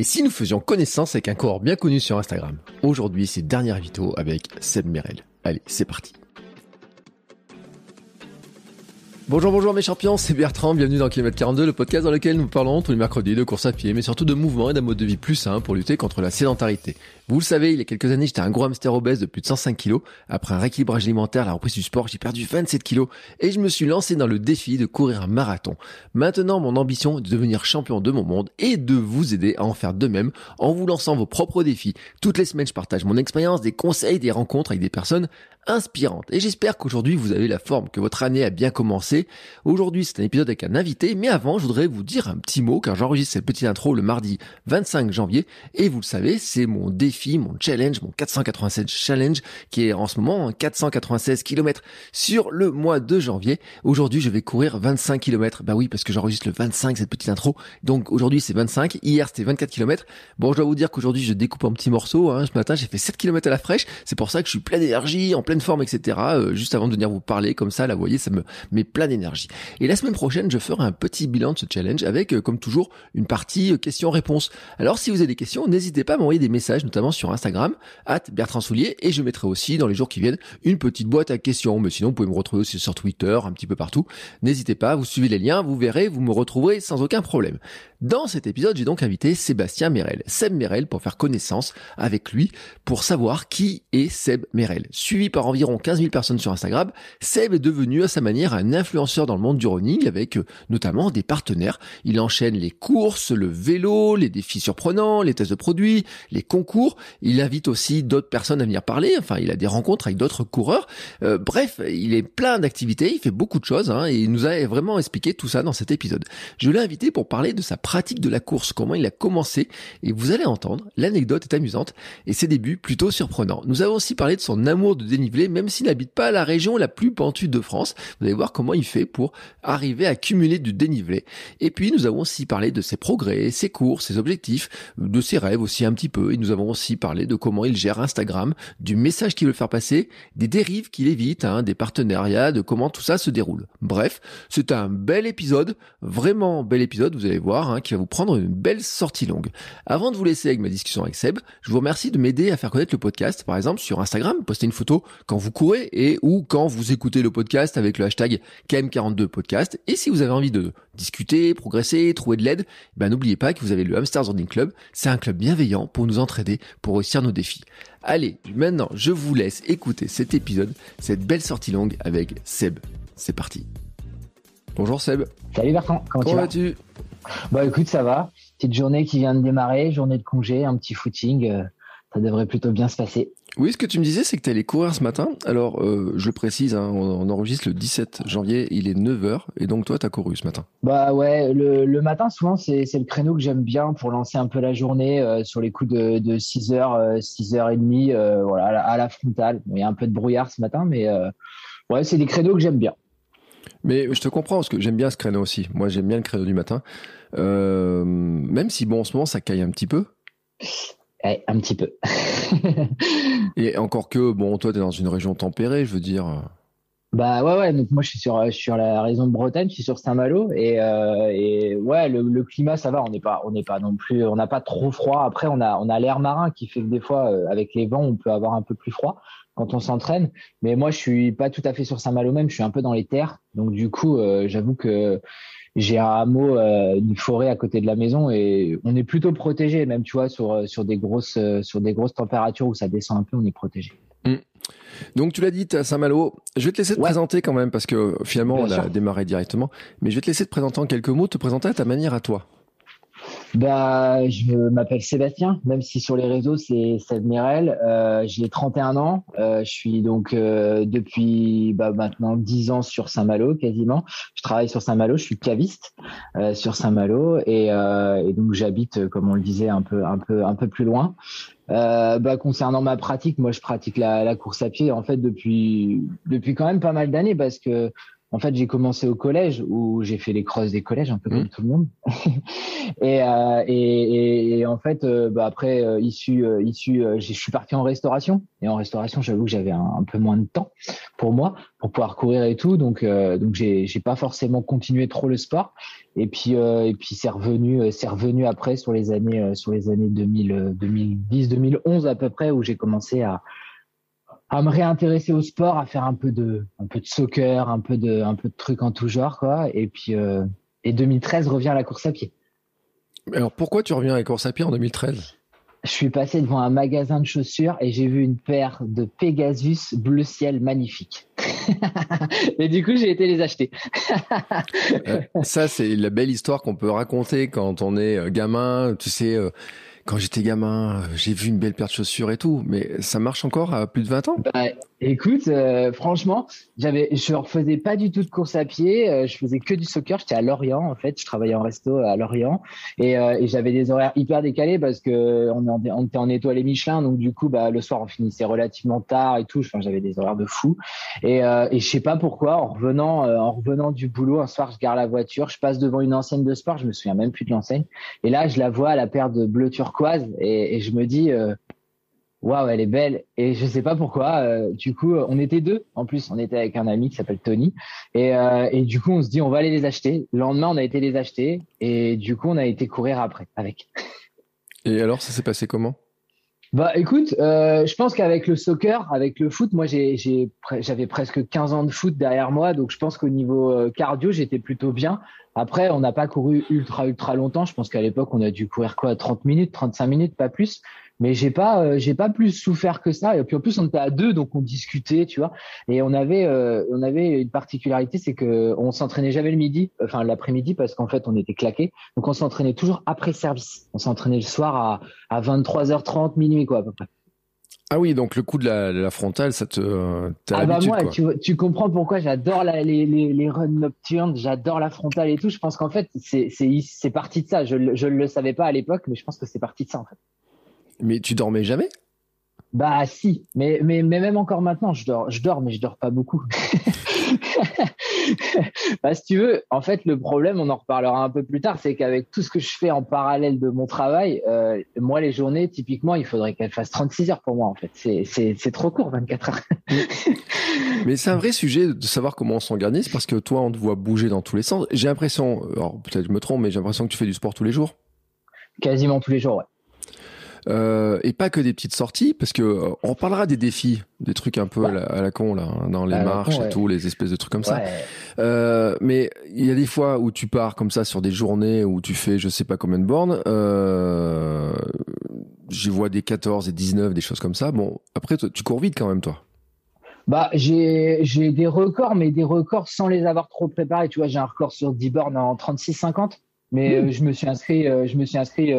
Et si nous faisions connaissance avec un corps bien connu sur Instagram? Aujourd'hui, c'est dernière vidéo avec Seb Merel. Allez, c'est parti. Bonjour, bonjour mes champions, c'est Bertrand, bienvenue dans Kilomètre 42, le podcast dans lequel nous parlons tous les mercredis de course à pied, mais surtout de mouvement et d'un mode de vie plus sain pour lutter contre la sédentarité. Vous le savez, il y a quelques années, j'étais un gros hamster obèse de plus de 105 kilos. Après un rééquilibrage alimentaire, la reprise du sport, j'ai perdu 27 kilos et je me suis lancé dans le défi de courir un marathon. Maintenant, mon ambition est de devenir champion de mon monde et de vous aider à en faire de même en vous lançant vos propres défis. Toutes les semaines, je partage mon expérience, des conseils, des rencontres avec des personnes inspirantes. Et j'espère qu'aujourd'hui, vous avez la forme, que votre année a bien commencé. Aujourd'hui, c'est un épisode avec un invité, mais avant, je voudrais vous dire un petit mot car j'enregistre cette petite intro le mardi 25 janvier et vous le savez, c'est mon défi mon challenge, mon 496 challenge, qui est en ce moment 496 km sur le mois de janvier. Aujourd'hui, je vais courir 25 km. Bah oui, parce que j'enregistre le 25, cette petite intro. Donc aujourd'hui, c'est 25. Hier, c'était 24 km. Bon, je dois vous dire qu'aujourd'hui, je découpe en petits morceaux. Hein. Ce matin, j'ai fait 7 km à la fraîche. C'est pour ça que je suis plein d'énergie, en pleine forme, etc. Euh, juste avant de venir vous parler comme ça, là, vous voyez, ça me met plein d'énergie. Et la semaine prochaine, je ferai un petit bilan de ce challenge avec, euh, comme toujours, une partie euh, questions-réponses. Alors, si vous avez des questions, n'hésitez pas à m'envoyer des messages, notamment sur Instagram, at Bertrand Soulier, et je mettrai aussi dans les jours qui viennent une petite boîte à questions. Mais sinon, vous pouvez me retrouver aussi sur Twitter, un petit peu partout. N'hésitez pas, vous suivez les liens, vous verrez, vous me retrouverez sans aucun problème. Dans cet épisode, j'ai donc invité Sébastien Merel, Seb Merel, pour faire connaissance avec lui, pour savoir qui est Seb Merel. Suivi par environ 15 000 personnes sur Instagram, Seb est devenu à sa manière un influenceur dans le monde du running avec euh, notamment des partenaires. Il enchaîne les courses, le vélo, les défis surprenants, les tests de produits, les concours. Il invite aussi d'autres personnes à venir parler. Enfin, il a des rencontres avec d'autres coureurs. Euh, bref, il est plein d'activités, il fait beaucoup de choses hein, et il nous a vraiment expliqué tout ça dans cet épisode. Je l'ai invité pour parler de sa pratique de la course, comment il a commencé, et vous allez entendre, l'anecdote est amusante, et ses débuts plutôt surprenants. Nous avons aussi parlé de son amour de dénivelé, même s'il n'habite pas la région la plus pentue de France. Vous allez voir comment il fait pour arriver à cumuler du dénivelé. Et puis nous avons aussi parlé de ses progrès, ses courses, ses objectifs, de ses rêves aussi un petit peu, et nous avons aussi parlé de comment il gère Instagram, du message qu'il veut faire passer, des dérives qu'il évite, hein, des partenariats, de comment tout ça se déroule. Bref, c'est un bel épisode, vraiment bel épisode, vous allez voir, hein, qui va vous prendre une belle sortie longue. Avant de vous laisser avec ma discussion avec Seb, je vous remercie de m'aider à faire connaître le podcast, par exemple sur Instagram, postez une photo quand vous courez et ou quand vous écoutez le podcast avec le hashtag KM42podcast. Et si vous avez envie de discuter, progresser, trouver de l'aide, ben n'oubliez pas que vous avez le Hamsters Running Club. C'est un club bienveillant pour nous entraider, pour réussir nos défis. Allez, maintenant, je vous laisse écouter cet épisode, cette belle sortie longue avec Seb. C'est parti. Bonjour Seb. Salut Bertrand, comment, Comment tu vas? vas-tu? Bah écoute, ça va. Petite journée qui vient de démarrer, journée de congé, un petit footing. euh, ça devrait plutôt bien se passer. Oui, ce que tu me disais, c'est que tu allé courir ce matin. Alors, euh, je le précise, hein, on, on enregistre le 17 janvier, il est 9h, et donc toi, tu as couru ce matin. Bah ouais, le, le matin, souvent, c'est le créneau que j'aime bien pour lancer un peu la journée euh, sur les coups de, de 6h, 6h30, euh, voilà, à la, à la frontale. Bon, Il y a un peu de brouillard ce matin, mais ouais, c'est des créneaux que j'aime bien. Mais je te comprends, parce que j'aime bien ce créneau aussi. Moi, j'aime bien le créneau du matin. Euh, même si, bon, en ce moment, ça caille un petit peu. Ouais, un petit peu. Et encore que, bon, toi, tu es dans une région tempérée, je veux dire. euh, Bah ouais ouais donc moi je suis sur je suis sur la région de Bretagne je suis sur Saint-Malo et euh, et ouais le, le climat ça va on n'est pas on n'est pas non plus on n'a pas trop froid après on a on a l'air marin qui fait que des fois euh, avec les vents on peut avoir un peu plus froid quand on s'entraîne mais moi je suis pas tout à fait sur Saint-Malo même je suis un peu dans les terres donc du coup euh, j'avoue que j'ai un hameau euh, une forêt à côté de la maison et on est plutôt protégé même tu vois sur sur des grosses euh, sur des grosses températures où ça descend un peu on est protégé Donc, tu l'as dit, à Saint-Malo. Je vais te laisser te Ouais. présenter quand même, parce que finalement, Bien on a sûr. démarré directement. Mais je vais te laisser te présenter en quelques mots, te présenter à ta manière à toi. Bah, je m'appelle Sébastien, même si sur les réseaux c'est Seb. Euh, j'ai 31 ans. Euh, je suis donc euh, depuis bah, maintenant 10 ans sur Saint-Malo quasiment. Je travaille sur Saint-Malo. Je suis caviste euh, sur Saint-Malo et, euh, et, donc j'habite, comme on le disait, un peu un peu un peu plus loin. bah, concernant ma pratique, moi je pratique la, la course à pied en fait depuis depuis quand même pas mal d'années parce que en fait, j'ai commencé au collège où j'ai fait les crosses des collèges, un peu comme mmh. tout le monde. et, euh, et, et, en fait, euh, bah après, euh, issu, euh, issu, je suis parti en restauration. Et en restauration, j'avoue que j'avais un, peu moins de temps pour moi, pour pouvoir courir et tout. Donc, donc j'ai, j'ai pas forcément continué trop le sport. Et puis, et puis c'est revenu, c'est revenu après sur les années, sur les années 2000, 2010, 2011 à peu près, où j'ai commencé à à me réintéresser au sport, à faire un peu de, un peu de soccer, un peu de, un peu de trucs en tout genre, quoi. Et puis, euh, et 2013 revient à la course à pied. Alors pourquoi tu reviens à la course à pied en 2013 Je suis passé devant un magasin de chaussures et j'ai vu une paire de Pegasus bleu ciel magnifique. et du coup, j'ai été les acheter. Euh, ça, c'est la belle histoire qu'on peut raconter quand on est euh, gamin. Tu sais, quand j'étais gamin, j'ai vu une belle paire de chaussures et tout, mais ça marche encore à plus de 20 ans? Bah, Écoute, euh, franchement, j'avais, je refaisais pas du tout de course à pied. Euh, je faisais que du soccer. J'étais à Lorient en fait. Je travaillais en resto à Lorient et, euh, et j'avais des horaires hyper décalés parce que on, était en étoile Michelin, donc du coup, bah le soir on finissait relativement tard et tout. J'avais des horaires de fou. Et, et je sais pas pourquoi, en revenant, en revenant du boulot, un soir, je garde la voiture, je passe devant une enseigne de sport. Je me souviens même plus de l'enseigne. Et là, je la vois à la paire de bleu et, je me dis waouh, elle est belle. Et je sais pas pourquoi. Euh, du coup, on était deux. En plus, on était avec un ami qui s'appelle Tony. Et, euh, et du coup, on se dit, on va aller les acheter. Le lendemain, on a été les acheter. Et du coup, on a été courir après avec. Et alors, ça s'est passé comment? Bah écoute, euh, je pense qu'avec le soccer, avec le foot, moi j'ai, j'avais presque 15 ans de foot derrière moi, donc je pense qu'au niveau euh, cardio, j'étais plutôt bien. Après, on n'a pas couru ultra ultra longtemps. Je pense qu'à l'époque, on a dû courir quoi, 30 minutes, 35 minutes, pas plus mais j'ai pas euh, j'ai pas plus souffert que ça et puis en plus on était à deux donc on discutait tu vois et on avait euh, on avait une particularité c'est que on s'entraînait jamais le midi enfin l'après-midi parce qu'en fait on était claqué donc on s'entraînait toujours après service on s'entraînait le soir à à 23h30 minuit quoi à peu près ah oui, donc le coup de la, la frontale, ça te. Ah bah moi, Tu, tu, comprends pourquoi j'adore les, les, les runs nocturnes, j'adore la frontale et tout. Je pense qu'en fait, c'est parti de ça. Je je le savais pas à l'époque, mais je pense que c'est parti de ça en fait. Mais tu dormais jamais? Bah si, mais, mais, mais même encore maintenant, je dors, je dors, mais je dors pas beaucoup. bah, si tu veux, en fait, le problème, on en reparlera un peu plus tard, c'est qu'avec tout ce que je fais en parallèle de mon travail, euh, moi, les journées, typiquement, il faudrait qu'elles fassent 36 heures pour moi, en fait. C'est trop court, 24 heures. Mais c'est un vrai sujet de savoir comment on s'organise, parce que toi, on te voit bouger dans tous les sens. J'ai l'impression, alors peut-être je me trompe, mais j'ai l'impression que tu fais du sport tous les jours. Quasiment tous les jours, ouais. Euh, et pas que des petites sorties, parce que euh, on parlera des défis, des trucs un peu à, la, con là, hein, dans les marches et tout, les espèces de trucs comme ça. Euh, mais il y a des fois où tu pars comme ça sur des journées où tu fais je sais pas combien de bornes. Euh, J'y vois des 14 et 19, des choses comme ça. Bon, après tu cours vite quand même toi. Bah, j'ai j'ai des records, mais des records sans les avoir trop préparés. Tu vois, j'ai un record sur 10 bornes en 36-50, mais mmh. je me suis inscrit, je me suis inscrit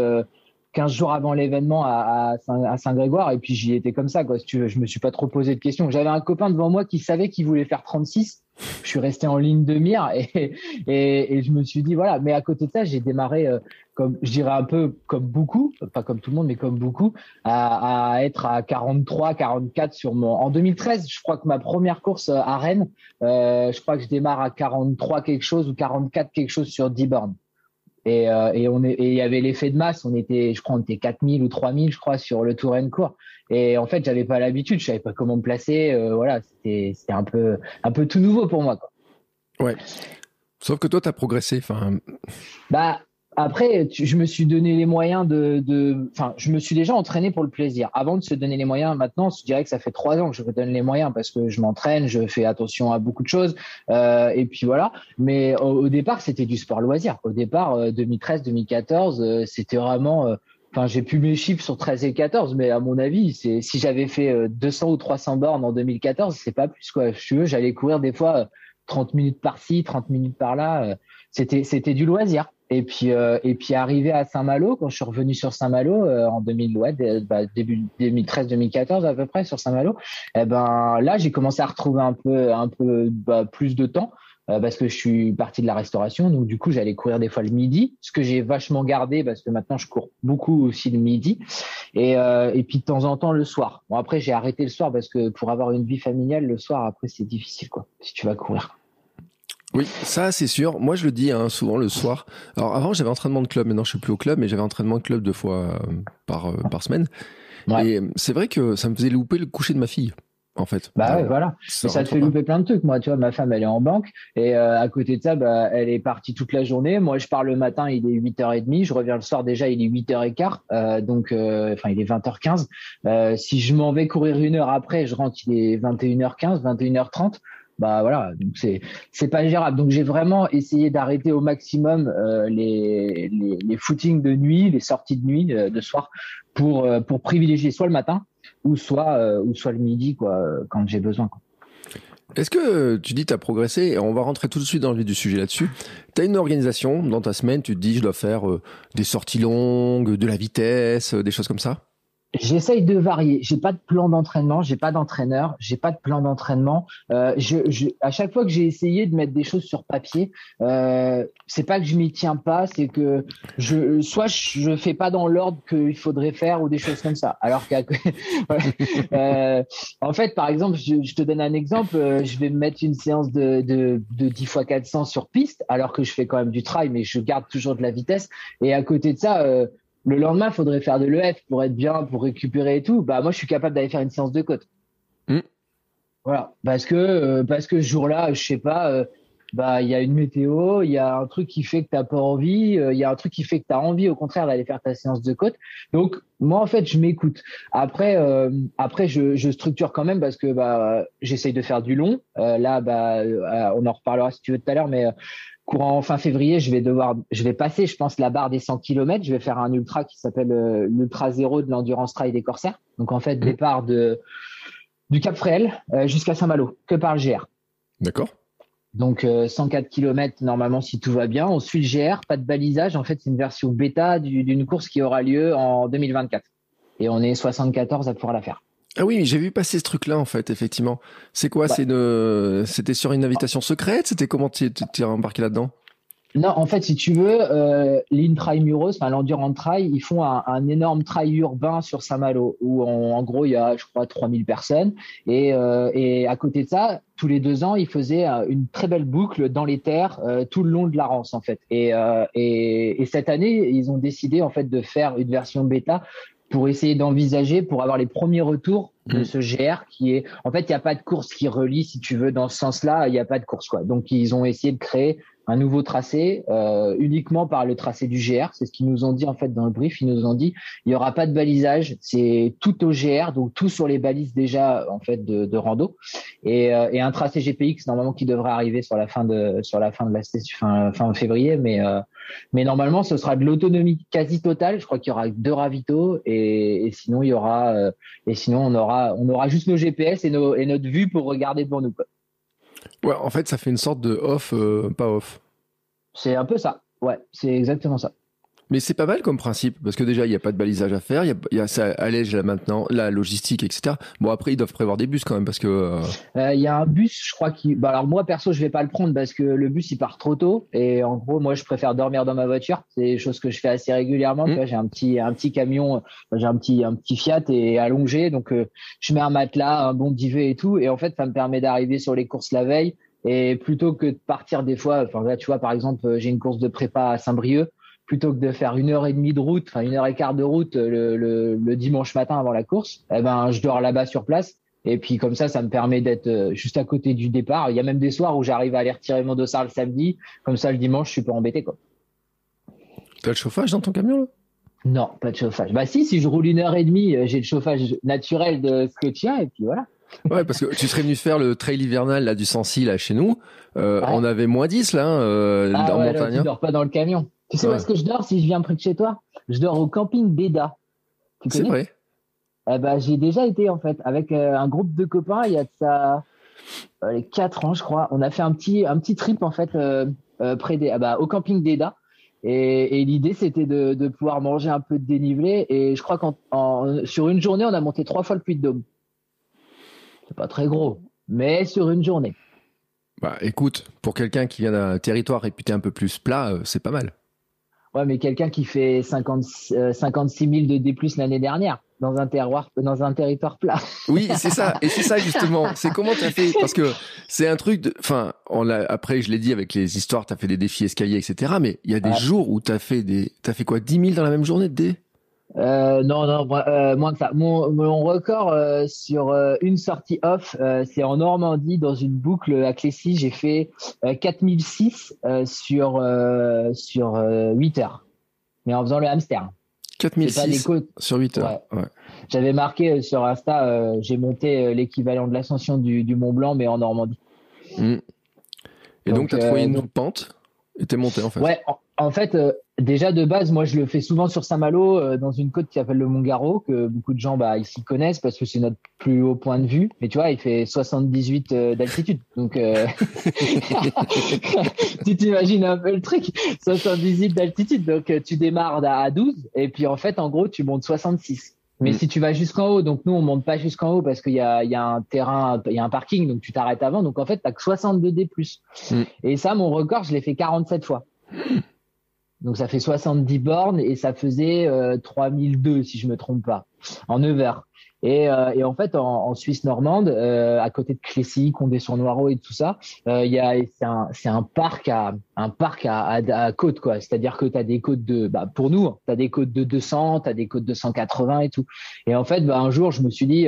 15 jours avant l'événement à, Saint-Grégoire et puis j'y étais comme ça quoi si tu veux. Je me suis pas trop posé de questions. J'avais un copain devant moi qui savait qu'il voulait faire 36 je suis resté en ligne de mire et, et, et je me suis dit voilà. Mais à côté de ça j'ai démarré euh, comme je dirais un peu comme beaucoup pas comme tout le monde mais comme beaucoup à, à, être à 43 44 sur mon en 2013 je crois que ma première course à Rennes euh, je crois que je démarre à 43 quelque chose ou 44 quelque chose sur 10 bornes et, euh, et on est, et il y avait l'effet de masse. On était, je crois, on était 4000 ou 3000, je crois, sur le tour and court. Et en fait, j'avais pas l'habitude, je savais pas comment me placer. Euh, voilà, c'était, c'était un peu, un peu tout nouveau pour moi. Quoi. Ouais. Sauf que toi, tu as progressé. Enfin. Bah, après, je me suis donné les moyens de, enfin, je me suis déjà entraîné pour le plaisir. Avant de se donner les moyens, maintenant, je dirais que ça fait trois ans que je me donne les moyens parce que je m'entraîne, je fais attention à beaucoup de choses, euh, et puis voilà. Mais au, départ, c'était du sport loisir. Au départ, 2013, euh, 2014, euh, c'était vraiment. Enfin, j'ai pu mes chiffres sur 13 et 14, mais à mon avis, c'est si j'avais fait 200 ou 300 bornes en 2014, c'est pas plus quoi. Je veux, j'allais courir des fois 30 minutes par-ci, 30 minutes par-là. C'était c'était du loisir. Et puis, euh, et puis arrivé à Saint-Malo, quand je suis revenu sur Saint-Malo euh, en 2000, ouais, bah, début 2013-2014 à peu près sur Saint-Malo, eh ben là j'ai commencé à retrouver un peu, un peu bah, plus de temps euh, parce que je suis parti de la restauration. Donc du coup j'allais courir des fois le midi, ce que j'ai vachement gardé parce que maintenant je cours beaucoup aussi le midi. Et, et puis de temps en temps le soir. Bon après j'ai arrêté le soir parce que pour avoir une vie familiale le soir après c'est difficile quoi si tu vas courir. Oui, ça c'est sûr. Moi je le dis hein, souvent le soir. Alors avant j'avais entraînement de club, maintenant je suis plus au club, mais j'avais entraînement de club deux fois euh, par euh, par semaine. Et c'est vrai que ça me faisait louper le coucher de ma fille. En fait. Bah ouais, voilà. Ça, ça te fait louper plein de trucs. Moi, tu vois, ma femme, elle est en banque et euh, à côté de ça, bah, elle est partie toute la journée. Moi, je pars le matin, il est 8h30. Je reviens le soir, déjà, il est 8h15. donc, enfin, il est 20h15. si je m'en vais courir une heure après, je rentre, il est 21h15, 21h30 bah voilà, donc c'est c'est pas gérable. Donc j'ai vraiment essayé d'arrêter au maximum euh, les, les, footings de nuit, les sorties de nuit euh, de soir pour euh, pour privilégier soit le matin ou soit ou soit le midi quoi quand j'ai besoin. Est-ce que tu dis tu as progressé on va rentrer tout de suite dans le vif du sujet là-dessus. Tu as une organisation dans ta semaine, tu te dis je dois faire des sorties longues, de la vitesse, des choses comme ça? J'essaye de varier. J'ai pas de plan d'entraînement, j'ai pas d'entraîneur, j'ai pas de plan d'entraînement. Euh, à chaque fois que j'ai essayé de mettre des choses sur papier, euh, c'est pas que je m'y tiens pas, c'est que je soit je fais pas dans l'ordre qu'il faudrait faire ou des choses comme ça. Alors qu'à euh, en fait, par exemple, je, te donne un exemple. Euh, je vais me mettre une séance de, de, de 10 x 400 sur piste, alors que je fais quand même du trail, mais je garde toujours de la vitesse. Et à côté de ça, le lendemain, il faudrait faire de l'EF pour être bien, pour récupérer et tout. Bah, moi, je suis capable d'aller faire une séance de côte. Hmm. Voilà. Parce que, euh, parce que ce jour-là, je sais pas, euh, bah, il y a une météo, il y a un truc qui fait que t'as pas envie, euh, il y a un truc qui fait que tu as envie, au contraire, d'aller faire ta séance de côte. Donc, moi, en fait, je m'écoute. Après, après, je, je, structure quand même parce que, bah, j'essaye de faire du long. là, bah, on en reparlera si tu veux tout à l'heure, mais courant fin février, je vais devoir, je vais passer, je pense, la barre des 100 km. Je vais faire un ultra qui s'appelle euh, l'ultra zéro de l'endurance trail des Corsaires. Donc en fait, mmh. départ de du Cap Fréhel euh, jusqu'à Saint-Malo, que par le GR. D'accord. Donc 104 euh, km normalement si tout va bien. On suit le GR, pas de balisage. En fait, c'est une version bêta d'une course qui aura lieu en 2024. Et on est 74 à pouvoir la faire. Ah oui, j'ai vu passer ce truc-là en fait, effectivement. C'est quoi? C'est une... C'était sur une invitation secrète? C'était comment tu es embarqué là-dedans? Non, en fait, si tu veux, euh, l'Intramuros, enfin l'Endurance Trail, ils font un, un, énorme trail urbain sur Saint-Malo, où en, gros, il y a, je crois, 3000 personnes. Et, euh, et à côté de ça, tous les deux ans, ils faisaient euh, une très belle boucle dans les terres euh, tout le long de la Rance, en fait. Et, euh, et, et, cette année, ils ont décidé, en fait, de faire une version bêta pour essayer d'envisager, pour avoir les premiers retours de mm. ce GR qui est, en fait, il n'y a pas de course qui relie, si tu veux, dans ce sens-là, il n'y a pas de course, quoi. Donc, ils ont essayé de créer un nouveau tracé euh, uniquement par le tracé du GR. C'est ce qu'ils nous ont dit en fait dans le brief. Ils nous ont dit il y aura pas de balisage, c'est tout au GR, donc tout sur les balises déjà en fait de, de rando et, euh, et, un tracé GPX normalement qui devrait arriver sur la fin de sur la fin de la fin, fin février, mais euh, mais normalement ce sera de l'autonomie quasi totale. Je crois qu'il y aura deux ravitaux et, et sinon il y aura euh, et sinon on aura on aura juste nos GPS et nos et notre vue pour regarder devant nous. Quoi. Ouais, en fait, ça fait une sorte de off, euh, pas off. C'est un peu ça. Ouais, c'est exactement ça. Mais c'est pas mal comme principe, parce que déjà, il n'y a pas de balisage à faire, il y a, ça allège là maintenant la logistique, etc. Bon, après, ils doivent prévoir des bus quand même, parce que... Euh, euh, il y a un bus, je crois, qui... Bah, alors moi, perso, je vais pas le prendre, parce que le bus, il part trop tôt, et en gros, moi, je préfère dormir dans ma voiture. C'est des choses que je fais assez régulièrement. Mmh. J'ai un petit, un petit camion, j'ai un petit, un petit Fiat et allongé, donc je mets un matelas, un bon divet et tout, et en fait, ça me permet d'arriver sur les courses la veille, et plutôt que de partir des fois, enfin là, tu vois, par exemple, euh, j'ai une course de prépa à Saint-Brieuc, plutôt que de faire une heure et demie de route, enfin une heure et quart de route euh, le, le, dimanche matin avant la course, eh ben je dors là-bas sur place. Et puis comme ça, ça me permet d'être euh, juste à côté du départ. Il y a même des soirs où j'arrive à aller retirer mon dossard le samedi. Comme ça, le dimanche, je suis pas embêté quoi. T'as le chauffage dans ton camion là? Non, pas de chauffage. Bah si, si je roule une heure et demie, j'ai le chauffage naturel de ce que tu as et puis voilà. Ouais, parce que tu serais venu faire le trail hivernal là du Sancy là chez nous. Euh, On avait moins 10 là euh, ah, ouais, montagne. tu dors pas dans le camion. Tu sais où est-ce que je dors si je viens près de chez toi? Je dors au camping Beda. C'est vrai. Eh ben, j'ai déjà été en fait avec euh, un groupe de copains. Il y a de ça euh, les 4 ans, je crois. On a fait un petit un petit trip en fait euh, près des ah bah, au camping d'Eda. Et, l'idée, c'était de, pouvoir manger un peu de dénivelé. Et je crois qu'en sur une journée, on a monté trois fois le puits de Dôme. C'est pas très gros, mais sur une journée. Bah, écoute, pour quelqu'un qui vient d'un territoire réputé un peu plus plat, c'est pas mal. Ouais, mais quelqu'un qui fait 50, 56 000 de D+ l'année dernière dans un terroir, dans un territoire plat. Oui, c'est ça. Et c'est ça justement. C'est comment tu as fait? Parce que c'est un truc. De... Enfin, on Après, je l'ai dit avec les histoires, tu as fait des défis escaliers, etc. Mais il y a des jours où tu as fait des. T'as fait quoi? 10 000 dans la même journée de dé euh, non, non, euh, moins que ça. Mon, mon record euh, sur euh, une sortie off, c'est en Normandie, dans une boucle à Clécy. J'ai fait 4006 sur sur 8 heures, mais en faisant le hamster. 4006 sur 8 heures. Ouais. J'avais marqué sur Insta, j'ai monté l'équivalent de l'ascension du, du, Mont Blanc, mais en Normandie. Hmm. Et donc, tu as trouvé une pente et t'es monté en fait. Ouais, en fait, déjà de base, moi je le fais souvent sur Saint-Malo, euh, dans une côte qui s'appelle le Mont Garo, que beaucoup de gens bah, ici connaissent parce que c'est notre plus haut point de vue. Mais tu vois, il fait 78 euh, d'altitude. Donc, tu t'imagines un peu le truc 78 d'altitude. Donc, tu démarres à 12 et puis en fait, en gros, tu montes 66. Mais mm. si tu vas jusqu'en haut, donc nous on monte pas jusqu'en haut parce qu'il y a, y a un terrain, il y a un parking, donc tu t'arrêtes avant. Donc en fait, tu as que 62 D+. Mm. Et ça, mon record, je l'ai fait 47 fois. Donc ça fait 70 bornes et ça faisait euh, 3002 si je me trompe pas en 9 heures. Et, euh, et en fait en, Suisse normande, euh, à côté de Clécy, Condé-sur-Noireau et tout ça, euh, il y a c'est un c'est un parc à un parc à, à, côte quoi. C'est-à-dire que tu as des côtes de bah pour nous, tu as des côtes de 200, tu as des côtes de 180 et tout. Et en fait, bah, un jour je me suis dit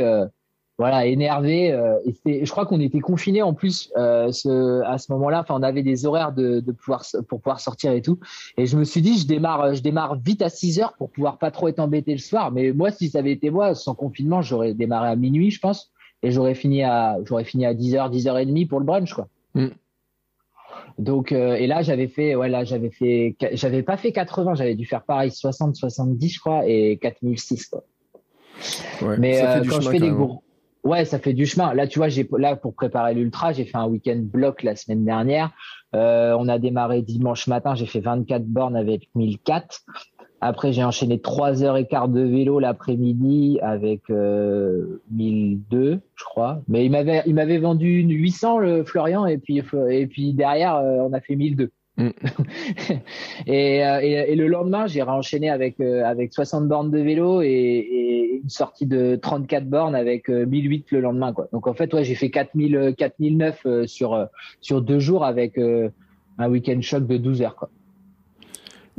voilà, énervé. Euh, et je crois qu'on était confinés en plus euh, ce, à ce moment-là. Enfin, on avait des horaires de, de, pouvoir pour pouvoir sortir et tout. Et je me suis dit, je démarre, je démarre vite à 6 heures pour pouvoir pas trop être embêté le soir. Mais moi, si ça avait été moi, sans confinement, j'aurais démarré à minuit, je pense, et j'aurais fini à j'aurais fini à 10 h 10 h 30 pour le brunch, quoi. Mm. Donc euh, et là j'avais fait ouais là j'avais fait j'avais pas fait 80 j'avais dû faire pareil 60 70 je crois et 4006 quoi. Ouais, mais euh, quand je fais des gros Ouais, ça fait du chemin. Là, tu vois, j'ai là pour préparer l'ultra, j'ai fait un week-end bloc la semaine dernière. Euh, on a démarré dimanche matin, j'ai fait 24 bornes avec 1004. Après, j'ai enchaîné 3 heures et quart de vélo l'après-midi avec euh, 1002, je crois. Mais il m'avait il m'avait vendu une 800 le Florian et puis et puis derrière euh, on a fait 1002. Mm. et, et, et, le lendemain, j'ai enchaîné avec euh, avec 60 bornes de vélo et, et, une sortie de 34 bornes avec 1008 euh, le lendemain. Quoi. Donc en fait, ouais, j'ai fait 4000 4009 euh, sur sur deux jours avec un week-end choc de 12 heures. Quoi.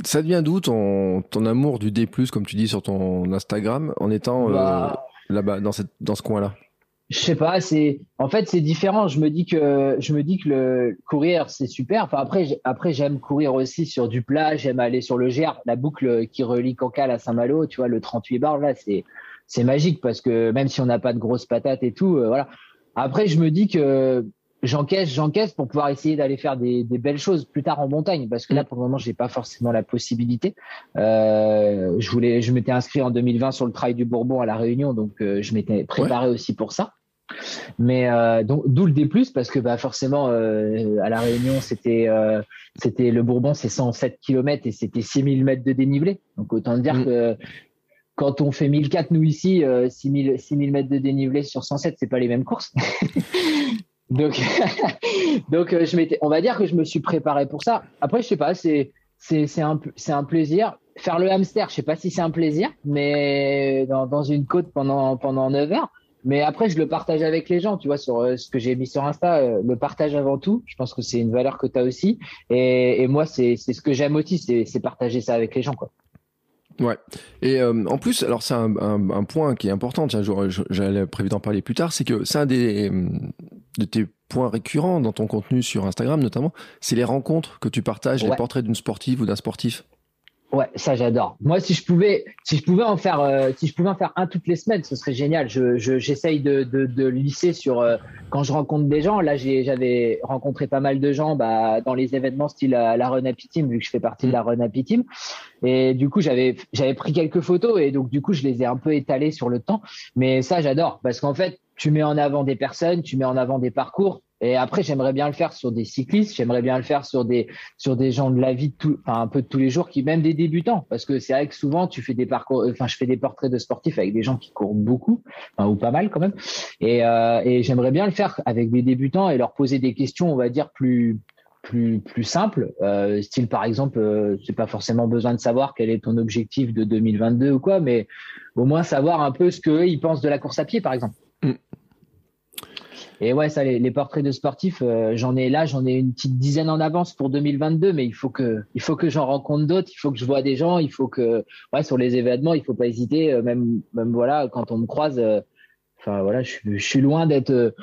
Ça devient d'où ton, ton amour du D+, comme tu dis sur ton Instagram, en étant bah, là-bas, dans, cette, dans ce coin-là? Je sais pas, c'est en fait c'est différent. Je me dis que je me dis que le courir c'est super. Enfin après après j'aime courir aussi sur du plat, j'aime aller sur le GR, la boucle qui relie Cancale à Saint-Malo, tu vois le 38 bar là, c'est c'est magique parce que même si on n'a pas de grosses patates et tout, euh, voilà. Après je me dis que j'encaisse, j'encaisse pour pouvoir essayer d'aller faire des, des, belles choses plus tard en montagne parce que là pour le moment j'ai pas forcément la possibilité. Euh, je voulais, je m'étais inscrit en 2020 sur le Trail du Bourbon à la Réunion donc euh, je m'étais préparé aussi pour ça. Mais euh, donc d'où le D+ parce que bah forcément euh, à la Réunion c'était euh, c'était le Bourbon c'est 107 km et c'était 6000 mètres de dénivelé. Donc autant dire mm. que quand on fait 1004 nous ici 6000 6000 mètres de dénivelé sur 107 c'est pas les mêmes courses. donc donc je m'étais on va dire que je me suis préparé pour ça. Après je sais pas c'est c'est c'est un c'est un plaisir faire le hamster, je sais pas si c'est un plaisir mais dans, dans une côte pendant pendant 9 heures mais après, je le partage avec les gens, tu vois, sur euh, ce que j'ai mis sur Insta, euh, le partage avant tout. Je pense que c'est une valeur que tu as aussi. Et, et moi, c'est ce que j'aime aussi, c'est partager ça avec les gens, quoi. Ouais. Et euh, en plus, alors c'est un, un, un, point qui est important. Tiens, j'allais prévu d'en parler plus tard. C'est que c'est un des de tes points récurrents dans ton contenu sur Instagram, notamment, c'est les rencontres que tu partages, les portraits d'une sportive ou d'un sportif. Ouais, ça j'adore. Moi, si je pouvais, si je pouvais en faire, euh, si je pouvais en faire un toutes les semaines, ce serait génial. Je, j'essaye de, de, de lisser sur euh, quand je rencontre des gens. Là, j'avais rencontré pas mal de gens bah, dans les événements style la, la Run Happy Team, vu que je fais partie de la Run Happy Team. Et du coup, j'avais, j'avais pris quelques photos et donc du coup, je les ai un peu étalées sur le temps. Mais ça, j'adore parce qu'en fait, tu mets en avant des personnes, tu mets en avant des parcours. Et après, j'aimerais bien le faire sur des cyclistes, j'aimerais bien le faire sur des sur des gens de la vie de tout, enfin un peu de tous les jours, qui même des débutants, parce que c'est vrai que souvent tu fais des parcours, enfin je fais des portraits de sportifs avec des gens qui courent beaucoup, enfin, ou pas mal quand même, et, euh, et j'aimerais bien le faire avec des débutants et leur poser des questions, on va dire plus plus plus simple, euh, style par exemple, euh, c'est pas forcément besoin de savoir quel est ton objectif de 2022 ou quoi, mais au moins savoir un peu ce qu'eux ils pensent de la course à pied par exemple. Mm. Et ouais, ça, les, portraits de sportifs, euh, j'en ai là, j'en ai une petite dizaine en avance pour 2022, mais il faut que, il faut que j'en rencontre d'autres, il faut que je vois des gens, il faut que, ouais, sur les événements, il faut pas hésiter, euh, même, même voilà, quand on me croise, enfin voilà, je, je suis loin d'être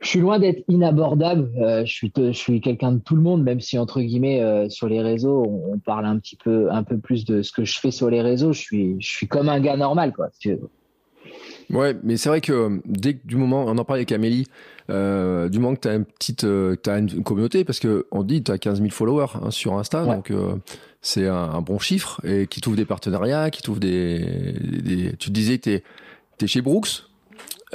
je suis loin d'être inabordable. Euh, je suis, je suis quelqu'un de tout le monde, même si entre guillemets euh, sur les réseaux, on, parle un petit peu, un peu plus de ce que je fais sur les réseaux. Je suis, je suis comme un gars normal, quoi. Ouais, mais c'est vrai que euh, dès que du moment, on en parlait avec Amélie, euh, du moment que tu as une petite, as une communauté, parce que on dit tu as 15 000 followers hein, sur Insta, donc c'est un, bon chiffre et qui trouve des partenariats, qui trouve des, des, tu te disais que tu es, es, chez Brooks,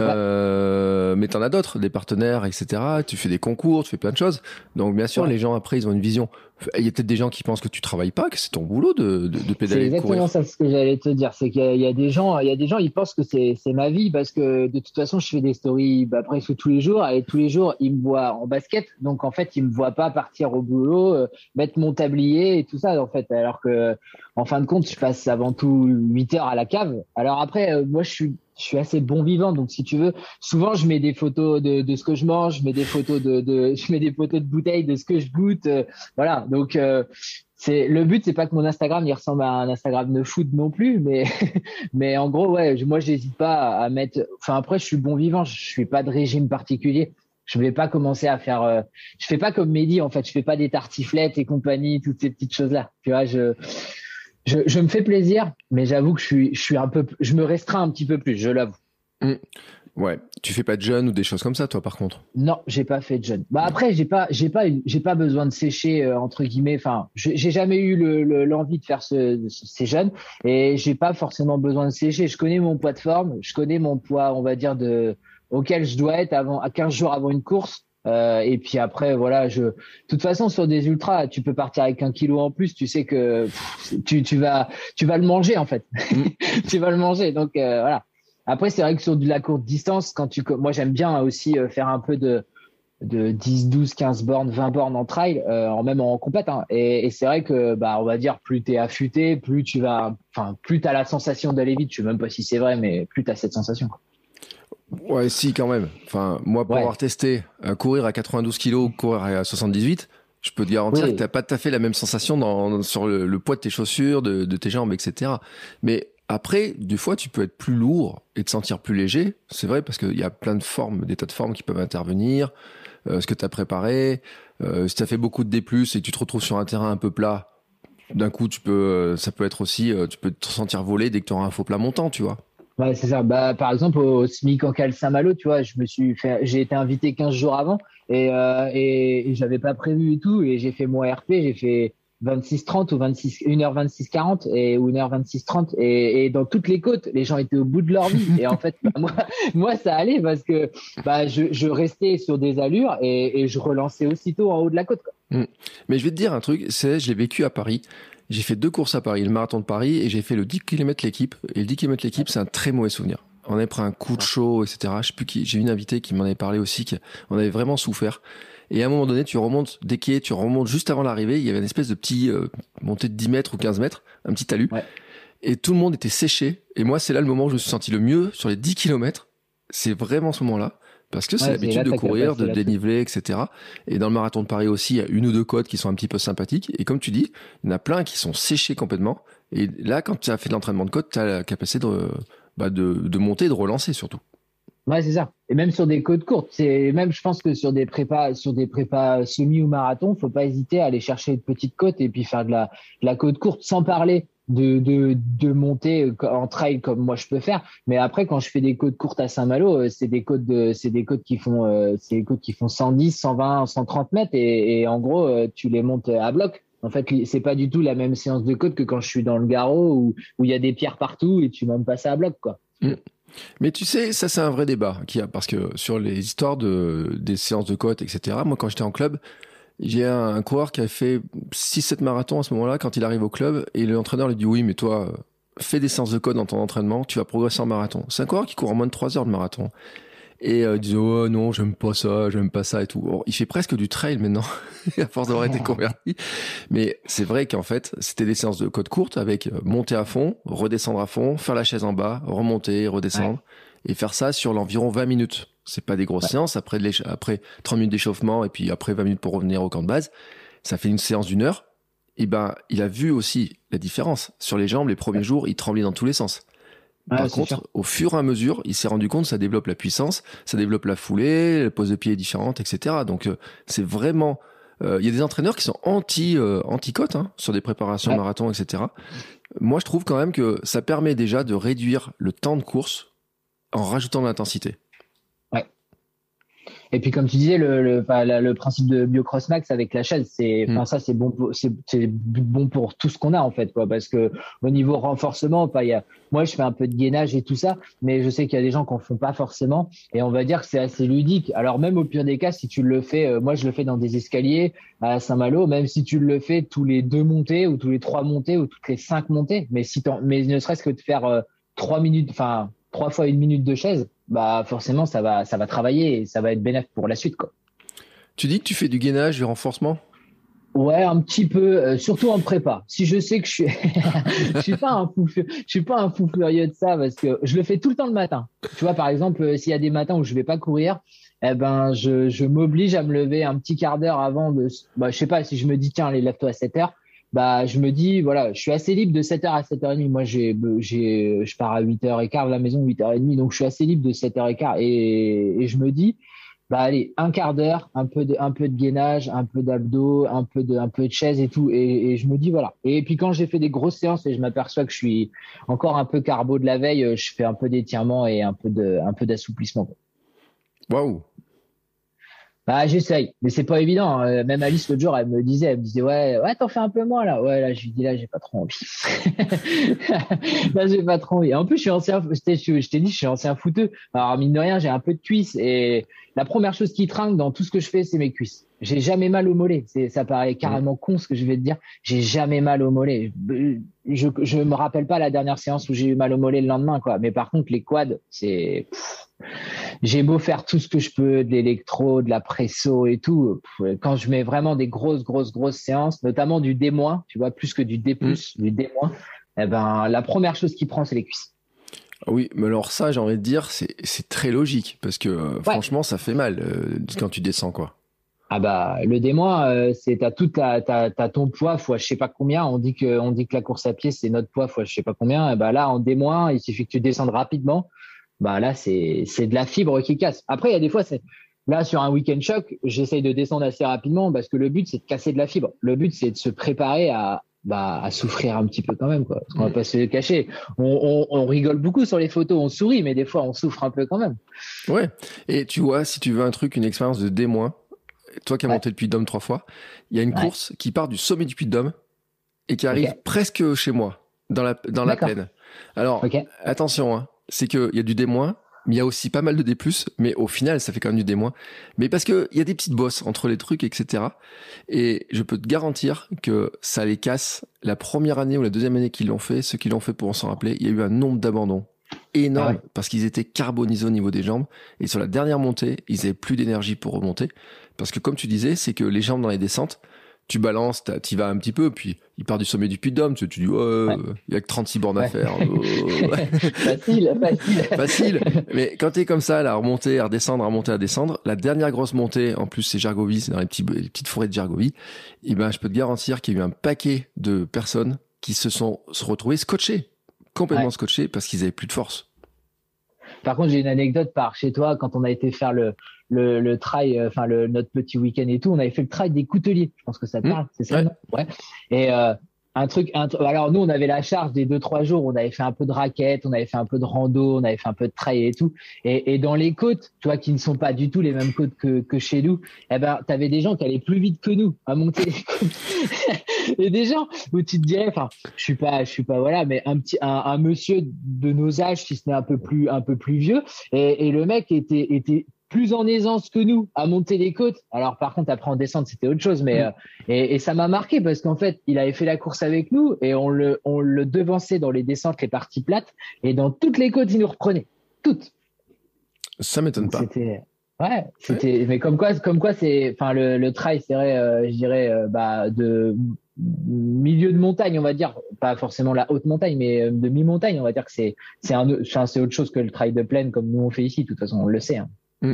euh, mais t'en as d'autres, des partenaires, etc. Tu fais des concours, tu fais plein de choses. Donc bien sûr, les gens après, ils ont une vision. Il y a peut-être des gens qui pensent que tu travailles pas, que c'est ton boulot de, de, de pédaler. C'est exactement ça ce que j'allais te dire. C'est qu'il y, a des gens, il y a des gens, ils pensent que c'est ma vie parce que de toute façon, je fais des stories bah, presque tous les jours et tous les jours, ils me voient en basket. Donc en fait, ils me voient pas partir au boulot, euh, mettre mon tablier et tout ça. En fait, alors que en fin de compte, je passe avant tout 8 heures à la cave. Alors après, euh, moi, je suis je suis assez bon vivant. Donc, si tu veux, souvent, je mets des photos de, ce que je mange, je mets des photos de, de, je mets des photos de bouteilles de ce que je goûte. Euh, voilà. Donc, euh, c'est le but, c'est pas que mon Instagram il ressemble à un Instagram de foot non plus, mais mais en gros, ouais, moi, j'hésite pas à mettre. Enfin, après, je suis bon vivant. Je suis pas de régime particulier. Je vais pas commencer à faire. Euh, je fais pas comme Mehdi en fait. Je fais pas des tartiflettes et compagnie, toutes ces petites choses là. Tu vois, je je, je, me fais plaisir, mais j'avoue que je suis, je suis un peu, je me restreins un petit peu plus, je l'avoue. Mmh. Ouais, tu fais pas de jeûne ou des choses comme ça, toi, par contre? Non, j'ai pas fait de jeûne. Bah après, j'ai pas, j'ai pas, j'ai pas besoin de sécher euh, entre guillemets. Enfin, j'ai jamais eu l'envie le, de faire ce, ces jeûnes et j'ai pas forcément besoin de sécher. Je connais mon poids de forme, je connais mon poids, on va dire de auquel je dois être avant, à 15 jours avant une course. Euh, et puis après, voilà, je. De toute façon, sur des ultras, tu peux partir avec un kilo en plus. Tu sais que tu, tu vas, tu vas le manger en fait. Mm. tu vas le manger. Donc euh, voilà. Après, c'est vrai que sur de la courte distance, quand tu, moi j'aime bien aussi euh, faire un peu de de 10, 12, 15 bornes, 20 bornes en trail, euh, en même en compète. Hein. Et, et c'est vrai que, bah, on va dire, plus t'es affûté, plus tu vas, enfin, plus t'as la sensation d'aller vite. Je sais même pas si c'est vrai, mais plus t'as cette sensation. Ouais, si, quand même. Enfin, moi, pour avoir testé euh, courir à 92 kg ou courir à 78, je peux te garantir que t'as pas tout à fait la même sensation dans, sur le, poids de tes chaussures, de, de, tes jambes, etc. Mais après, des fois, tu peux être plus lourd et te sentir plus léger. C'est vrai parce qu'il y a plein de formes, des tas de formes qui peuvent intervenir. Euh, ce que tu as préparé, euh, si tu as fait beaucoup de D+, et que tu te retrouves sur un terrain un peu plat, d'un coup, tu peux, ça peut être aussi, tu peux te sentir voler dès que tu auras un faux plat montant, tu vois. C'est ça. Bah, par exemple, au SMIC en Cal Saint-Malo, tu vois, je me suis fait, j'ai été invité 15 jours avant et, euh, et, j'avais pas prévu et tout. Et j'ai fait mon RP, j'ai fait 26-30 ou 26, 1h26-40 et, ou 1h26-30. Et, et, dans toutes les côtes, les gens étaient au bout de leur vie. Et en fait, bah, moi, ça allait parce que bah, je, restais sur des allures et, et je relançais aussitôt en haut de la côte. Mmh. Mais je vais te dire un truc, c'est, je l'ai vécu à Paris. J'ai fait deux courses à Paris, le marathon de Paris, et j'ai fait le 10 km l'équipe. Et le 10 km l'équipe, c'est un très mauvais souvenir. On avait pris un coup de chaud, etc. Je sais plus qui, j'ai une invitée qui m'en avait parlé aussi, qu'on avait vraiment souffert. Et à un moment donné, tu remontes des quais, tu remontes juste avant l'arrivée, il y avait une espèce de petit euh, montée de 10 mètres ou 15 mètres, un petit talus. Et tout le monde était séché. Et moi, c'est là le moment où je me suis senti le mieux sur les 10 km. C'est vraiment ce moment-là parce que c'est l'habitude de courir, de déniveler, etc. Et dans le marathon de Paris aussi, il y a une ou deux côtes qui sont un petit peu sympathiques. Et comme tu dis, il y en a plein qui sont séchés complètement. Et là, quand tu as fait de l'entraînement de côte, tu as la capacité de, bah de, de monter, de relancer surtout. Ouais, c'est ça. Et même sur des côtes courtes, c'est même, je pense que sur des prépas, sur des prépas semi ou marathon, faut pas hésiter à aller chercher une petite côte et puis faire de la, de la côte courte, sans parler de, de, de monter en trail comme moi je peux faire. Mais après, quand je fais des côtes courtes à Saint-Malo, euh, c'est des côtes de, c'est des côtes qui font, euh, c'est des côtes qui font 110, 120, 130 mètres et, en gros, euh, tu les montes à bloc. En fait, c'est pas du tout la même séance de côte que quand je suis dans le garrot où il y a des pierres partout et tu vas me passer à bloc quoi. Mm. Mais tu sais, ça c'est un vrai débat qui a parce que sur les histoires de des séances de côte, etc. Moi, quand j'étais en club, j'ai un, coureur qui a fait 6-7 marathons à ce moment-là quand il arrive au club et l'entraîneur lui dit oui, mais toi, fais des séances de code dans ton entraînement, tu vas progresser en marathon. C'est un coureur qui court en moins de 3 heures de marathon. Et euh, il disait oh non j'aime pas ça j'aime pas ça et tout. Il fait presque du trail maintenant à force d'avoir été converti. Mais c'est vrai qu'en fait c'était des séances de code courtes avec euh, monter à fond redescendre à fond faire la chaise en bas remonter redescendre et faire ça sur l'environ 20 minutes c'est pas des grosses séances. Après après 30 minutes d'échauffement et puis après 20 minutes pour revenir au camp de base ça fait une séance d'une heure. Et ben il a vu aussi la différence. Sur les jambes les premiers jours il tremblait dans tous les sens. Par contre, au fur et à mesure, il s'est rendu compte ça développe la puissance, ça développe la foulée, la pose de pied est différente, etc. Donc euh, c'est vraiment... Euh, il y a des entraîneurs qui sont anti euh, anti cote hein, sur des préparations marathon, etc. Moi, je trouve quand même que ça permet déjà de réduire le temps de course en rajoutant de l'intensité. Et puis comme tu disais, le, le, le principe de BioCrossMax avec la chaise, c'est, mm. ça c'est bon, c'est, bon pour tout ce qu'on a en fait, quoi. Parce que au niveau renforcement, pas, y a, moi je fais un peu de gainage et tout ça, mais je sais qu'il y a des gens qui en font pas forcément. Et on va dire que c'est assez ludique. Alors même au pire des cas, si tu le fais, euh, moi je le fais dans des escaliers à Saint-Malo, même si tu le fais tous les deux montées ou tous les trois montées ou toutes les cinq montées, mais si mais ne serait-ce que de faire euh, trois minutes, enfin trois fois une minute de chaise, bah forcément ça va ça va travailler et ça va être bénéfique pour la suite quoi. Tu dis que tu fais du gainage, du renforcement? Ouais, un petit peu, euh, surtout en prépa. Si je sais que je suis, je suis pas un fou, je suis pas un fou furieux de ça parce que je le fais tout le temps le matin. Tu vois, par exemple, euh, s'il y a des matins où je vais pas courir, eh ben, je, je m'oblige à me lever un petit quart d'heure avant de, bah, je sais pas si je me dis tiens, allez, lève-toi à 7 heures bah je me dis voilà, je suis assez libre de 7h à 7h30. Moi j'ai j'ai je pars à 8h15 de la maison 8h30 donc je suis assez libre de 7h15 et, et je me dis bah allez, un quart d'heure, un peu de un peu de gainage, un peu d'abdos, un peu de un peu de chaise et tout et, et je me dis voilà. Et puis quand j'ai fait des grosses séances et je m'aperçois que je suis encore un peu carbo de la veille, je fais un peu d'étirement et un peu de un peu d'assouplissement. Waouh, bah, j'essaye, mais c'est pas évident. Hein. Même Alice l'autre jour, elle me disait, elle me disait, ouais, ouais, t'en fais un peu moins là. Ouais, là, je lui dis là, j'ai pas trop envie. là, j'ai pas trop envie. En plus, je suis ancien, je t'ai dit, je suis ancien footeux. Alors mine de rien, j'ai un peu de cuisse et la première chose qui trinque dans tout ce que je fais, c'est mes cuisses. J'ai jamais mal au mollet. Ça paraît carrément con ce que je vais te dire. J'ai jamais mal au mollet. Je, je me rappelle pas la dernière séance où j'ai eu mal au mollet le lendemain, quoi. Mais par contre, les quads, c'est j'ai beau faire tout ce que je peux, de l'électro, de la presso et tout, quand je mets vraiment des grosses, grosses, grosses séances, notamment du D-, tu vois, plus que du D+, mm. du D-, eh ben, la première chose qui prend, c'est les cuisses. Ah oui, mais alors ça, j'ai envie de dire, c'est, très logique, parce que euh, franchement, ça fait mal euh, quand tu descends, quoi. Ah bah le D- euh, c'est t'as tout ta t'as, ton poids fois je sais pas combien. On dit que on dit que la course à pied c'est notre poids fois je sais pas combien. Et bah là en D- il suffit que tu descendes rapidement bah là c'est c'est de la fibre qui casse. Après il y a des fois c'est là sur un week-end choc, j'essaye de descendre assez rapidement parce que le but c'est de casser de la fibre. Le but c'est de se préparer à bah, à souffrir un petit peu quand même quoi. Parce qu'on va pas se le cacher. On, on, on, rigole beaucoup sur les photos, on sourit, mais des fois on souffre un peu quand même. Ouais. Et tu vois, si tu veux un truc, une expérience de D-, toi qui as monté le Puy de Dôme trois fois, il y a une course qui part du sommet du Puy de Dôme et qui arrive presque chez moi, dans la dans la plaine. Alors attention, hein, c'est qu'il y a du D-, mais il y a aussi pas mal de D+, mais au final, ça fait quand même du D-. Mais parce que il y a des petites bosses entre les trucs, etc. Et je peux te garantir que ça les casse. La première année ou la deuxième année qu'ils l'ont fait, ceux qui l'ont fait pour s'en rappeler, il y a eu un nombre d'abandons énorme ah parce qu'ils étaient carbonisés au niveau des jambes. Et sur la dernière montée, ils avaient plus d'énergie pour remonter. Parce que comme tu disais, c'est que les jambes dans les descentes, tu balances, tu vas un petit peu, puis il part du sommet du Puy de Dôme, tu, dis, ouais, il y a que 36 bornes à faire. facile, facile. facile. Mais quand t'es comme ça, là, à remonter, à redescendre, à remonter, à descendre, la dernière grosse montée, en plus c'est Gergovie, c'est dans les, petits, les petites forêts de Gergovie, et eh ben, je peux te garantir qu'il y a eu un paquet de personnes qui se sont se retrouvées scotchées, complètement scotchées, parce qu'ils avaient plus de force. Par contre, j'ai une anecdote par chez toi quand on a été faire le, le, le trail, euh, enfin le, notre petit week-end et tout, on avait fait le trail des couteliers. Je pense que ça te mmh. parle, c'est ça, non? Ouais. Et euh, un truc, alors nous, on avait la charge des deux, trois jours, on avait fait un peu de raquettes, on avait fait un peu de rando, on avait fait un peu de trail et tout. Et, et dans les côtes, tu vois, qui ne sont pas du tout les mêmes côtes que, que chez nous, eh ben, t'avais des gens qui allaient plus vite que nous à monter les côtes. et des gens où tu te dirais, enfin, je suis pas, je suis pas, voilà, mais un petit, un, un monsieur de nos âges, si ce n'est un peu plus, un peu plus vieux, et, et le mec était, était plus en aisance que nous à monter les côtes. Alors par contre après en descente c'était autre chose, mais mm. euh, et, et, ça m'a marqué parce qu'en fait il avait fait la course avec nous et on le on le devançait dans les descentes les parties plates et dans toutes les côtes il nous reprenait toutes. Ça m'étonne pas. C'était ouais c'était mais comme quoi comme quoi c'est enfin le, le trail c'est vrai euh, je dirais euh, bah de milieu de montagne on va dire pas forcément la haute montagne mais de mi montagne on va dire que c'est c'est un c'est autre chose que le trail de plaine comme nous on fait ici de toute façon on le sait. Hein. Mm.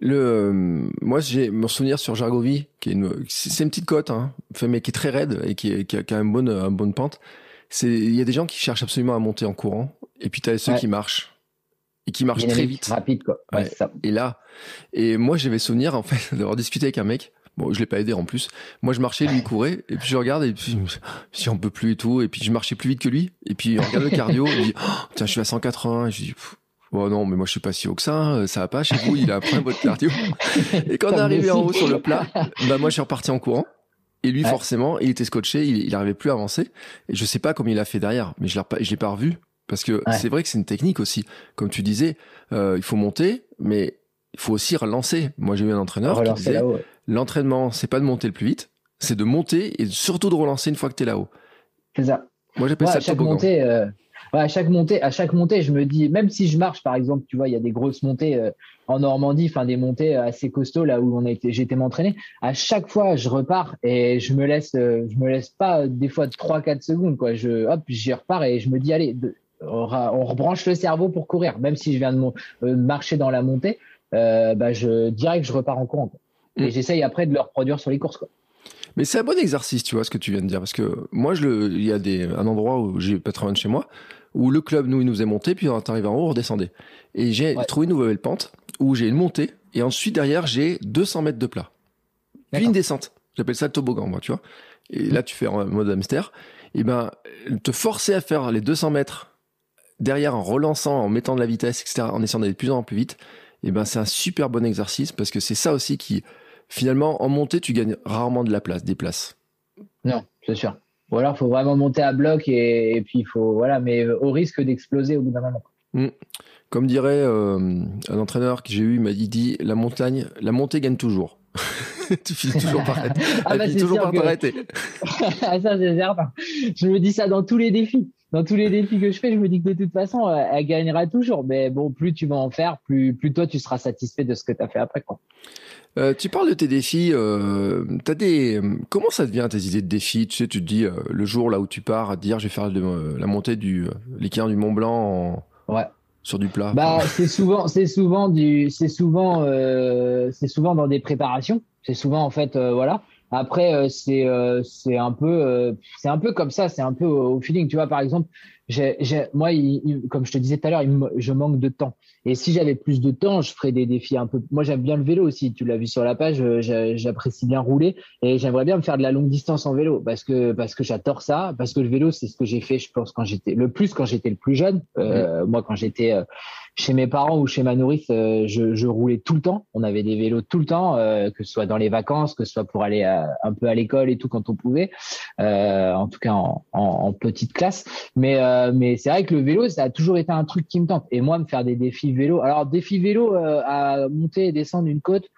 Le, euh, moi, j'ai mon souvenir sur Jargovie, qui est une, c'est une petite côte, hein, mais qui est très raide et qui, qui, a, a une bonne, une bonne pente. C'est, il y a des gens qui cherchent absolument à monter en courant, et puis tu as ceux qui marchent et qui marchent très vite, rapide quoi. Ouais, Ça. Et là, et moi, j'avais souvenir en fait d'avoir discuté avec un mec. Bon, je l'ai pas aidé en plus. Moi, je marchais, lui courait, et puis je regarde, et puis si on peut plus et tout, et puis je marchais plus vite que lui, et puis on regarde le cardio, il dit, oh, tiens, je suis à 180, et je dis, Oh non, mais moi je suis pas si haut que ça, hein. ça va pas chez vous, il a un problème votre cardio. Et quand on est arrivé en haut sur le plat, bah moi je suis reparti en courant. Et lui, forcément, il était scotché, il, il arrivait plus à avancer. Et je sais pas comment il a fait derrière, mais je l'ai, je l'ai pas revu. Parce que c'est vrai que c'est une technique aussi. Comme tu disais, euh, il faut monter, mais il faut aussi relancer. Moi, j'ai eu un entraîneur qui disait, l'entraînement, c'est pas de monter le plus vite, c'est de monter et surtout de relancer une fois que tu es là-haut. C'est ça. Moi, j'appelle ça chaque montée, euh, à chaque montée, à chaque montée, je me dis, même si je marche, par exemple, tu vois, il y a des grosses montées euh, en Normandie, enfin des montées assez costauds là où on a été, j'étais m'entraîner. À chaque fois, je repars et je me laisse, euh, je me laisse pas des fois 3-4 secondes, quoi. Je, hop, j'y repars et je me dis, allez, on, rebranche le cerveau pour courir, même si je viens de euh, marcher dans la montée, bah, je dirais que je repars en courant. Et mm. j'essaye après de le reproduire sur les courses, quoi. Mais c'est un bon exercice, tu vois, ce que tu viens de dire. Parce que moi, je le, il y a des, un endroit où j'ai pas très loin de chez moi, où le club, nous, il nous est monté, puis on arrivé en haut, on redescendait. Et j'ai trouvé une nouvelle pente où j'ai une montée, et ensuite, derrière, j'ai 200 mètres de plat. Puis une descente. J'appelle ça le toboggan, moi, tu vois. Et là, tu fais en mode hamster. Et ben, te forcer à faire les 200 mètres derrière en relançant, en mettant de la vitesse, etc., en essayant d'aller de plus en plus vite, et ben, c'est un super bon exercice parce que c'est ça aussi qui, finalement, en montée, tu gagnes rarement de la place, des places. Non, c'est sûr. Ou alors, il faut vraiment monter à bloc et, puis il faut, voilà, mais au risque d'exploser au bout d'un moment. Mm. Comme dirait euh, un entraîneur que j'ai eu, il m'a dit, la montagne, la montée gagne toujours. tu finis toujours par arrêter. ah bah, toujours par t'arrêter. Ah, ça, c'est certain. Je me dis ça dans tous les défis. Dans tous les défis que je fais, je me dis que de toute façon, elle gagnera toujours. Mais bon, plus tu vas en faire, plus, plus toi, tu seras satisfait de ce que tu as fait après. Quoi. Euh, tu parles de tes défis. Euh, as des comment ça devient tes idées de défis? Tu sais, tu te dis euh, le jour là où tu pars à dire je vais faire la montée du l'équerre du Mont Blanc ouais. sur du plat. Bah c'est souvent c'est souvent du c'est souvent c'est souvent dans des préparations. C'est souvent en fait voilà. Après c'est c'est un peu c'est un peu comme ça. C'est un peu au feeling. Tu vois par exemple j'ai, moi, comme je te disais tout à l'heure, je manque de temps. Et si j'avais plus de temps, je ferais des défis un peu. Moi, j'aime bien le vélo aussi. Tu l'as vu sur la page. J'apprécie bien rouler et j'aimerais bien me faire de la longue distance en vélo parce que parce que j'adore ça. Parce que le vélo, c'est ce que j'ai fait, je pense, quand j'étais le plus quand j'étais le plus jeune. Euh, moi, quand j'étais euh, chez mes parents ou chez ma nourrice, euh, je, je, roulais tout le temps. On avait des vélos tout le temps, euh, que ce soit dans les vacances, que ce soit pour aller un peu à l'école et tout quand on pouvait. en tout cas, en, en, en petite classe. Mais mais c'est vrai que le vélo, ça a toujours été un truc qui me tente. Et moi, me faire des défis vélo. Alors, défis vélo euh, à monter et descendre une côte.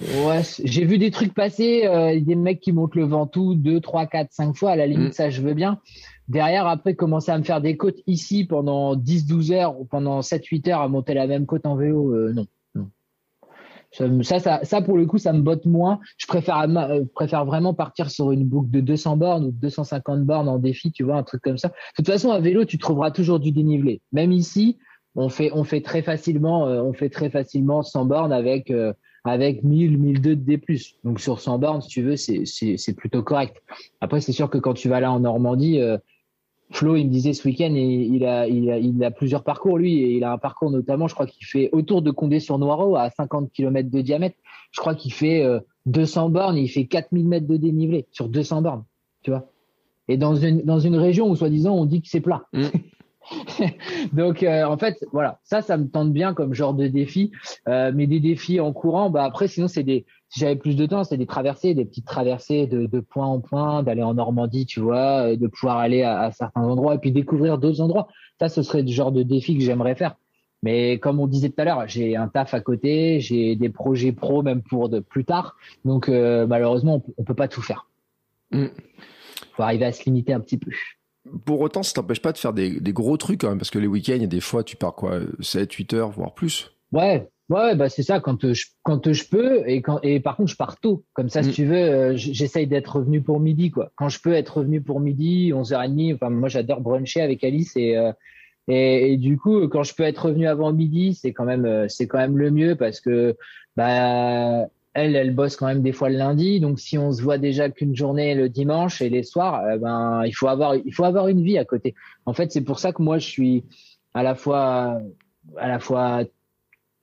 Ouais, j'ai vu des trucs passer, euh, des mecs qui montent le Ventoux deux, trois, quatre, cinq fois. À la limite, mm. ça, je veux bien. Derrière, après, commencer à me faire des côtes ici pendant 10, 12 heures ou pendant 7, 8 heures à monter la même côte en vélo, euh, non. Ça, ça, ça, pour le coup, ça me botte moins. Je préfère, euh, préfère vraiment partir sur une boucle de 200 bornes ou 250 bornes en défi, tu vois, un truc comme ça. De toute façon, à vélo, tu trouveras toujours du dénivelé. Même ici, on fait, on fait très facilement, euh, on fait très facilement 100 bornes avec, euh, avec 1000, 1002 de D+. Donc sur 100 bornes, si tu veux, c'est plutôt correct. Après, c'est sûr que quand tu vas là en Normandie, Flo, il me disait ce week-end, il a, il, a, il a plusieurs parcours, lui, et il a un parcours notamment, je crois qu'il fait autour de Condé-sur-Noireau, à 50 km de diamètre. Je crois qu'il fait 200 euh, bornes, il fait 4000 mètres de dénivelé sur 200 bornes, tu vois. et dans une, dans une région où soi-disant on dit que c'est plat. Mm. Donc euh, en fait voilà ça ça me tente bien comme genre de défi euh, mais des défis en courant bah après sinon c'est des si j'avais plus de temps c'est des traversées des petites traversées de, de point en point d'aller en Normandie tu vois de pouvoir aller à, à, certains endroits et puis découvrir d'autres endroits ça ce serait le genre de défi que j'aimerais faire mais comme on disait tout à l'heure, j'ai un taf à côté, j'ai des projets pro même pour de plus tard. Donc euh, malheureusement, on, peut pas tout faire. Il mm. faut arriver à se limiter un petit peu. Pour autant, ça t'empêche pas de faire des, gros trucs quand même, parce que les week-ends, des fois, tu pars quoi, 7, 8 heures, voire plus. Ouais, ouais, bah c'est ça. Quand je quand je peux et quand et par contre, je pars tôt. Comme ça, si mm. tu veux, euh, j'essaye d'être revenu pour midi, quoi. Quand je peux être revenu pour midi, 11h30. Enfin, moi, j'adore bruncher avec Alice et euh, et, du coup, quand je peux être revenu avant midi, c'est quand même euh, c'est quand même le mieux parce que bah elle, elle bosse quand même des fois le lundi. Donc si on se voit déjà qu'une journée le dimanche et les soirs, euh, ben il faut avoir il faut avoir une vie à côté. En fait, c'est pour ça que moi je suis à la fois à la fois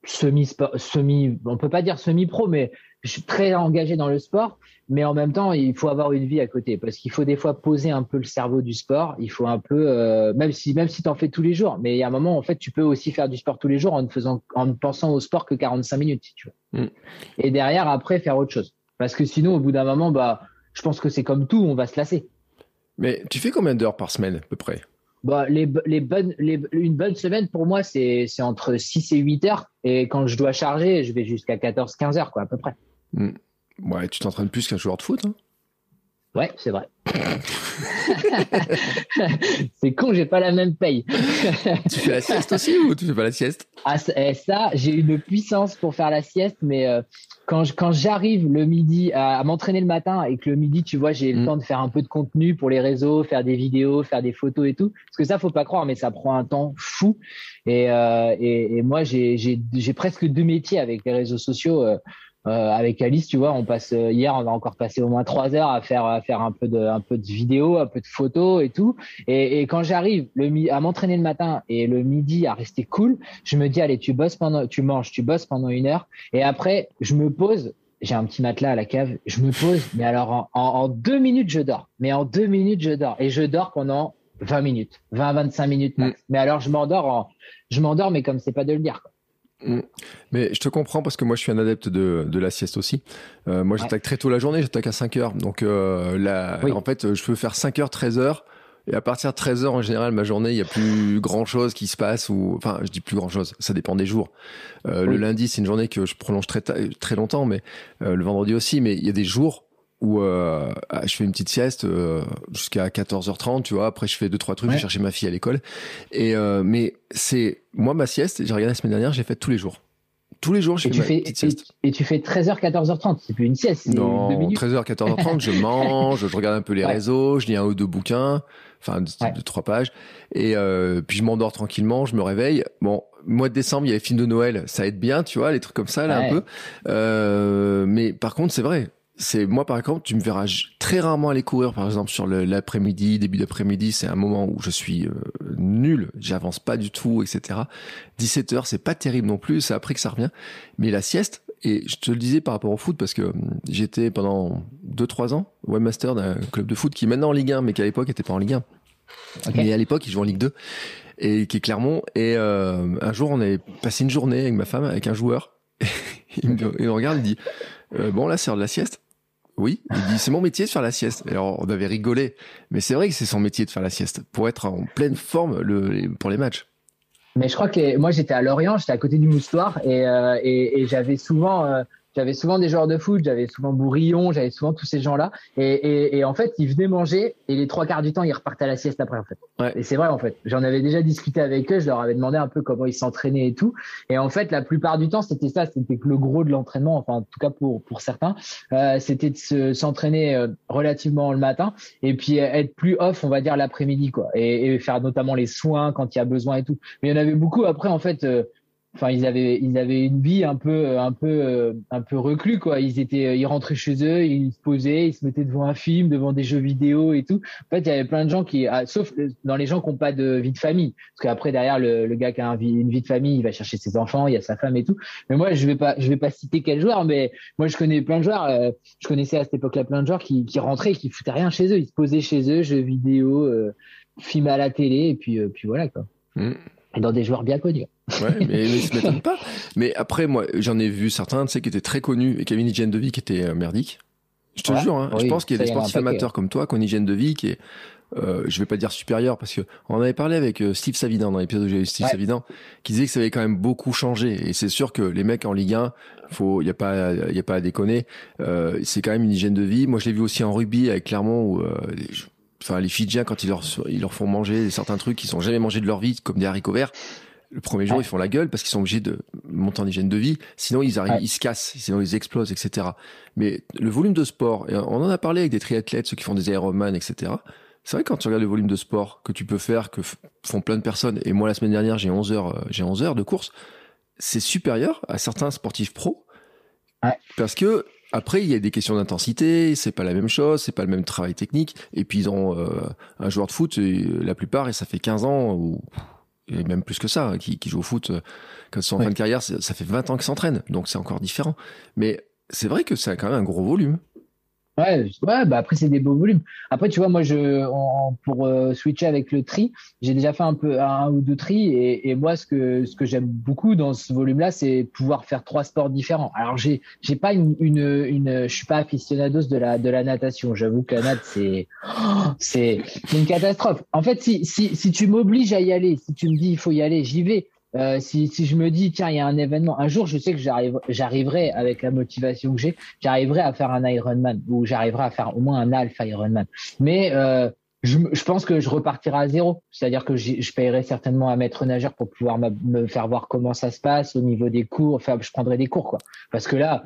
semi semi on peut pas dire semi pro mais je suis très engagé dans le sport mais en même temps, il faut avoir une vie à côté parce qu'il faut des fois poser un peu le cerveau du sport. Il faut un peu, euh, même si même si t'en fais tous les jours, mais il y a un moment en fait, tu peux aussi faire du sport tous les jours en ne faisant, en ne pensant au sport que 45 minutes si tu veux. Mm. Et derrière, après, faire autre chose. Parce que sinon, au bout d'un moment, bah, je pense que c'est comme tout, on va se lasser. Mais tu fais combien d'heures par semaine à peu près? Bah, les, les bonnes, les, une bonne semaine pour moi, c'est entre 6 et 8 heures. Et quand je dois charger, je vais jusqu'à 14-15 heures, quoi, à peu près. Mm. Ouais, tu t'entraînes plus qu'un joueur de foot. Hein ouais, c'est vrai. c'est con, j'ai pas la même paye. tu fais la sieste aussi ou tu fais pas la sieste? Ah, eh, Ça, j'ai une puissance pour faire la sieste, mais euh, quand, quand j'arrive le midi à, m'entraîner le matin et que le midi, tu vois, j'ai le mm. temps de faire un peu de contenu pour les réseaux, faire des vidéos, faire des photos et tout. Parce que ça, faut pas croire, mais ça prend un temps fou. Et, euh, et, et, moi, j'ai presque deux métiers avec les réseaux sociaux. Euh, euh, avec Alice, tu vois, on passe euh, hier, on a encore passé au moins trois heures à faire à faire un peu de un peu de vidéos, un peu de photos et tout. Et, et quand j'arrive le à m'entraîner le matin et le midi à rester cool, je me dis allez, tu bosses pendant, tu manges, tu bosses pendant une heure et après je me pose. J'ai un petit matelas à la cave, je me pose, mais alors en, en, deux minutes je dors. Mais en deux minutes je dors et je dors pendant 20 minutes, 20-25 minutes max. Mm. Mais alors je m'endors, je m'endors, mais comme c'est pas de le dire. Quoi. Mm. Mais je te comprends parce que moi je suis un adepte de, de la sieste aussi. Euh, moi j'attaque très tôt la journée, j'attaque à 5 heures. Donc euh, la, en fait je peux faire 5 heures, 13 heures. Et à partir de 13 heures en général, ma journée, il y a plus grand chose qui se passe ou, enfin, je dis plus grand chose. Ça dépend des jours. Euh, Le lundi, c'est une journée que je prolonge très, très longtemps, mais euh, le vendredi aussi. Mais il y a des jours où euh, je fais une petite sieste euh, jusqu'à 14h30, tu vois. Après, je fais deux trois trucs, je vais chercher ma fille à l'école. Et euh, mais c'est moi ma sieste. J'ai regardé la semaine dernière, j'ai fait tous les jours. Tous les jours, je fais ma fais, petite sieste. Et, tu fais 13h, 14h30. C'est plus une sieste. Non, 13h, 14h30, je mange, je regarde un peu les réseaux, je lis un ou deux bouquins, enfin deux, trois pages, et euh, puis je m'endors tranquillement, je me réveille. Bon, mois de décembre, il y a les films de Noël, ça aide bien, tu vois, les trucs comme ça là un peu. Euh, mais par contre, c'est vrai, c'est moi par exemple, tu me verras très rarement aller courir par exemple sur l'après-midi, début d'après-midi, c'est un moment où je suis euh, nul, j'avance pas du tout, etc. 17 heures, c'est pas terrible non plus, c'est après que ça revient. Mais la sieste, et je te le disais par rapport au foot parce que hum, j'étais pendant 2-3 ans webmaster d'un club de foot qui est maintenant en Ligue 1, mais qui à l'époque était pas en Ligue 1. Mais à l'époque, il jouait en Ligue 2 et qui est Clermont. Et euh, un jour, on avait passé une journée avec ma femme, avec un joueur. il, me, regarde, il dit euh, bon là c'est de la sieste oui, il dit c'est mon métier de faire la sieste. Alors on avait rigolé, mais c'est vrai que c'est son métier de faire la sieste pour être en pleine forme pour les matchs. Mais je crois que moi j'étais à Lorient, j'étais à côté du Moustoir et, euh, j'avais souvent euh, j'avais souvent des joueurs de foot, j'avais souvent Bourillon, j'avais souvent tous ces gens-là. Et, et, et, en fait, ils venaient manger et les trois quarts du temps, ils repartaient à la sieste après, en fait. Ouais. Et c'est vrai, en fait. J'en avais déjà discuté avec eux, je leur avais demandé un peu comment ils s'entraînaient et tout. Et en fait, la plupart du temps, c'était ça, c'était que le gros de l'entraînement, enfin, en tout cas pour, pour certains, euh, c'était de s'entraîner euh, relativement le matin et puis être plus off, on va dire, l'après-midi, quoi. Et, et, faire notamment les soins quand il y a besoin et tout. Mais il y en avait beaucoup après, en fait, euh, enfin ils avaient ils avaient une vie un peu un peu un peu reclus quoi. Ils étaient ils rentraient chez eux ils se posaient ils se mettaient devant un film devant des jeux vidéo et tout. En fait il y avait plein de gens qui ah, sauf dans les gens qui n'ont pas de vie de famille. Parce qu'après derrière le, le gars qui a une vie de famille il va chercher ses enfants il y a sa femme et tout. Mais moi je vais pas je vais pas citer quel joueur mais moi je connais plein de joueurs euh, je connaissais à cette époque-là plein de joueurs qui qui rentraient et qui foutaient rien chez eux. Ils se posaient chez eux jeux vidéo euh, à la télé et puis euh, puis voilà quoi. Mmh. Et dans des joueurs bien connus. Ouais, mais, mais ça m'étonne pas. Mais après, moi, j'en ai vu certains, tu sais, qui étaient très connus et qui avaient une hygiène de vie qui était euh, merdique. Je te jure, hein, je pense qu'il y a des sportifs amateurs comme toi qui ont une hygiène de vie qui est, euh, je vais pas dire supérieure parce que on avait parlé avec euh, Steve Savidan dans l'épisode où j'ai eu Steve Savidan qui disait que ça avait quand même beaucoup changé. Et c'est sûr que les mecs en Ligue 1 faut il y a pas y a pas à déconner euh, c'est quand même une hygiène de vie. Moi je l'ai vu aussi en rugby avec Clermont où euh, enfin les Fidjiens quand ils leur ils leur font manger certains trucs qu'ils sont jamais mangé de leur vie comme des haricots verts le premier jour, ils font la gueule parce qu'ils sont obligés de monter en hygiène de vie. Sinon, ils arrivent, ils se cassent, sinon ils explosent, etc. Mais le volume de sport, et on en a parlé avec des triathlètes, ceux qui font des Ironman, etc. C'est vrai quand tu regardes le volume de sport que tu peux faire, que font plein de personnes, et moi la semaine dernière j'ai 11 heures, euh, j'ai 11 heures de course, c'est supérieur à certains sportifs pros. Parce que après, il y a des questions d'intensité, c'est pas la même chose, c'est pas le même travail technique. Et puis ils ont euh, un joueur de foot, la plupart, et ça fait 15 ans ou et même plus que ça, qui, qui joue au foot euh, quand ils sont en fin de carrière, ça fait 20 ans qu'ils s'entraînent, donc c'est encore différent. Mais c'est vrai que ça a quand même un gros volume. Ouais, ouais, bah après c'est des beaux volumes. Après tu vois moi je pour euh, switcher avec le tri, j'ai déjà fait un peu un ou deux tri et, et moi ce que ce que j'aime beaucoup dans ce volume-là, c'est pouvoir faire trois sports différents. Alors j'ai j'ai pas une, une une je suis pas aficionados de la de la natation. J'avoue que la natte c'est c'est une catastrophe. En fait si si si tu m'obliges à y aller, si tu me dis il faut y aller, j'y vais. Euh, si, si je me dis tiens il y a un événement un jour je sais que j'arrive j'arriverai avec la motivation que j'ai j'arriverai à faire un Ironman ou j'arriverai à faire au moins un Alpha Ironman. Mais euh, je, je, pense que je repartirai à zéro. C'est-à-dire que je paierai certainement un maître nageur pour pouvoir me faire voir comment ça se passe au niveau des cours. Enfin je prendrai des cours quoi. Parce que là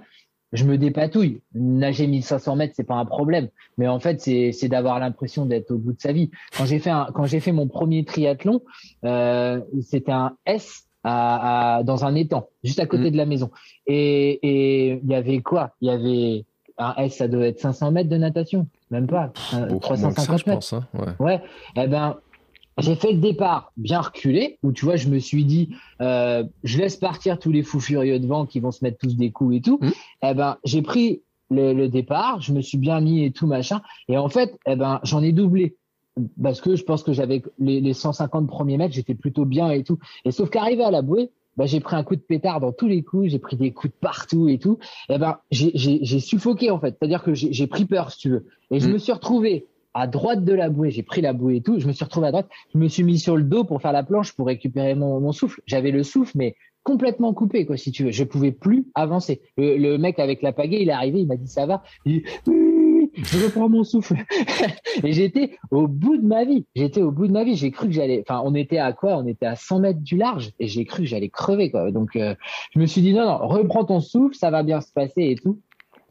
je me dépatouille. Nager 1500 mètres, c'est pas un problème. Mais en fait, c'est d'avoir l'impression d'être au bout de sa vie. Quand j'ai fait un, quand j'ai fait mon premier triathlon, euh, c'était un S à, à, dans un étang, juste à côté mmh. de la maison. Et il y avait quoi? Il y avait un S, ça doit être 500 mètres de natation, même pas, 350 mètres. Pense, hein, ouais. ouais. Eh ben, j'ai fait le départ bien reculé, où tu vois, je me suis dit, euh, je laisse partir tous les fous furieux devant qui vont se mettre tous des coups et tout. Mmh. Eh ben, j'ai pris le, le, départ, je me suis bien mis et tout machin, et en fait, eh ben, j'en ai doublé parce que je pense que j'avais les, les 150 premiers mètres, j'étais plutôt bien et tout. Et sauf qu'arrivé à la bouée, bah, j'ai pris un coup de pétard dans tous les coups, j'ai pris des coups de partout et tout. Et ben, j'ai suffoqué en fait, c'est-à-dire que j'ai pris peur, si tu veux. Et je mmh. me suis retrouvé à droite de la bouée, j'ai pris la bouée et tout, je me suis retrouvé à droite, je me suis mis sur le dos pour faire la planche pour récupérer mon, souffle. J'avais le souffle, mais complètement coupé, quoi, si tu veux. Je pouvais plus avancer. Le, mec avec la pagaie, il est arrivé, il m'a dit ça va? Il dit, je reprends mon souffle. et j'étais au bout de ma vie. J'étais au bout de ma vie. J'ai cru que j'allais, enfin, on était à quoi? On était à 100 mètres du large et j'ai cru que j'allais crever, quoi. Donc, euh, je me suis dit, non, non, reprends ton souffle, ça va bien se passer et tout.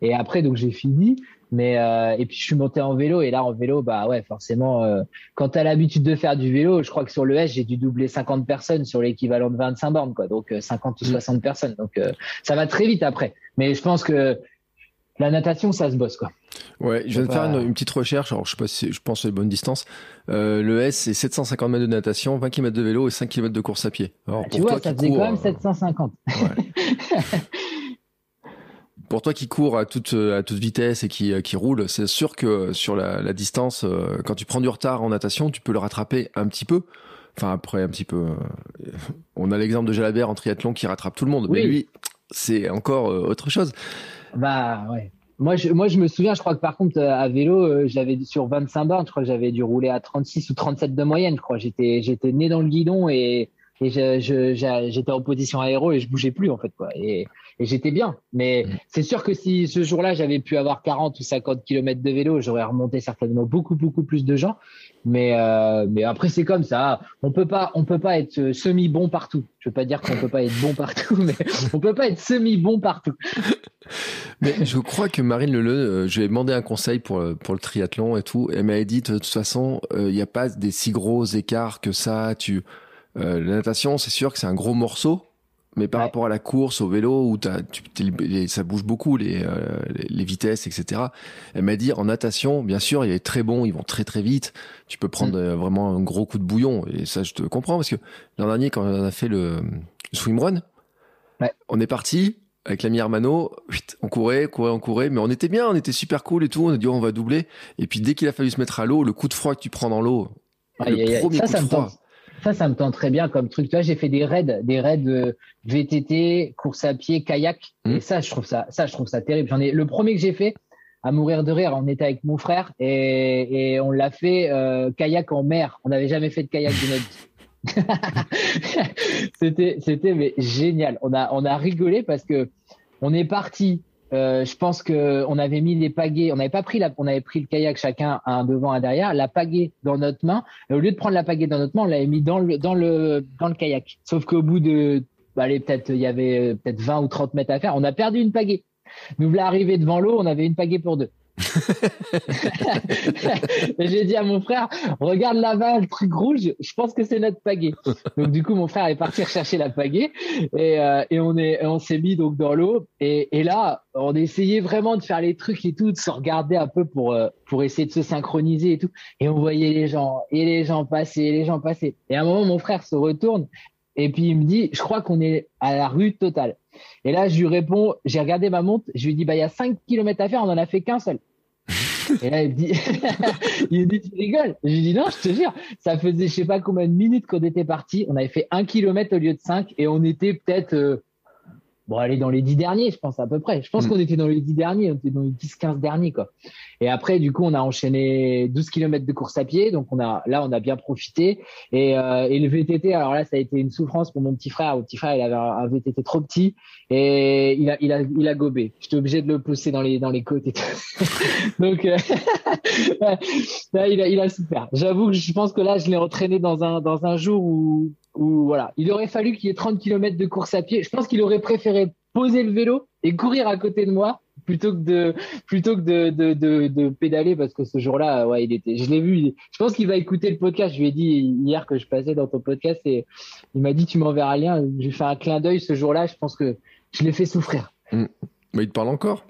Et après, donc, j'ai fini. Mais euh, et puis je suis monté en vélo et là en vélo bah ouais forcément euh, quand tu as l'habitude de faire du vélo, je crois que sur le S j'ai dû doubler 50 personnes sur l'équivalent de 25 bornes quoi. Donc 50 euh, ou 60 mmh. personnes. Donc euh, ça va très vite après. Mais je pense que la natation ça se bosse quoi. Ouais, je viens de faire une, petite recherche. Alors, je sais pas si je pense à les bonnes distances. Euh, le S, c'est 750 mètres de natation, 20 km de vélo et 5 km de course à pied. Alors, ah, tu vois, ça faisait quand même 750. Ouais. pour toi qui cours à toute à toute vitesse et qui qui roule, c'est sûr que sur la, la, distance, euh, quand tu prends du retard en natation, tu peux le rattraper un petit peu. Enfin après un petit peu. Euh, on a l'exemple de Jalabert en triathlon qui rattrape tout le monde, mais lui c'est encore euh, autre chose. Bah ouais. Moi je, moi, je me souviens, je crois que par contre, à vélo, j'avais sur 25 bornes, je crois que j'avais dû rouler à 36 ou 37 de moyenne, je crois. J'étais, j'étais né dans le guidon et, et j'étais je, en position aéro et je bougeais plus, en fait, quoi. Et, et j'étais bien. Mais mm. c'est sûr que si ce jour-là j'avais pu avoir 40 ou 50 kilomètres de vélo, j'aurais remonté certainement beaucoup beaucoup plus de gens. Mais euh, mais après c'est comme ça. On peut pas on peut pas être semi bon partout. Je veux pas dire qu'on peut pas être bon partout, mais on peut pas être semi bon partout. Mais je crois que Marine Leleu, euh, je lui ai demandé un conseil pour pour le triathlon et tout. Elle m'avait dit de toute façon, il euh, n'y a pas des si gros écarts que ça. Tu la natation, c'est sûr que c'est un gros morceau Mais par rapport à la course, au vélo, où as, tu, ça bouge beaucoup, les, les, vitesses, etc. Elle m'a dit, en natation, bien sûr, il est très bon, ils vont très très vite. Tu peux prendre mm. vraiment un gros coup de bouillon. Et ça, je te comprends, parce que l'an dernier, quand on a fait le, swimrun, on est parti, avec l'ami Armano, on courait, courait, on courait, mais on était bien, on était super cool et tout. On a dit oh, on va doubler. Et puis dès qu'il a fallu se mettre à l'eau, le coup de froid que tu prends dans l'eau, le premier ça, coup ça de froid. Ça, ça me tente très bien comme truc. Toi, j'ai fait des raids, des raids de VTT, course à pied, kayak. Et hmm. ça, je trouve ça, ça, je trouve ça terrible. J'en ai le premier que j'ai fait à mourir de rire. On était avec mon frère et, et on l'a fait euh, kayak en mer. On n'avait jamais fait de kayak de notre vie. c'était, c'était mais génial. On a, on a rigolé parce que on est parti. Euh, je pense que on avait mis les pagaies. On n'avait pas pris la, on avait pris le kayak chacun un devant un derrière, la pagaie dans notre main. Et au lieu de prendre la pagaie dans notre main, on l'avait mis dans le, dans le, dans le kayak. Sauf qu'au bout de, bah, allez, peut-être, il y avait peut-être 20 ou 30 mètres à faire. On a perdu une pagaie. Nous voilà arrivés devant l'eau, on avait une pagaie pour deux. J'ai dit à mon frère, regarde là-bas le truc rouge, je pense que c'est notre pagaie. Donc du coup, mon frère est parti rechercher la pagaie et, euh, et on est, on s'est mis donc dans l'eau et, et, là, on essayait vraiment de faire les trucs et tout, de se regarder un peu pour euh, pour essayer de se synchroniser et tout. Et on voyait les gens et les gens passer, les gens passer. Et à un moment, mon frère se retourne et puis il me dit, je crois qu'on est à la rue totale. Et là, je lui réponds, j'ai regardé ma montre, je lui dis, bah, il y a 5 km à faire, on en a fait qu'un seul. Et là, il me dit, il me dit, tu rigoles. Je lui dis, non, je te jure, ça faisait je sais pas combien de minutes qu'on était parti. On avait fait un kilomètre au lieu de 5 et on était peut-être, euh, bon, aller dans les 10 derniers, je pense, à peu près. Je pense mm. qu'on était dans les 10 derniers, on était dans les 10, 15 derniers, quoi. Et après, du coup, on a enchaîné 12 km de course à pied. Donc, on a, là, on a bien profité. Et, euh, et le VTT, alors là, ça a été une souffrance pour mon petit frère. Mon petit frère, il avait un, VTT trop petit et il a, il a, il a gobé. J'étais obligé de le pousser dans les, dans les côtes et tout. donc, euh, là, il a, il a super. J'avoue que je pense que là, je l'ai entraîné dans un, dans un jour où, où voilà, il aurait fallu qu'il y ait 30 km de course à pied. Je pense qu'il aurait préféré poser le vélo et courir à côté de moi plutôt que de plutôt que de, de, de, de pédaler parce que ce jour-là ouais il était je l'ai vu. Je pense qu'il va écouter le podcast. Je lui ai dit hier que je passais dans ton podcast et il m'a dit tu m'enverras lien. J'ai fait un clin d'œil ce jour-là. Je pense que je l'ai fait souffrir. Mm. mais il te parle encore?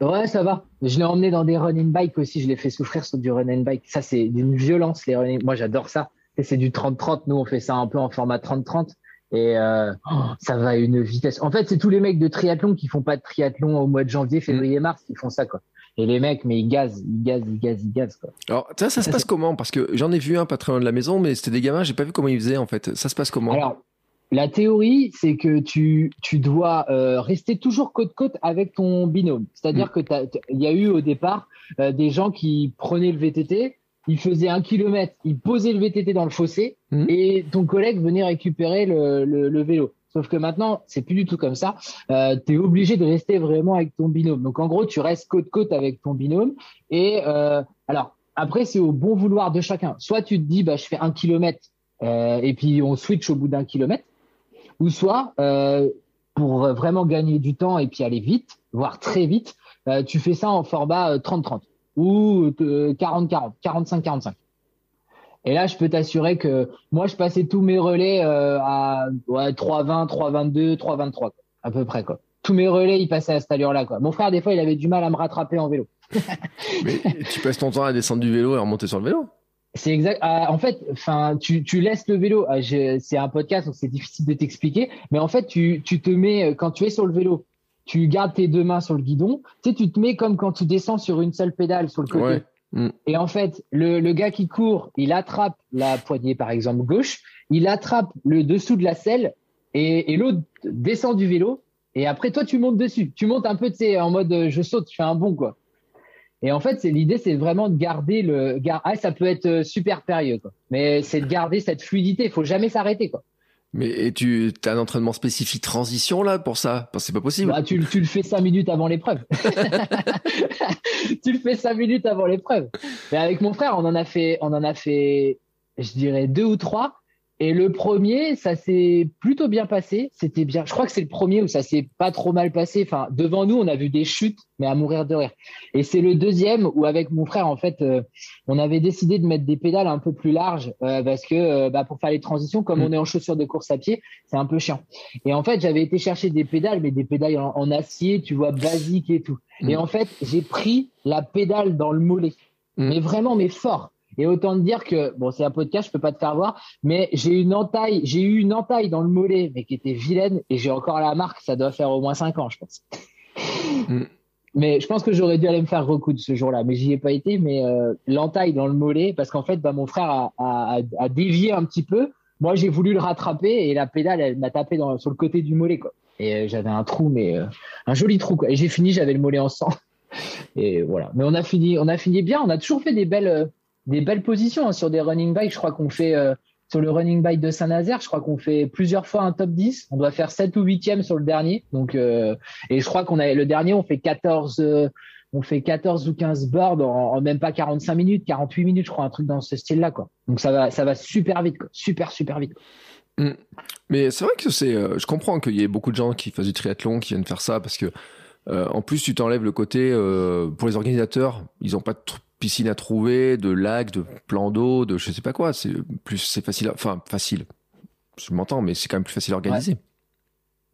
Ouais ça va. Je l'ai emmené dans des running bike aussi. Je l'ai fait souffrir sur du running bike. Ça c'est d'une violence les running moi j'adore ça c'est du 30-30 nous on fait ça un peu en format 30-30 et euh, ça va à une vitesse. En fait, c'est tous les mecs de triathlon qui font pas de triathlon au mois de janvier, février, mars qui font ça, quoi. Et les mecs, mais ils gazent, ils gazent, ils gazent, ils gazent, quoi. Alors, ça, ça se passe comment? Parce que j'en ai vu un pas très loin de la maison, mais c'était des gamins, j'ai pas vu comment ils faisaient, en fait. Ça se passe comment? Alors, la théorie, c'est que tu, tu dois euh, rester toujours côte-côte avec ton binôme. C'est-à-dire mm. que il y a eu au départ euh, des gens qui prenaient le VTT, il faisait un kilomètre, il posait le VTT dans le fossé mmh. et ton collègue venait récupérer le, le, vélo. Sauf que maintenant, c'est plus du tout comme ça. Euh, tu es obligé de rester vraiment avec ton binôme. Donc en gros, tu restes côte côte avec ton binôme. Et euh, alors après, c'est au bon vouloir de chacun. Soit tu te dis, bah je fais un kilomètre euh, et puis on switch au bout d'un kilomètre, ou soit euh, pour vraiment gagner du temps et puis aller vite, voire très vite, euh, tu fais ça en format 30-30 ou 40-40, 45-45. Et là, je peux t'assurer que moi, je passais tous mes relais euh, à ouais, 3,20, 3,22, 3,23, à peu près. Quoi. Tous mes relais, ils passaient à cette allure-là. Quoi. Mon frère, des fois, il avait du mal à me rattraper en vélo. Mais tu passes ton temps à descendre du vélo et à remonter sur le vélo? C'est exact. Ah, en fait, enfin, tu, tu laisses le vélo. Ah, c'est un podcast, donc c'est difficile de t'expliquer. Mais en fait, tu, tu te mets quand tu es sur le vélo, tu gardes tes deux mains sur le guidon, tu sais, tu te mets comme quand tu descends sur une seule pédale sur le côté. Mm. Et en fait, le, le, gars qui court, il attrape la poignée, par exemple, gauche, il attrape le dessous de la selle et, et l'autre descend du vélo. Et après, toi, tu montes dessus. Tu montes un peu, tu sais, en mode euh, je saute, je fais un bond, quoi. Et en fait, c'est l'idée, c'est vraiment de garder le. Ah, ça peut être euh, super périlleux, quoi. Mais c'est de garder cette fluidité. Il faut jamais s'arrêter, quoi. Mais tu as un entraînement spécifique transition là pour ça? C'est pas possible. Bah, tu, tu, le fais cinq minutes avant l'épreuve. tu le fais cinq minutes avant l'épreuve. Mais avec mon frère, on en a fait, on en a fait, je dirais deux ou trois. Et le premier, ça s'est plutôt bien passé. C'était bien. Je crois que c'est le premier où ça s'est pas trop mal passé. Enfin, devant nous, on a vu des chutes, mais à mourir de rire. Et c'est le deuxième où, avec mon frère, en fait, euh, on avait décidé de mettre des pédales un peu plus larges euh, parce que euh, bah, pour faire les transitions, comme mm. on est en chaussures de course à pied, c'est un peu chiant. Et en fait, j'avais été chercher des pédales, mais des pédales en, acier, tu vois, basiques et tout. Mm. Et en fait, j'ai pris la pédale dans le mollet, mm. mais vraiment, mais fort. Et autant te dire que, bon, c'est un podcast, je peux pas te faire voir, mais j'ai une entaille, j'ai eu une entaille dans le mollet, mais qui était vilaine, et j'ai encore la marque, ça doit faire au moins 5 ans, je pense. Mm. Mais je pense que j'aurais dû aller me faire recoudre ce jour-là, mais j'y ai pas été, mais euh, l'entaille dans le mollet, parce qu'en fait, bah, mon frère a, a, a, dévié un petit peu. Moi, j'ai voulu le rattraper et la pédale, elle m'a tapé dans, sur le côté du mollet, quoi. Et euh, j'avais un trou, mais euh, un joli trou, quoi. Et j'ai fini, j'avais le mollet en sang. Et voilà. Mais on a fini, on a fini bien. On a toujours fait des belles, des belles positions hein, sur des running bikes. Je crois qu'on fait euh, sur le running bike de Saint-Nazaire, je crois qu'on fait plusieurs fois un top 10. On doit faire 7 ou 8e sur le dernier. Donc euh, et je crois qu'on a le dernier, on fait 14 euh, on fait 14 ou 15 boards en, même pas 45 minutes, 48 minutes, je crois un truc dans ce style-là. Donc ça va ça va super vite. Super super vite. Mm. Mais c'est vrai que c'est je comprends qu'il y ait beaucoup de gens qui fassent du triathlon qui viennent faire ça parce que en plus, tu t'enlèves le côté pour les organisateurs, ils ont pas de piscine à trouver, de lacs, de plans d'eau, de je sais pas quoi. C'est plus, c'est facile, enfin facile. Je m'entends, mais c'est quand même plus facile à organiser.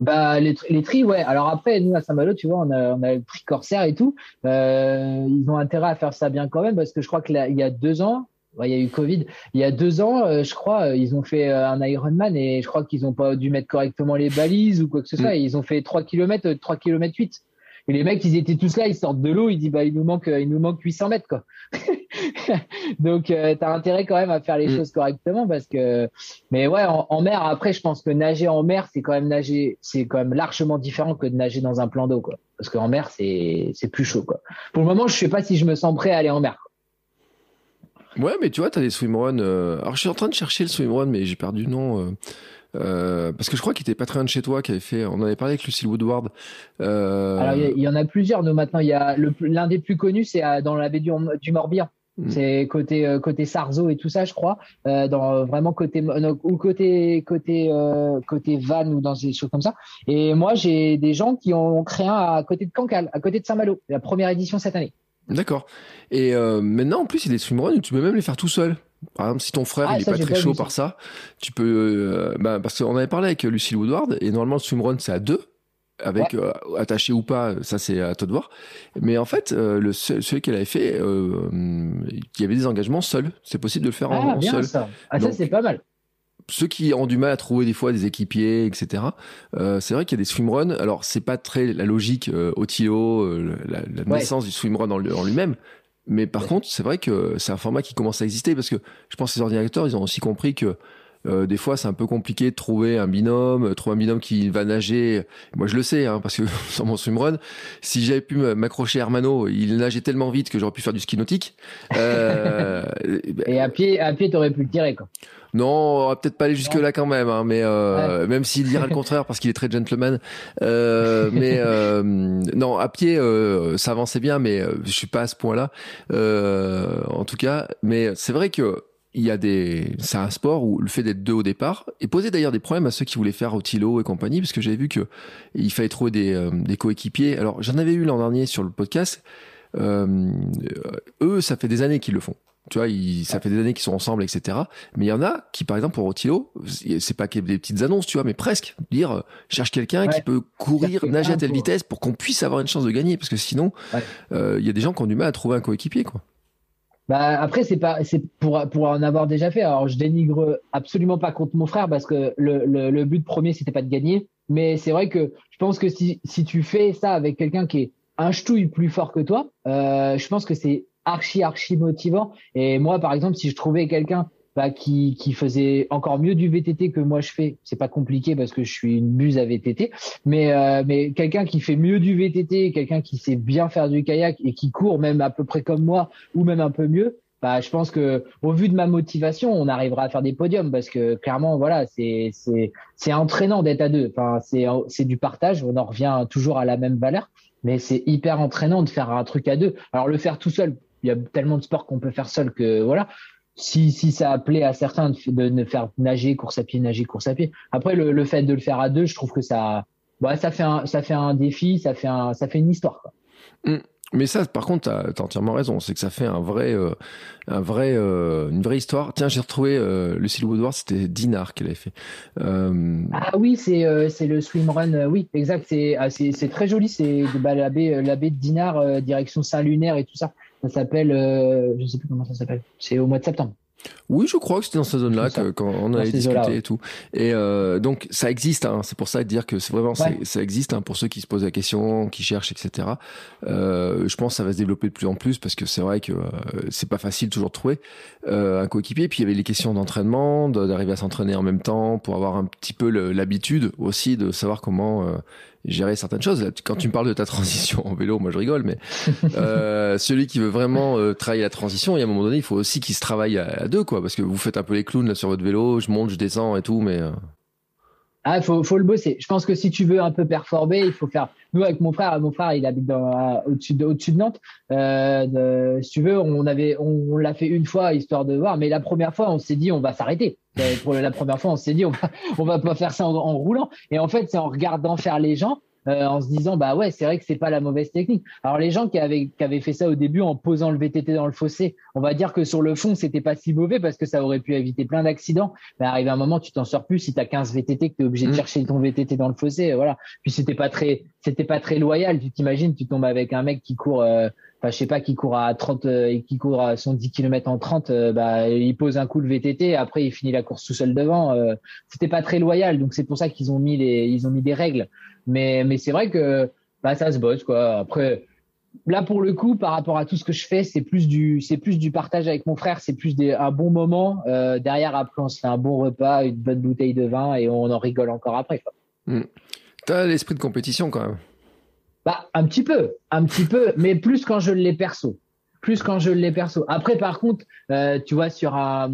Bah les, les tris, ouais. Alors après, nous à Saint-Malo, tu vois, on a, on a le tri corsaire et tout. Euh, ils ont intérêt à faire ça bien quand même parce que je crois qu'il y a deux ans, il y a eu Covid. Il y a deux ans, euh, je crois, euh, ils ont fait un Ironman et je crois qu'ils n'ont pas dû mettre correctement les balises ou quoi que ce soit. Mm. ils ont fait 3 km, 3 km 8. Et les mecs, ils étaient tous là, ils sortent de l'eau, ils disent bah il nous manque, il nous manque 800 mètres quoi. Donc euh, tu as intérêt quand même à faire les mm. choses correctement parce que, mais ouais, en, mer après, je pense que nager en mer, c'est quand même nager, c'est quand même largement différent que de nager dans un plan d'eau quoi. Parce qu'en mer, c'est c'est plus chaud quoi. Pour le moment, je sais pas si je me sens prêt à aller en mer. Ouais, mais tu vois, tu as des swimruns. Euh... Alors, je suis en train de chercher le swimrun, mais j'ai perdu le nom. Euh... Euh, parce que je crois qu'il était pas très loin de chez toi, qui avait fait. On en avait parlé avec Lucille Woodward. Euh... Alors il y, en a plusieurs. Nous maintenant, il y a l'un des plus connus, c'est dans la baie du, du Morbihan. Hmm. C'est côté euh, côté Sarzo et tout ça, je crois. Euh, dans vraiment côté ou côté côté euh, côté Vannes ou dans des choses comme ça. Et moi, j'ai des gens qui ont créé un à côté de Cancale, à côté de Saint-Malo, la première édition cette année. D'accord. Et euh, maintenant, en plus, il y a des swimruns où tu peux même les faire tout seul. Par exemple, si ton frère ah, il est pas très chaud par ça, tu peux, euh, bah, parce qu'on avait parlé avec Lucille Woodward et normalement le swimrun c'est à deux, avec euh, attaché ou pas, ça c'est à toi de voir. Mais en fait, euh, le celui qu'elle avait fait, il y avait des engagements seuls. C'est possible de le faire en, ah, bien, seul. Ça. Ah ça c'est pas mal ceux qui ont du mal à trouver des fois des équipiers, etc. Euh, c'est vrai qu'il y a des swimruns. Alors c'est pas très la logique euh, Otilo, euh, la, la naissance du swimrun en, en lui-même. Mais par contre, c'est vrai que c'est un format qui commence à exister parce que je pense que les ordinateurs, ils ont aussi compris que euh, des fois, c'est un peu compliqué de trouver un binôme, euh, trouver un binôme qui va nager. Moi, je le sais, hein, parce que sur mon swimrun, si j'avais pu m'accrocher à Hermano, il nageait tellement vite que j'aurais pu faire du ski nautique. Euh, Et à pied, à pied, t'aurais pu le tirer, quoi. Non, on va peut-être pas aller jusque là quand même, hein, mais euh, même s'il dira le contraire parce qu'il est très gentleman. Euh, mais euh, non, à pied, ça avançait bien, mais je suis pas à ce point-là. en tout cas, mais c'est vrai que il y a des, c'est un sport où le fait d'être deux au départ et posait d'ailleurs des problèmes à ceux qui voulaient faire au Tilo et compagnie, parce que j'avais vu que il fallait trouver des, euh, des coéquipiers. Alors j'en avais eu l'an dernier sur le podcast. Euh, eux, ça fait des années qu'ils le font. Tu vois, ils, ça fait des années qu'ils sont ensemble, etc. Mais il y en a qui, par exemple, pour Rotilo, c'est pas des petites annonces, tu vois, mais presque. Dire, euh, cherche quelqu'un qui peut courir, nager à telle vitesse pour qu'on puisse avoir une chance de gagner. Parce que sinon, euh, il y a des gens qui ont du mal à trouver un coéquipier, quoi. Bah après c'est pas c'est pour pour en avoir déjà fait. Alors je dénigre absolument pas contre mon frère parce que le, le, le but premier c'était pas de gagner, mais c'est vrai que je pense que si si tu fais ça avec quelqu'un qui est un ch'touille plus fort que toi, euh, je pense que c'est archi archi motivant. Et moi par exemple si je trouvais quelqu'un qui, faisait encore mieux du VTT que moi je fais. C'est pas compliqué parce que je suis une buse à VTT, mais euh, mais quelqu'un qui fait mieux du VTT, quelqu'un qui sait bien faire du kayak et qui court même à peu près comme moi ou même un peu mieux, bah je pense que au vu de ma motivation, on arrivera à faire des podiums parce que clairement voilà, c'est c'est c'est entraînant d'être à deux. C'est c'est du partage, on en revient toujours à la même valeur, mais c'est hyper entraînant de faire un truc à deux. Alors le faire tout seul, il y a tellement de sports qu'on peut faire seul que voilà, si, si ça plaît à certains de, de, faire nager, course à pied, nager, course à pied. Après, le, le fait de le faire à deux, je trouve que ça, bah, ça fait un, ça fait un défi, ça fait un, ça fait une histoire. Quoi. Mmh. Mais ça, par contre, t'as as entièrement raison. C'est que ça fait un vrai, euh, un vrai, euh, une vraie histoire. Tiens, j'ai retrouvé euh, Lucille Woodward. C'était Dinard qu'elle avait fait. Ah oui, c'est c'est le swimrun. oui, exact. C'est ah, c'est très joli. C'est bah, la baie la baie de Dinard, direction Saint-Lunaire et tout ça. Ça s'appelle, je sais plus comment ça s'appelle. C'est au mois de septembre. Oui, je crois que c'était dans cette zone-là quand on avait discuté et tout. Et euh, donc ça existe. Hein, c'est pour ça de dire que c'est vraiment ça existe hein, pour ceux qui se posent la question, qui cherchent, etc. Euh, je pense que ça va se développer de plus en plus parce que c'est vrai que euh, c'est pas facile toujours de trouver euh, un coéquipier. Puis il y avait les questions d'entraînement, d'arriver à s'entraîner en même temps pour avoir un petit peu l'habitude aussi de savoir comment euh, gérer certaines choses. Quand tu me parles de ta transition en vélo, moi je rigole, mais euh, celui qui veut vraiment euh, travailler la transition, il y a un moment donné, il faut aussi qu'il se travaille à, deux, quoi, parce que vous faites un peu les clowns là, sur votre vélo, je monte, je descends et tout, mais. Euh... Ah, faut, faut le bosser. Je pense que si tu veux un peu performer, il faut faire. Nous, avec mon frère, mon frère, il habite dans, au-dessus de, au-dessus de Nantes. Euh, de, si tu veux, on avait, on, on l'a fait une fois histoire de voir, mais la première fois, on s'est dit, on va s'arrêter. Pour la première fois, on s'est dit, on va, on va pas faire ça en, en roulant. Et en fait, c'est en regardant faire les gens euh, en se disant bah ouais c'est vrai que c'est pas la mauvaise technique. Alors les gens qui avaient qui avaient fait ça au début en posant le VTT dans le fossé, on va dire que sur le fond c'était pas si mauvais parce que ça aurait pu éviter plein d'accidents. Mais arrivé un moment tu t'en sors plus si t'as 15 VTT que t'es obligé de mm. chercher ton VTT dans le fossé, voilà. Puis c'était pas très c'était pas très loyal. Tu t'imagines tu tombes avec un mec qui court euh, enfin je sais pas qui court à 30 euh, et qui court à son 10 km en 30 bah il pose un coup le VTT après il finit la course tout seul devant c'était pas très loyal donc c'est pour ça qu'ils ont mis les ils ont mis des règles mais, mais c'est vrai que bah, ça se bosse, quoi. Après, là, pour le coup, par rapport à tout ce que je fais, c'est plus du, c'est plus du partage avec mon frère, c'est plus des, un bon moment. Euh, derrière, après, on se fait un bon repas, une bonne bouteille de vin et on en rigole encore après. Quoi. Hmm. T'as l'esprit de compétition quand même. Bah, un petit peu, un petit peu, mais plus quand je l'ai perso plus quand je l'ai perso. Après, par contre, euh, tu vois, sur un,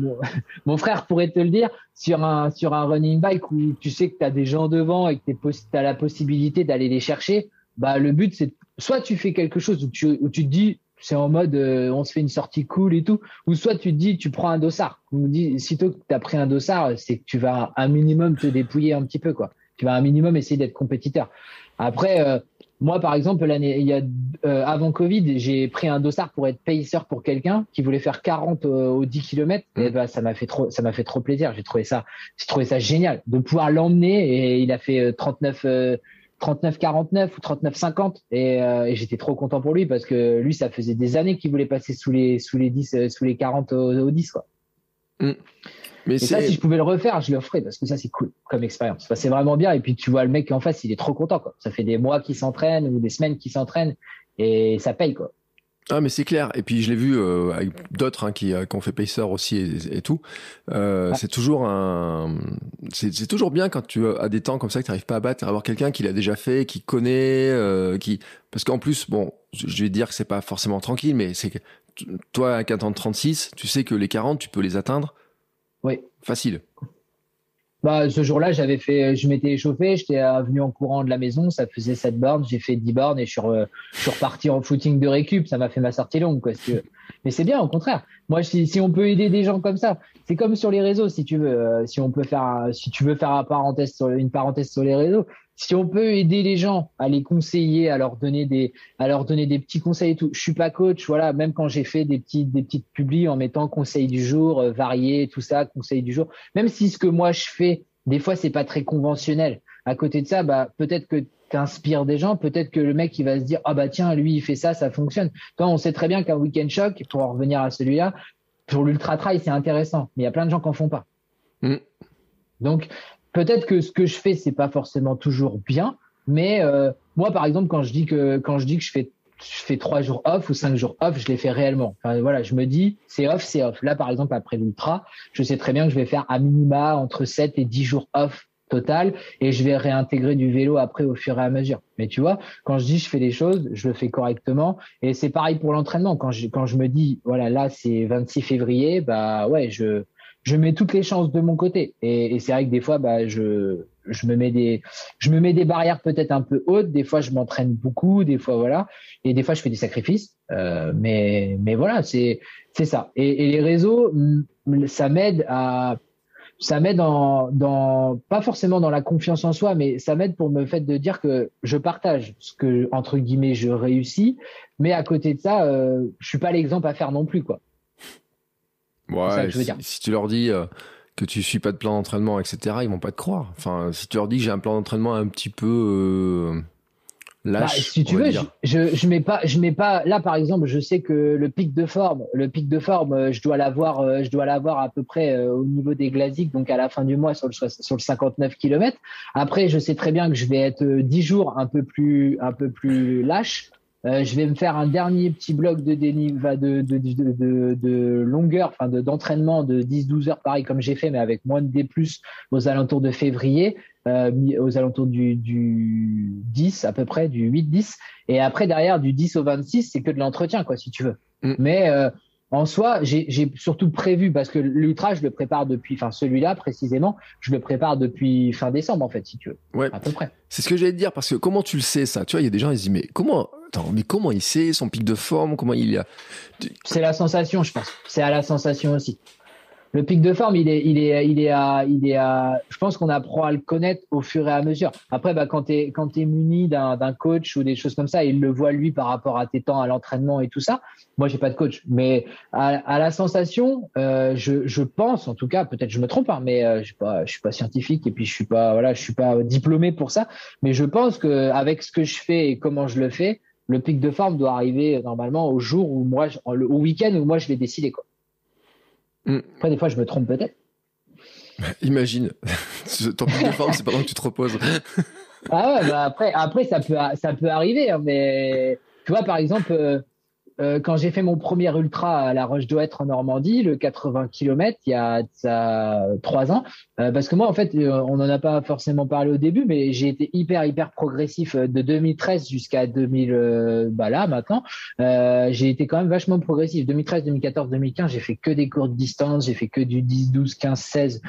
mon, frère pourrait te le dire, sur un, sur un running bike où tu sais que tu as des gens devant et que tu as la possibilité d'aller les chercher, bah, le but, c'est soit tu fais quelque chose où tu, où tu te dis, c'est en mode, euh, on se fait une sortie cool et tout, ou soit tu te dis, tu prends un dossard. On dit, sitôt que tu pris un dossard, c'est que tu vas un minimum te dépouiller un petit peu, quoi. Tu vas un minimum essayer d'être compétiteur. Après, euh, moi, par exemple, l'année, il y a, euh, avant Covid, j'ai pris un dossard pour être pacer pour quelqu'un qui voulait faire 40 au, 10 km. Et bah, ça m'a fait trop, ça m'a fait trop plaisir. J'ai trouvé ça, j'ai trouvé ça génial de pouvoir l'emmener et il a fait 39, 39, 49 ou 39, 50 et, euh, et j'étais trop content pour lui parce que lui, ça faisait des années qu'il voulait passer sous les, sous les 10, euh, sous les 40 au, au 10, quoi. Mm. Mais ça, si je pouvais le refaire, je le ferais parce que ça, c'est cool comme expérience. c'est vraiment bien. Et puis, tu vois le mec en face, il est trop content. Quoi. Ça fait des mois qu'il s'entraîne ou des semaines qu'il s'entraîne et ça paye. quoi. Ah mais c'est clair. Et puis je l'ai vu euh, avec d'autres hein, qui, euh, qui ont fait pacer aussi et, et tout. Euh, C'est toujours un, c'est toujours bien quand tu as des temps comme ça que tu n'arrives pas à battre, avoir quelqu'un qui l'a déjà fait, qui connaît, euh, qui parce qu'en plus bon, je vais dire que c'est pas forcément tranquille, mais c'est que toi avec un temps de 36, tu sais que les 40 tu peux les atteindre oui. Facile. Bah, ce jour-là, j'avais fait, je m'étais échauffé, j'étais venu en courant de la maison, ça faisait 7 bornes, j'ai fait 10 bornes et je suis, reparti en footing de récup, ça m'a fait ma sortie longue, quoi. Mais c'est bien, au contraire. Moi, si, si, on peut aider des gens comme ça, c'est comme sur les réseaux, si tu veux, euh, si on peut faire, si tu veux faire une parenthèse sur, une parenthèse sur les réseaux, si on peut aider les gens à les conseiller, à leur donner des, à leur donner des petits conseils et tout. Je suis pas coach, voilà. Même quand j'ai fait des petites, des petites publis en mettant conseils du jour, euh, variés, tout ça, conseils du jour. Même si ce que moi je fais, des fois c'est pas très conventionnel. À côté de ça, bah peut-être que t'inspires des gens, peut-être que le mec il va se dire ah bah tiens lui il fait ça, ça fonctionne. Toi on sait très bien qu'un week-end choc, pour en revenir à celui-là, pour l'ultra trail c'est intéressant, mais il y a plein de gens qui en font pas. Mm. Donc peut-être que ce que je fais, c'est pas forcément toujours bien, mais euh, moi, par exemple, quand je dis que quand je dis que je fais je fais trois jours off ou cinq jours off, je les fais réellement. Enfin, voilà, je me dis, c'est off, c'est off. Là, par exemple, après l'ultra, je sais très bien que je vais faire à minima entre 7 et 10 jours off total et je vais réintégrer du vélo après au fur et à mesure. Mais tu vois, quand je dis je fais les choses, je le fais correctement et c'est pareil pour l'entraînement. Quand je, quand je me dis, voilà, là, c'est 26 février, bah ouais, je, je mets toutes les chances de mon côté. Et, c'est vrai que des fois, bah, je, me mets des, barrières peut-être un peu hautes. Des fois, je m'entraîne beaucoup. Des fois, voilà. Et des fois, je fais des sacrifices. Euh, mais, mais voilà, c'est, ça. Et, les réseaux, ça m'aide à, ça m'aide dans, dans, pas forcément dans la confiance en soi, mais ça m'aide pour me fait de dire que je partage ce que, entre guillemets, je réussis. Mais à côté de ça, euh, je suis pas l'exemple à faire non plus, quoi. Ouais, si, tu leur dis euh, que tu suis pas de plan d'entraînement, etc., ils vont pas te croire. Enfin, si tu leur dis que j'ai un plan d'entraînement un petit peu euh, lâche, bah, si tu veux, je, je, mets pas, je mets pas. Là, par exemple, je sais que le pic de forme, le pic de forme, euh, je dois l'avoir, je dois l'avoir à peu près au niveau des glasiques, donc à la fin du mois sur le sur le 59 km. Après, je sais très bien que je vais être 10 jours un peu plus un peu plus lâche euh, je vais me faire un dernier petit bloc de, de, de, de, longueur, enfin d'entraînement de 10-12 heures, pareil comme j'ai fait, mais avec moins de D+, aux alentours de février, euh, aux alentours du, du 10 à peu près, du 8-10. Et après, derrière, du 10 au 26, c'est que de l'entretien, quoi, si tu veux. Mm. Mais euh, en soi, j'ai surtout prévu, parce que l'ultra, je le prépare depuis, enfin celui-là précisément, je le prépare depuis fin décembre en fait, si tu veux. Ouais. À peu près. C'est ce que j'allais te dire, parce que comment tu le sais ça? Tu vois, il y a des gens, ils se disent, mais comment, attends, mais comment il sait son pic de forme? Comment il a. C'est la sensation, je pense. C'est à la sensation aussi le pic de forme, il est, il est, il est à, il est à. Je pense qu'on apprend à le connaître au fur et à mesure. Après, bah, quand t'es, quand t'es muni d'un, coach ou des choses comme ça, il le voit lui par rapport à tes temps à l'entraînement et tout ça. Moi, j'ai pas de coach, mais à, à la sensation, euh, je, je pense, en tout cas, peut-être je me trompe, hein, mais euh, je suis pas, je suis pas scientifique et puis je suis pas, voilà, je suis pas diplômé pour ça. Mais je pense que avec ce que je fais et comment je le fais, le pic de forme doit arriver normalement au jour où moi, au week-end où moi je vais décider quoi. Mm. Après, des fois, je me trompe peut-être. Imagine, ton pic de forme, c'est pendant que tu te reposes. ah ouais, bah après, après ça, peut, ça peut arriver, hein, mais tu vois, par exemple, euh, quand j'ai fait mon premier ultra à la Roche d'Ouêtre en Normandie, le 80 km, il y a trois ans, euh, parce que moi en fait, euh, on n'en a pas forcément parlé au début, mais j'ai été hyper hyper progressif de 2013 jusqu'à 2000, bah là maintenant, j'ai été quand même vachement progressif. 2013, 2014, 2015, j'ai fait que des courtes distances, j'ai fait que du 10, 12, 15, 16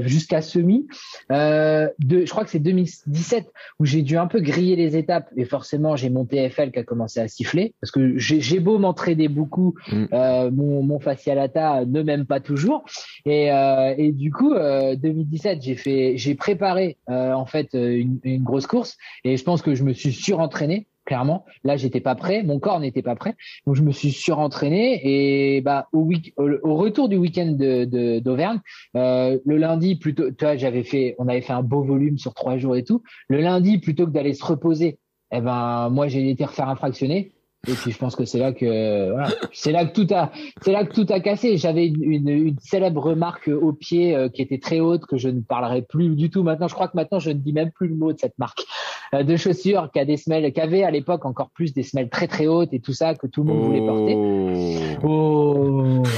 jusqu'à semi. de, je crois que c'est 2017 où j'ai dû un peu griller les étapes et forcément j'ai mon TFL qui a commencé à siffler parce que j'ai j'ai beau m'entraîner beaucoup, mm. euh, mon, mon facialata ne m'aime pas toujours. Et, euh, et du coup, 2017, euh, j'ai fait, j'ai préparé en fait une, une, grosse course et je pense que je me suis surentraîné. Clairement, là, j'étais pas prêt, mon corps n'était pas prêt, donc je me suis surentraîné et bah au, week au retour du week-end de d'Auvergne, le lundi plutôt, tu vois, j'avais fait, on avait fait un beau volume sur trois jours et tout. Le lundi, plutôt que d'aller se reposer, eh ben moi j'ai été refaire un fractionné et puis je pense que c'est là que voilà, c'est là que tout a c'est là que tout a cassé. J'avais une, une, une, célèbre remarque au pied euh, qui était très haute que je ne parlerai plus du tout maintenant. Je crois que maintenant je ne dis même plus le mot de cette marque euh, de chaussures qui a des semelles qui avait à l'époque encore plus des semelles très très hautes et tout ça que tout le monde voulait porter. Oh, oh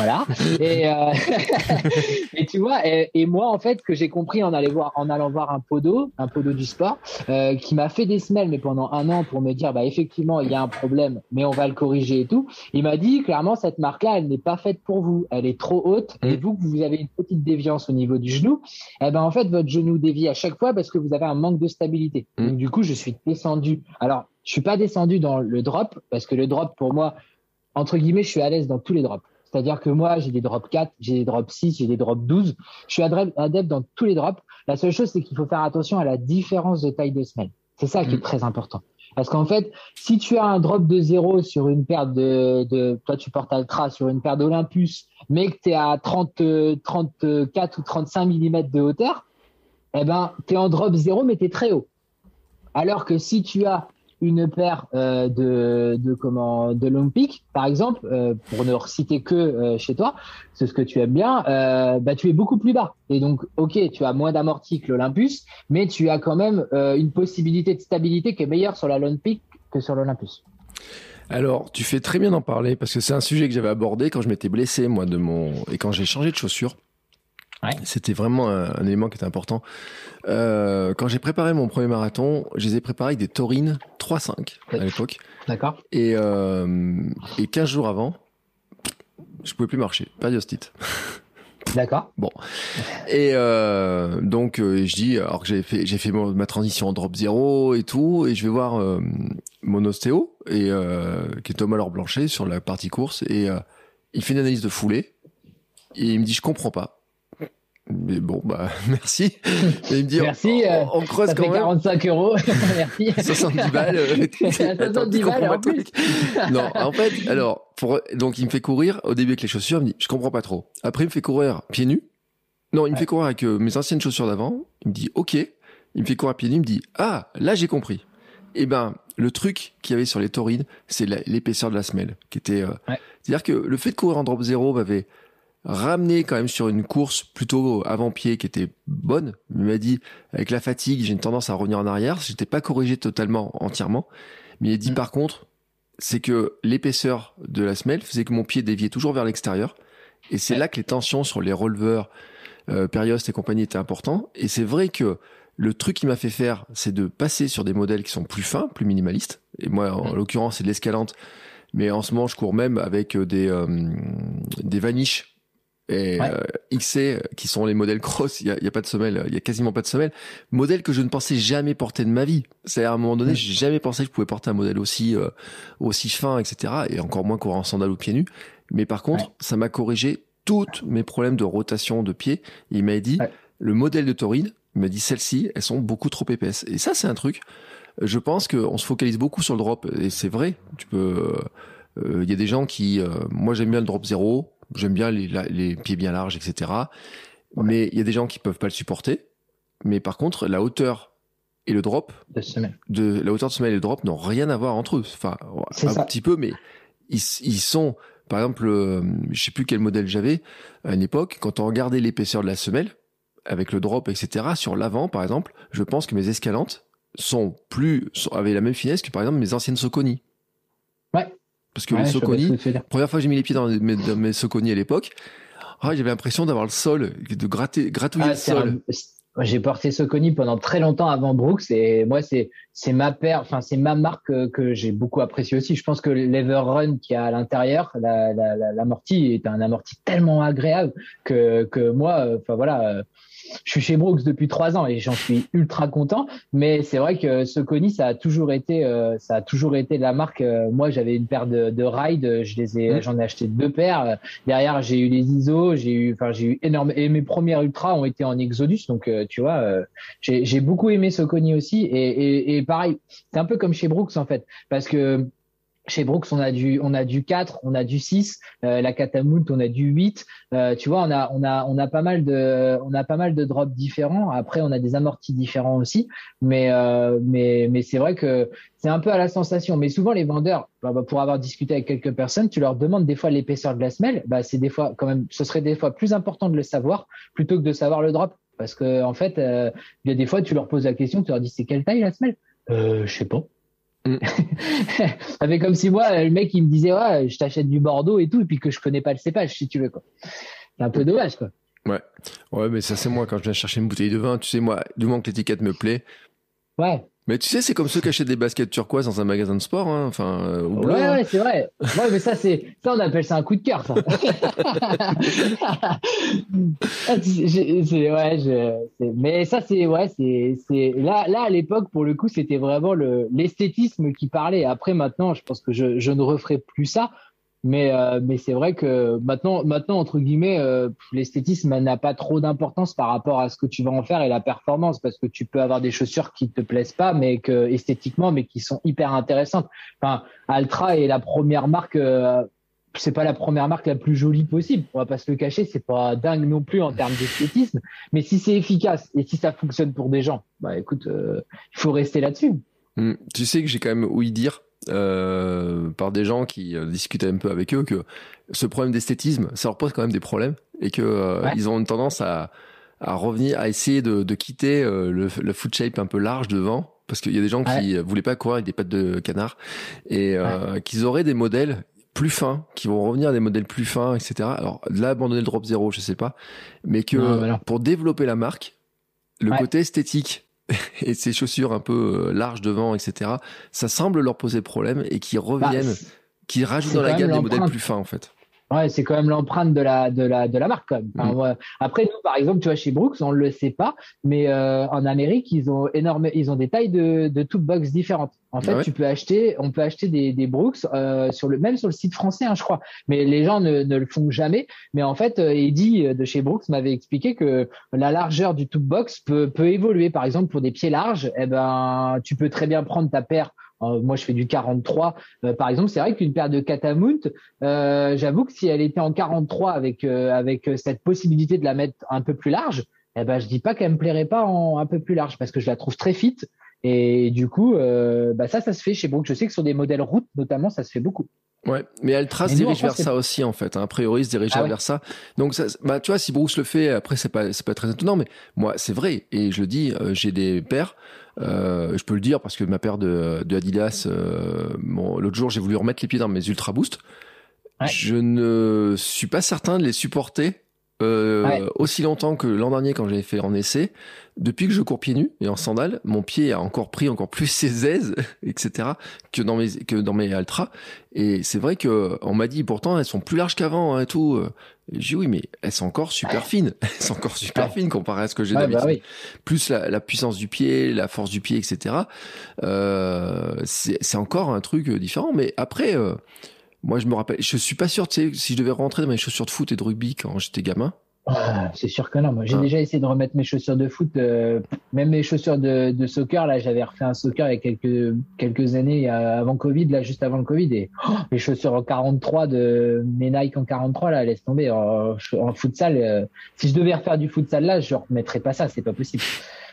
voilà. Et, euh, et tu vois et, et, moi en fait que j'ai compris en allant voir en allant voir un podo un podo du sport euh, qui m'a fait des semelles mais pendant un an pour me dire bah effectivement il y a un problème mais on va le corriger et tout. Il m'a dit clairement cette marque-là, elle n'est pas faite pour vous, elle est trop haute et mm. vous vous avez une petite déviance au niveau du genou, eh ben en fait votre genou dévie à chaque fois parce que vous avez un manque de stabilité. Mm. Donc du coup, je suis descendu. Alors, je suis pas descendu dans le drop parce que le drop pour moi entre guillemets, je suis à l'aise dans tous les drops. C'est-à-dire que moi, j'ai des drops 4, j'ai des drops 6, j'ai des drops 12. Je suis adepte dans tous les drops. La seule chose, c'est qu'il faut faire attention à la différence de taille de semelle. C'est ça qui est mm. très important. Parce qu'en fait, si tu as un drop de zéro sur une paire de, de toi tu portes Altra sur une paire d'Olympus, mais que tu es à 30, 34 ou 35 mm de hauteur, eh ben, tu es en drop zéro, mais tu es très haut. Alors que si tu as une paire euh, de, de comment de l'Olympique, par exemple, euh, pour ne reciter que euh, chez toi, c'est ce que tu aimes bien, bah tu es beaucoup plus bas. Et donc, ok, tu as moins d'amorti que l'Olympus, mais tu as quand même une possibilité de stabilité qui est meilleure sur l'Olympique que sur l'Olympus. Alors, tu fais très bien d'en parler parce que c'est un sujet que j'avais abordé quand je m'étais blessé moi de mon et quand j'ai changé de chaussures. C'était vraiment un, élément qui était important. Euh, quand j'ai préparé mon premier marathon, je les ai préparés avec des taurines 3-5 à l'époque. D'accord. Et, euh, et 15 jours avant, je pouvais plus marcher. Pas D'accord. Bon. Et euh, donc euh, je dis alors que j'ai fait j'ai fait ma transition en drop zéro et tout et je vais voir euh, mon ostéo et euh, qui est Thomas Laure Blanchet sur la partie course et euh, il fait une analyse de foulée et il me dit je comprends pas. Mais bon bah merci. Et il me dit merci. On, on creuse ça quand fait même. 45 euros. merci. 70 balles. euh, 70 tu balles, en plus. Non, en fait, alors, pour, donc il me fait courir au début avec les chaussures, il me dit, je comprends pas trop. Après, il me fait courir pieds nus. Non, il me Ouais. fait courir avec euh, mes anciennes chaussures d'avant. Il me dit, ok. Il me fait courir pieds nus, il me dit, ah, là, j'ai compris. Eh ben, le truc qu'il y avait sur les taurines, c'est l'épaisseur de la semelle, qui était, euh, Ouais. c'est-à-dire que le fait de courir en drop zéro m'avait ramené quand même sur une course plutôt avant-pied qui était bonne. Il m'a dit, avec la fatigue, j'ai une tendance à revenir en arrière. J'étais pas corrigé totalement, entièrement. Mais il a dit, Mm. par contre, c'est que l'épaisseur de la semelle faisait que mon pied déviait toujours vers l'extérieur. Et c'est Ouais. là que les tensions sur les releveurs, euh, Periost et compagnie étaient importants. Et c'est vrai que le truc qui m'a fait faire, c'est de passer sur des modèles qui sont plus fins, plus minimalistes. Et moi, en Mm. l'occurrence, c'est de l'escalante. Mais en ce moment, je cours même avec euh, des, euh, des vaniches et Ouais. euh, XC qui sont les modèles cross. Il y a, y a pas de semelle, il y a quasiment pas de semelle. Modèle que je ne pensais jamais porter de ma vie. C'est à un moment donné, j'ai jamais pensé que je pouvais porter un modèle aussi euh, aussi fin, etc. Et encore moins courir en sandales ou pieds nus. Mais par contre, Ouais. ça m'a corrigé tous mes problèmes de rotation de pied. Il m'a dit Ouais. le modèle de Taurine, il m'a dit celles-ci, elles sont beaucoup trop épaisses. Et ça, c'est un truc. Je pense qu'on se focalise beaucoup sur le drop et c'est vrai. Tu peux. euh, Il y a des gens qui, euh, moi j'aime bien le drop zéro, j'aime bien les, pieds bien larges, etc. Mais il y a des gens qui peuvent pas le supporter. Mais par contre, la hauteur et le drop, De la hauteur de semelle et le drop n'ont rien à voir entre eux. Enfin, un ça. petit peu, mais ils, ils sont, par exemple, euh, je sais plus quel modèle j'avais à une époque, quand on regardait l'épaisseur de la semelle, avec le drop, etc., sur l'avant, par exemple, je pense que mes escalantes sont plus, sont- avaient la même finesse que, par exemple, mes anciennes Soconi. Parce que Ouais, ce Soconi, première fois que j'ai mis les pieds dans mes, dans mes Soconi à l'époque, ah, j'avais l'impression d'avoir le sol, de gratter, gratouiller Ah, le sol. un- J'ai porté Soconi pendant très longtemps avant Brooks et moi c'est c'est ma paire, enfin c'est ma marque que, que j'ai beaucoup apprécié aussi. Je pense que l'Everrun qui a à l'intérieur, la- la- la- l'amorti est un amorti tellement agréable que que moi, euh, enfin voilà, euh, je suis chez Brooks depuis trois ans et j'en suis ultra content. Mais c'est vrai que Soconi ça a toujours été euh, ça a toujours été la marque. euh, moi j'avais une paire de, de ride, je les ai Mhm. j'en ai acheté deux paires. Derrière, j'ai eu les ISO, j'ai eu, enfin, j'ai eu énorme. Et mes premières ultras ont été en Exodus, donc euh, tu vois, euh, j'ai beaucoup aimé Soconi aussi. Et, et, et pareil, c'est un peu comme chez Brooks en fait, parce que chez Brooks, on a du, on a du 4, on a du 6, euh, la Catamount, on a du 8. Euh, tu vois, on a, on a, on a pas mal de, on a pas mal de drops différents. Après, on a des amortis différents aussi. Mais, euh, mais, mais c'est vrai que c'est un peu à la sensation. Mais souvent, les vendeurs, bah, bah, pour avoir discuté avec quelques personnes, tu leur demandes des fois l'épaisseur de la semelle. Bah, c'est des fois, quand même, ce serait des fois plus important de le savoir plutôt que de savoir le drop. Parce que, en fait, euh, il y a des fois, tu leur poses la question, tu leur dis, c'est quelle taille la semelle? Euh, je sais pas. Ça fait comme si moi, le mec, il me disait, ouais, je t'achète du Bordeaux et tout, et puis que je connais pas le cépage, si tu veux, quoi. C'est un peu dommage, quoi. Ouais, mais ça, c'est moi quand je viens chercher une bouteille de vin. Tu sais, moi, du moment que l'étiquette me plaît. Ouais. Mais tu sais, c'est comme ceux qui achètent des baskets turquoises dans un magasin de sport, hein. Enfin, euh, ou bleu, Ouais, hein. ouais, c'est vrai. Ouais, mais ça, c'est, ça, on appelle ça un coup de cœur, ça. Ah, ouais, je, mais ça, c'est, ouais, c'est, c'est, là, là, à l'époque, pour le coup, c'était vraiment le, l'esthétisme qui parlait. Après, maintenant, je pense que je, je ne referai plus ça. Mais, euh, mais c'est vrai que maintenant, maintenant entre guillemets, euh, l'esthétisme n'a pas trop d'importance par rapport à ce que tu vas en faire et la performance, parce que tu peux avoir des chaussures qui te plaisent pas, mais que esthétiquement, mais qui sont hyper intéressantes. Enfin, Altra est la première marque. euh, c'est pas la première marque la plus jolie possible. On va pas se le cacher, c'est pas dingue non plus en termes d'esthétisme. Mais si c'est efficace et si ça fonctionne pour des gens, bah écoute, euh, il faut rester là-dessus. Hmm. Tu sais que j'ai quand même ouï dire euh, par des gens qui euh, discutaient un peu avec eux que ce problème d'esthétisme, ça leur pose quand même des problèmes et que euh, Ouais. ils ont une tendance à, à revenir, à essayer de, de quitter euh, le, le foot shape un peu large devant. Parce qu'il y a des gens qui euh, voulaient pas courir avec des pattes de canard et qu'ils auraient des modèles plus fins, qui vont revenir à des modèles plus fins, etc. Alors là, abandonner le drop zéro, je sais pas, mais que Non, non. pour développer la marque, le Ouais. côté esthétique et ces chaussures un peu euh, larges devant, etc. Ça semble leur poser problème et qu'ils Bah, reviennent, qu'ils rajoutent dans la gamme des modèles plus fins en fait. Ouais, c'est quand même l'empreinte de la de la de la marque quand même. Mm. Après nous par exemple, tu vois chez Brooks, on le sait pas, mais euh, en Amérique, ils ont énorme ils ont des tailles de de toute box différentes. En fait, ah tu peux acheter, on peut acheter des, des Brooks euh, sur le même sur le site français, hein, je crois. Mais les gens ne, ne le font jamais. Mais en fait, euh, Eddie de chez Brooks m'avait expliqué que la largeur du tube box peut peut évoluer. Par exemple, pour des pieds larges, eh ben tu peux très bien prendre ta paire euh, moi, je fais du 43. Euh, par exemple, c'est vrai qu'une paire de Catamount, euh, j'avoue que si elle était en 43 avec avec cette possibilité de la mettre un peu plus large, eh ben, je dis pas qu'elle me plairait pas en un peu plus large parce que je la trouve très fit. Et du coup, bah ça, ça se fait chez Brooks. Je sais que sur des modèles route, notamment, ça se fait beaucoup. Ouais, mais Altra se dirige vers ça aussi en fait. Hein. A priori, se dirige ah vers ça. Donc, ça, bah, tu vois, si Brooks le fait, après, c'est pas, c'est pas très étonnant. Mais moi, c'est vrai, et je le dis, j'ai des paires euh, je peux le dire parce que ma paire de, de Adidas, euh, bon, l'autre jour j'ai voulu remettre les pieds dans mes Ultra Boost. Je ne suis pas certain de les supporter euh, aussi longtemps que l'an dernier quand j'avais fait en essai. Depuis que je cours pieds nus et en sandales, mon pied a encore pris encore plus ses aises, etc. que dans mes que dans mes Ultra. Et c'est vrai que on m'a dit pourtant elles sont plus larges qu'avant hein, et tout. J'ai dit oui, mais elles sont encore super fines. Elles sont encore super fines comparé à ce que j'ai d'habitude. Bah Plus la, la, puissance du pied, la force du pied, etc. Euh, c'est encore un truc différent. Mais après, euh, moi, je me rappelle, je suis pas sûr, tu sais, si je devais rentrer dans mes chaussures de foot et de rugby quand j'étais gamin, ah, c'est sûr que non. Moi, j'ai ah. déjà essayé de remettre mes chaussures de foot, euh, même mes chaussures de, de soccer. Là, j'avais refait un soccer il y a quelques quelques années, avant Covid, là, juste avant le Covid, et oh, les chaussures en 43 de mes Nike en 43, là, laisse tomber. En, en futsal, euh, si je devais refaire du futsal là, je remettrais pas ça. C'est pas possible.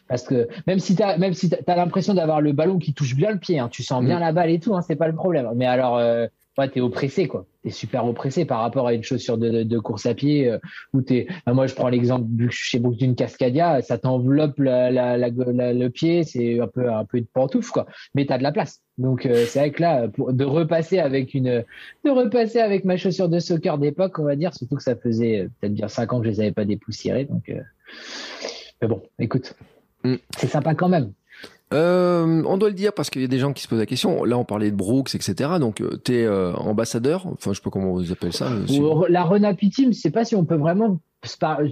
Parce que même si t'as même si t'as l'impression d'avoir le ballon qui touche bien le pied, hein, tu sens bien mm. la balle et tout, hein, c'est pas le problème. Mais alors, euh, ouais, t'es oppressé quoi. T'es super oppressé par rapport à une chaussure de, de course à pied euh, où t'es. Ben, moi, je prends l'exemple chez Brooks d'une Cascadia, ça t'enveloppe la, la, la, le pied, c'est un peu un peu de pantoufle quoi. Mais t'as de la place. Donc euh, c'est vrai que là, pour, de repasser avec une, de repasser avec ma chaussure de soccer d'époque, on va dire, surtout que ça faisait euh, peut-être bien cinq ans que je les avais pas dépoussiérées, donc. Mais bon, écoute, mm. c'est sympa quand même. Euh, on doit le dire parce qu'il y a des gens qui se posent la question. Là, on parlait de Brooks, etc. Donc, euh, tu es euh, ambassadeur. Enfin, je sais pas comment vous appelez ça. la Renapi Team, je sais pas si on peut vraiment.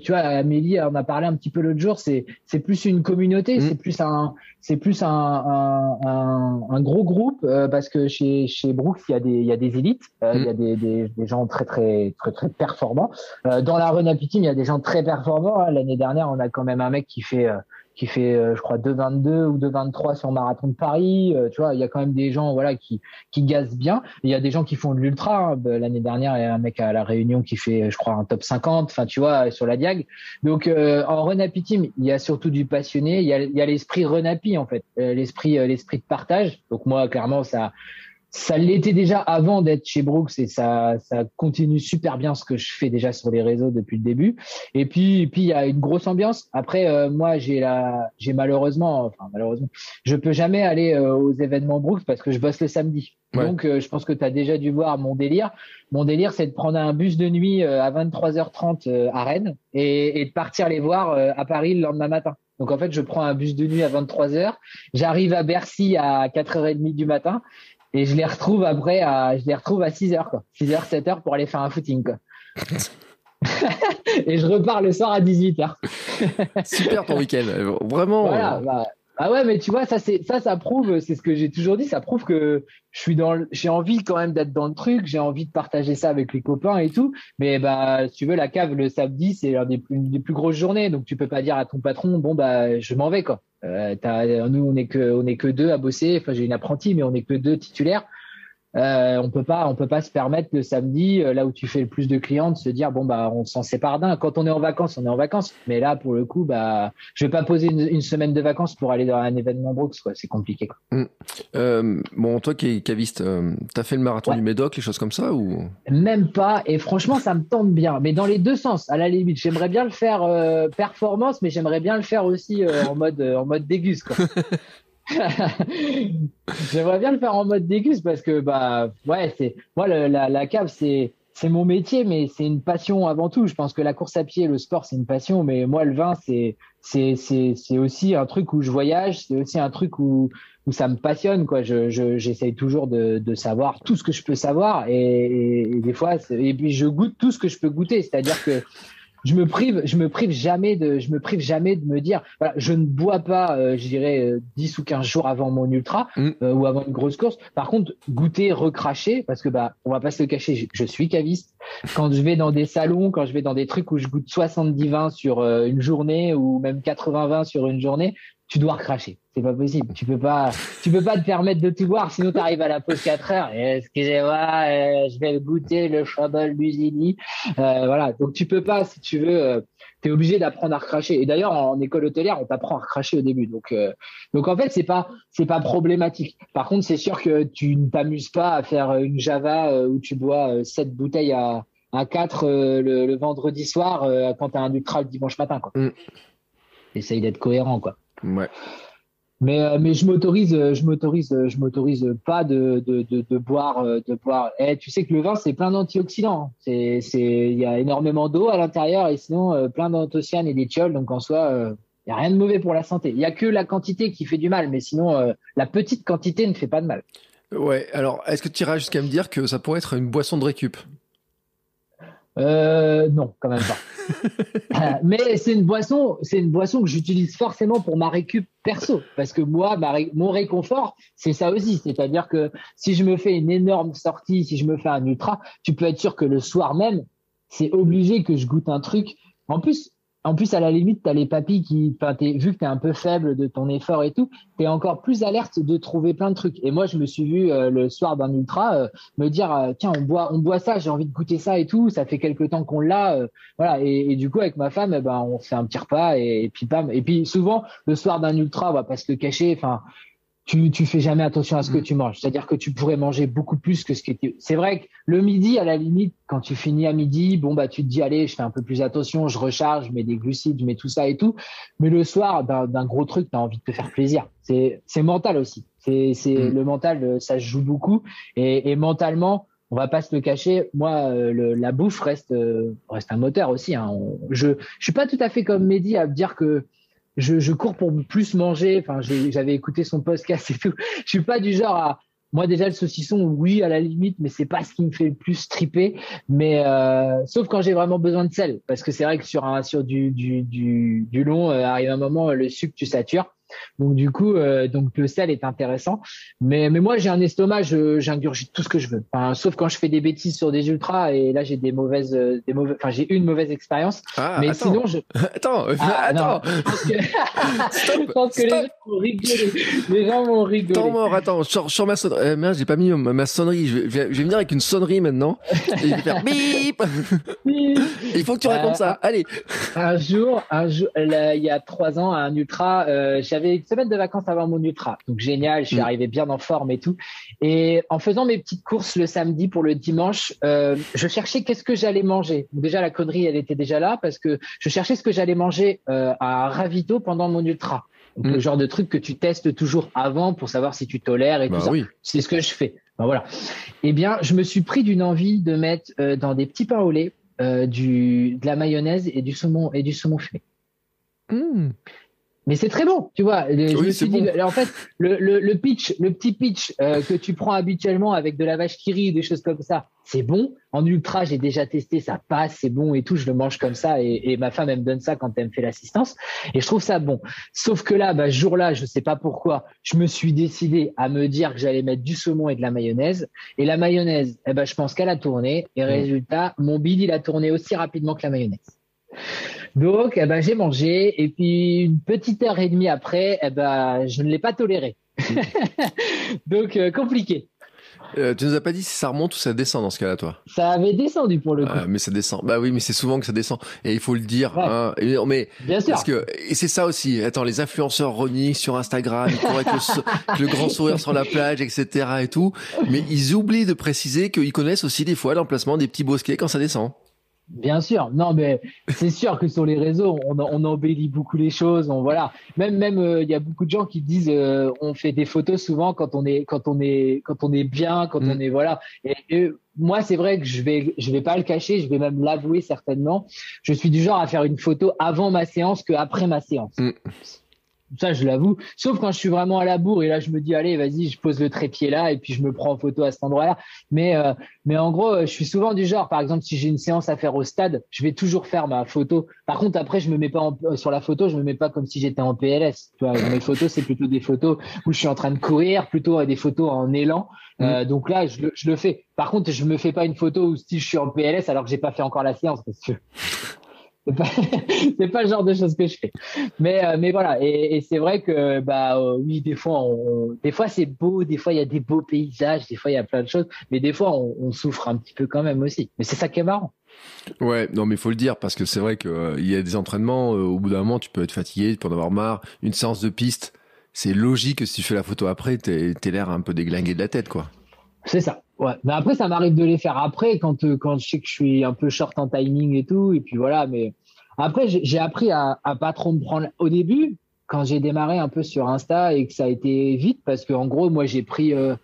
Tu vois, Amélie on a parlé un petit peu l'autre jour. C'est c'est plus une communauté. Mm. C'est plus un c'est plus un, un, un, gros groupe parce que chez chez Brooks, il y a des il y a des élites. Il y a mm. des, des, des gens très très très très performants. dans la Renapi Team, il y a des gens très performants. Hein. L'année dernière, on a quand même un mec qui fait qui fait, euh, je crois, 2,22 ou 2,23 sur marathon de Paris. Euh, tu vois, il y a quand même des gens, voilà, qui qui gazent bien. Il y a des gens qui font de l'ultra. Hein. Bah, l'année dernière, il y a un mec à la Réunion qui fait, je crois, un top 50. Enfin, tu vois, sur la diag. Donc, euh, en Renapi Team, il y a surtout du passionné. Il y a, a l'esprit Renapi en fait, l'esprit l'esprit de partage. Donc moi, clairement, ça ça l'était déjà avant d'être chez Brooks et ça, ça continue super bien ce que je fais déjà sur les réseaux depuis le début. Et puis, puis il y a une grosse ambiance. Après, euh, moi, j'ai la, j'ai malheureusement, enfin malheureusement, je peux jamais aller euh, aux événements Brooks parce que je bosse le samedi. Donc, euh, je pense que tu as déjà dû voir mon délire. Mon délire, c'est de prendre un bus de nuit à 23h30 à Rennes et, et, de partir les voir à Paris le lendemain matin. Donc en fait, je prends un bus de nuit à 23h, j'arrive à Bercy à 4h30 du matin et je les retrouve après à, je les retrouve à 6 heures, quoi. 6 heures, 7 heures pour aller faire un footing, quoi. et je repars le soir à 18 heures. Super ton week-end. Vraiment. Voilà, euh, bah, ah ouais, mais tu vois, ça, c'est, ça, ça prouve, c'est ce que j'ai toujours dit, ça prouve que je suis dans, j'ai envie quand même d'être dans le truc, j'ai envie de partager ça avec les copains et tout. Mais bah, tu veux, la cave le samedi, c'est l'une des, plus, des plus grosses journées, donc tu peux pas dire à ton patron, bon bah, je m'en vais quoi. Euh, nous, on est que, on est que deux à bosser. Enfin, j'ai une apprentie, mais on est que deux titulaires. Euh, on peut pas, on peut pas se permettre le samedi, euh, là où tu fais le plus de clients, de se dire bon bah on s'en sépare d'un. Quand on est en vacances, on est en vacances. Mais là, pour le coup, bah je vais pas poser une, semaine de vacances pour aller dans un événement Brooks, quoi. C'est compliqué. Quoi. Mm. Euh, bon, toi qui es caviste, euh, t'as fait le marathon du Médoc, les choses comme ça ou? Même pas. Et franchement, ça me tente bien. Mais dans les deux sens, à la limite, j'aimerais bien le faire performance, mais j'aimerais bien le faire aussi en mode en mode déguste. Quoi. J'aimerais bien le faire en mode déguste parce que bah ouais c'est moi la, la cave c'est c'est mon métier, mais c'est une passion avant tout. Je pense que la course à pied, le sport, c'est une passion, mais moi, le vin, c'est c'est c'est c'est aussi un truc où je voyage, c'est aussi un truc où où ça me passionne, quoi. Je j'essaye toujours de de savoir tout ce que je peux savoir et, et des fois, et puis je goûte tout ce que je peux goûter. C'est-à-dire que je me prive, je me prive jamais de, je me prive jamais de me dire, voilà, je ne bois pas, euh, je dirais, 10 euh, ou 15 jours avant mon ultra mm. euh, ou avant une grosse course. Par contre, goûter, recracher, parce que bah, on va pas se le cacher, je, suis caviste. Quand je vais dans des salons, quand je vais dans des trucs où je goûte 70 vins sur une journée ou même 80 vins sur une journée, tu dois recracher. C'est pas possible. Tu peux pas, tu peux pas te permettre de tout boire, sinon tu arrives à la pause 4 heures. Excusez-moi, euh, je vais goûter le Chabal Musini. Euh, voilà. Donc tu peux pas, si tu veux, euh, tu es obligé d'apprendre à recracher. Et d'ailleurs, en école hôtelière, on t'apprend à recracher au début. Donc, euh, donc en fait, c'est pas, c'est pas problématique. Par contre, c'est sûr que tu ne t'amuses pas à faire une Java où tu bois 7 bouteilles à, à 4 le, vendredi soir quand tu as un ultra le dimanche matin. Quoi. Mm. Essaye d'être cohérent, quoi. Ouais. Mais, euh, mais je m'autorise, euh, je m'autorise, euh, je m'autorise pas de, de, de, de boire, de boire. Eh, tu sais que le vin c'est plein d'antioxydants. C'est, c'est, il y a énormément d'eau à l'intérieur et sinon plein d'anthocyanes et d'éthiols. Donc en soi, il y a rien de mauvais pour la santé. Il y a que la quantité qui fait du mal, mais sinon la petite quantité ne fait pas de mal. Ouais. Alors, est-ce que tu iras jusqu'à me dire que ça pourrait être une boisson de récup? Euh, non, quand même pas. Euh, mais c'est une boisson, c'est une boisson que j'utilise forcément pour ma récup perso, parce que moi, mon réconfort, c'est ça aussi. C'est-à-dire que si je me fais une énorme sortie, si je me fais un ultra, tu peux être sûr que le soir même, c'est obligé que je goûte un truc. En plus, en plus, à la limite, tu as les papilles qui, enfin, vu que tu es un peu faible de ton effort et tout, tu es encore plus alerte de trouver plein de trucs. Et moi, je me suis vu euh, le soir d'un ultra euh, me dire, euh, tiens, on boit, on boit ça, j'ai envie de goûter ça et tout. Ça fait quelque temps qu'on l'a, voilà. Et, du coup, avec ma femme, eh ben, on fait un petit repas et, et puis bam. Et puis souvent, le soir d'un ultra, on va pas se le cacher. Enfin, tu, tu fais jamais attention à ce que mm. tu manges. C'est-à-dire que tu pourrais manger beaucoup plus que ce que tu... C'est vrai que le midi, à la limite, quand tu finis à midi, bon, bah, tu te dis, allez, je fais un peu plus attention, je recharge, je mets des glucides, je mets tout ça et tout. Mais le soir, d'un gros truc, tu as envie de te faire plaisir. C'est mental aussi. C'est c'est mm. le mental, euh, ça se joue beaucoup. Et, et mentalement, on va pas se le cacher. Moi, euh, le, la bouffe reste, euh, reste un moteur aussi. Hein. je, je suis pas tout à fait comme Mehdi à dire que je, je cours pour plus manger. Enfin, j'avais écouté son podcast et tout. Je suis pas du genre à moi déjà le saucisson, oui à la limite, mais c'est pas ce qui me fait le plus triper. Mais euh, sauf quand j'ai vraiment besoin de sel, parce que c'est vrai que sur un sur du du du, du long, euh, arrive un moment le sucre tu satures. Donc du coup, euh, donc le sel est intéressant. Mais mais moi j'ai un estomac, j'ingurgite tout ce que je veux. Enfin, sauf quand je fais des bêtises sur des ultras et là j'ai des mauvaises, euh, des mauvais, enfin j'ai une mauvaise expérience. Ah, mais sinon je. Attends, ah, attends. je pense que, les gens vont rigoler. Les gens vont rigoler. Attends, mort, attends, sur, sur ma sonnerie. Euh, merde, j'ai pas mis ma, sonnerie. Je vais, je vais, venir avec une sonnerie maintenant. Et je vais faire bip. Il faut que tu racontes ça. Allez. Un jour, un jour, il y a trois ans, à un ultra, euh, j'avais une semaine de vacances avant mon ultra. Donc génial, je suis mm. arrivé bien en forme et tout. Et en faisant mes petites courses le samedi pour le dimanche, euh, je cherchais qu'est-ce que j'allais manger. déjà la connerie, elle était déjà là parce que je cherchais ce que j'allais manger euh, à Ravito pendant mon ultra. Donc, Le mm. genre de truc que tu testes toujours avant pour savoir si tu tolères et bah tout ça. C'est ce que je fais. Ben voilà. Eh bien, je me suis pris d'une envie de mettre euh, dans des petits pains au lait du de la mayonnaise et du saumon et du saumon fumé. Mm mais c'est très bon, tu vois. Je me suis dit, en fait, le, le, le, pitch, le petit pitch euh, que tu prends habituellement avec de la vache qui rit, des choses comme ça, c'est bon. En ultra, j'ai déjà testé, ça passe, c'est bon et tout. Je le mange comme ça et, et, ma femme elle me donne ça quand elle me fait l'assistance et je trouve ça bon. Sauf que là, bah, ce jour-là, je sais pas pourquoi, je me suis décidé à me dire que j'allais mettre du saumon et de la mayonnaise. Et la mayonnaise, eh ben, je pense qu'elle a tourné. Et mmh. résultat, mon bide il a tourné aussi rapidement que la mayonnaise. Donc, eh ben, j'ai mangé et puis une petite heure et demie après, eh ben, je ne l'ai pas toléré. Donc, euh, compliqué. Euh, tu nous as pas dit si ça remonte ou ça descend dans ce cas-là, toi? Ça avait descendu pour le coup. mais ça descend. Bah oui, mais c'est souvent que ça descend. Et il faut le dire. Hein. mais Bien sûr. Parce que et c'est ça aussi. Attends, les influenceurs remix sur Instagram, ils courent avec le, grand sourire sur la plage, etc. et tout. Mais ils oublient de préciser qu'ils connaissent aussi des fois l'emplacement des petits bosquets quand ça descend. Bien sûr, non, mais c'est sûr que sur les réseaux, on, on, embellit beaucoup les choses. On voilà, même même euh, il y a beaucoup de gens qui disent euh, on fait des photos souvent quand on est quand on est quand on est bien, quand on mm. est voilà. Et, moi, c'est vrai que je vais je vais pas le cacher, je vais même l'avouer certainement. Je suis du genre à faire une photo avant ma séance que après ma séance. Mm ça je l'avoue. Sauf quand je suis vraiment à la bourre et là je me dis allez vas-y je pose le trépied là et puis je me prends en photo à cet endroit-là. Mais euh, mais en gros je suis souvent du genre par exemple si j'ai une séance à faire au stade je vais toujours faire ma photo. Par contre après je me mets pas euh, sur la photo je me mets pas comme si j'étais en PLS. Tu vois mes photos c'est plutôt des photos où je suis en train de courir plutôt des photos en élan. Mmh. Euh, donc là je, je, le fais. Par contre je me fais pas une photo où si je suis en PLS alors que j'ai pas fait encore la séance parce que c'est pas, c'est pas le genre de choses que je fais. Mais, euh, mais voilà. Et, et c'est vrai que, bah, euh, oui, des fois, on, des fois c'est beau, des fois il y a des beaux paysages, des fois il y a plein de choses, mais des fois on, on, souffre un petit peu quand même aussi. Mais c'est ça qui est marrant. Ouais, non, mais il faut le dire parce que c'est vrai qu'il euh, y a des entraînements, au bout d'un moment, tu peux être fatigué, tu peux en avoir marre. Une séance de piste, c'est logique que si tu fais la photo après, t'es, t'es l'air un peu déglingué de la tête, quoi. C'est ça. Ouais. Mais après, ça m'arrive de les faire après quand, euh, quand je sais que je suis un peu short en timing et tout. Et puis voilà. Mais après, j'ai appris à, à pas trop me prendre. Au début, quand j'ai démarré un peu sur Insta et que ça a été vite, parce qu'en gros, moi, j'ai pris. Euh,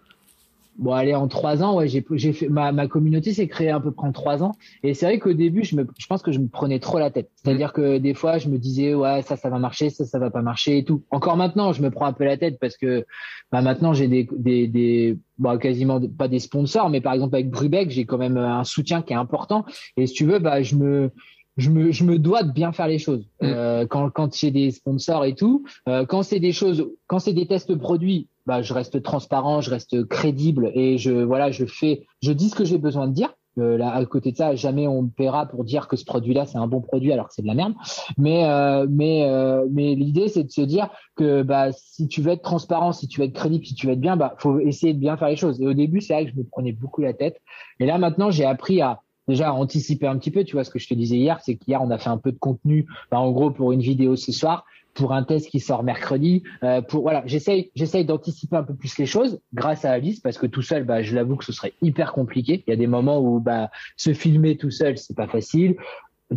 Bon, allez, en trois ans, ouais, j'ai, j'ai fait, ma, ma communauté s'est créée à peu près en trois ans. Et c'est vrai qu'au début, je me, je pense que je me prenais trop la tête. C'est-à-dire que des fois, je me disais, ouais, ça, ça va marcher, ça, ça va pas marcher et tout. Encore maintenant, je me prends un peu la tête parce que, bah, maintenant, j'ai des, des, des, bah, quasiment pas des sponsors, mais par exemple, avec Brubeck, j'ai quand même un soutien qui est important. Et si tu veux, bah, je me, je me, je me dois de bien faire les choses. Mm. Euh, quand, quand j'ai des sponsors et tout, euh, quand c'est des choses, quand c'est des tests produits, bah, je reste transparent, je reste crédible et je, voilà, je fais, je dis ce que j'ai besoin de dire. Euh, à côté de ça, jamais on me paiera pour dire que ce produit-là c'est un bon produit alors que c'est de la merde. Mais euh, mais euh, mais l'idée c'est de se dire que bah si tu veux être transparent, si tu veux être crédible, si tu veux être bien, bah faut essayer de bien faire les choses. Et au début c'est vrai que je me prenais beaucoup la tête. Et là maintenant j'ai appris à déjà anticiper un petit peu. Tu vois ce que je te disais hier, c'est qu'hier on a fait un peu de contenu, bah, en gros pour une vidéo ce soir, pour un test qui sort mercredi. Euh, pour voilà, j'essaye j'essaye d'anticiper un peu plus les choses grâce à Alice parce que tout seul, bah, je l'avoue que ce serait hyper compliqué. Il y a des moments où bah se filmer tout seul, c'est pas facile.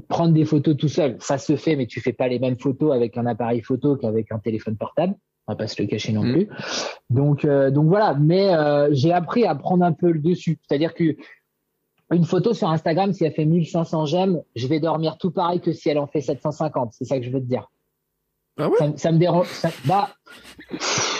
Prendre des photos tout seul, ça se fait, mais tu fais pas les mêmes photos avec un appareil photo qu'avec un téléphone portable on va pas se le cacher non mmh. plus. Donc, euh, donc voilà. Mais euh, j'ai appris à prendre un peu le dessus. C'est-à-dire que une photo sur Instagram, si elle fait 1500 j'aime, je vais dormir tout pareil que si elle en fait 750. C'est ça que je veux te dire. Ah ouais ça, ça, me dérange. Ça, bah,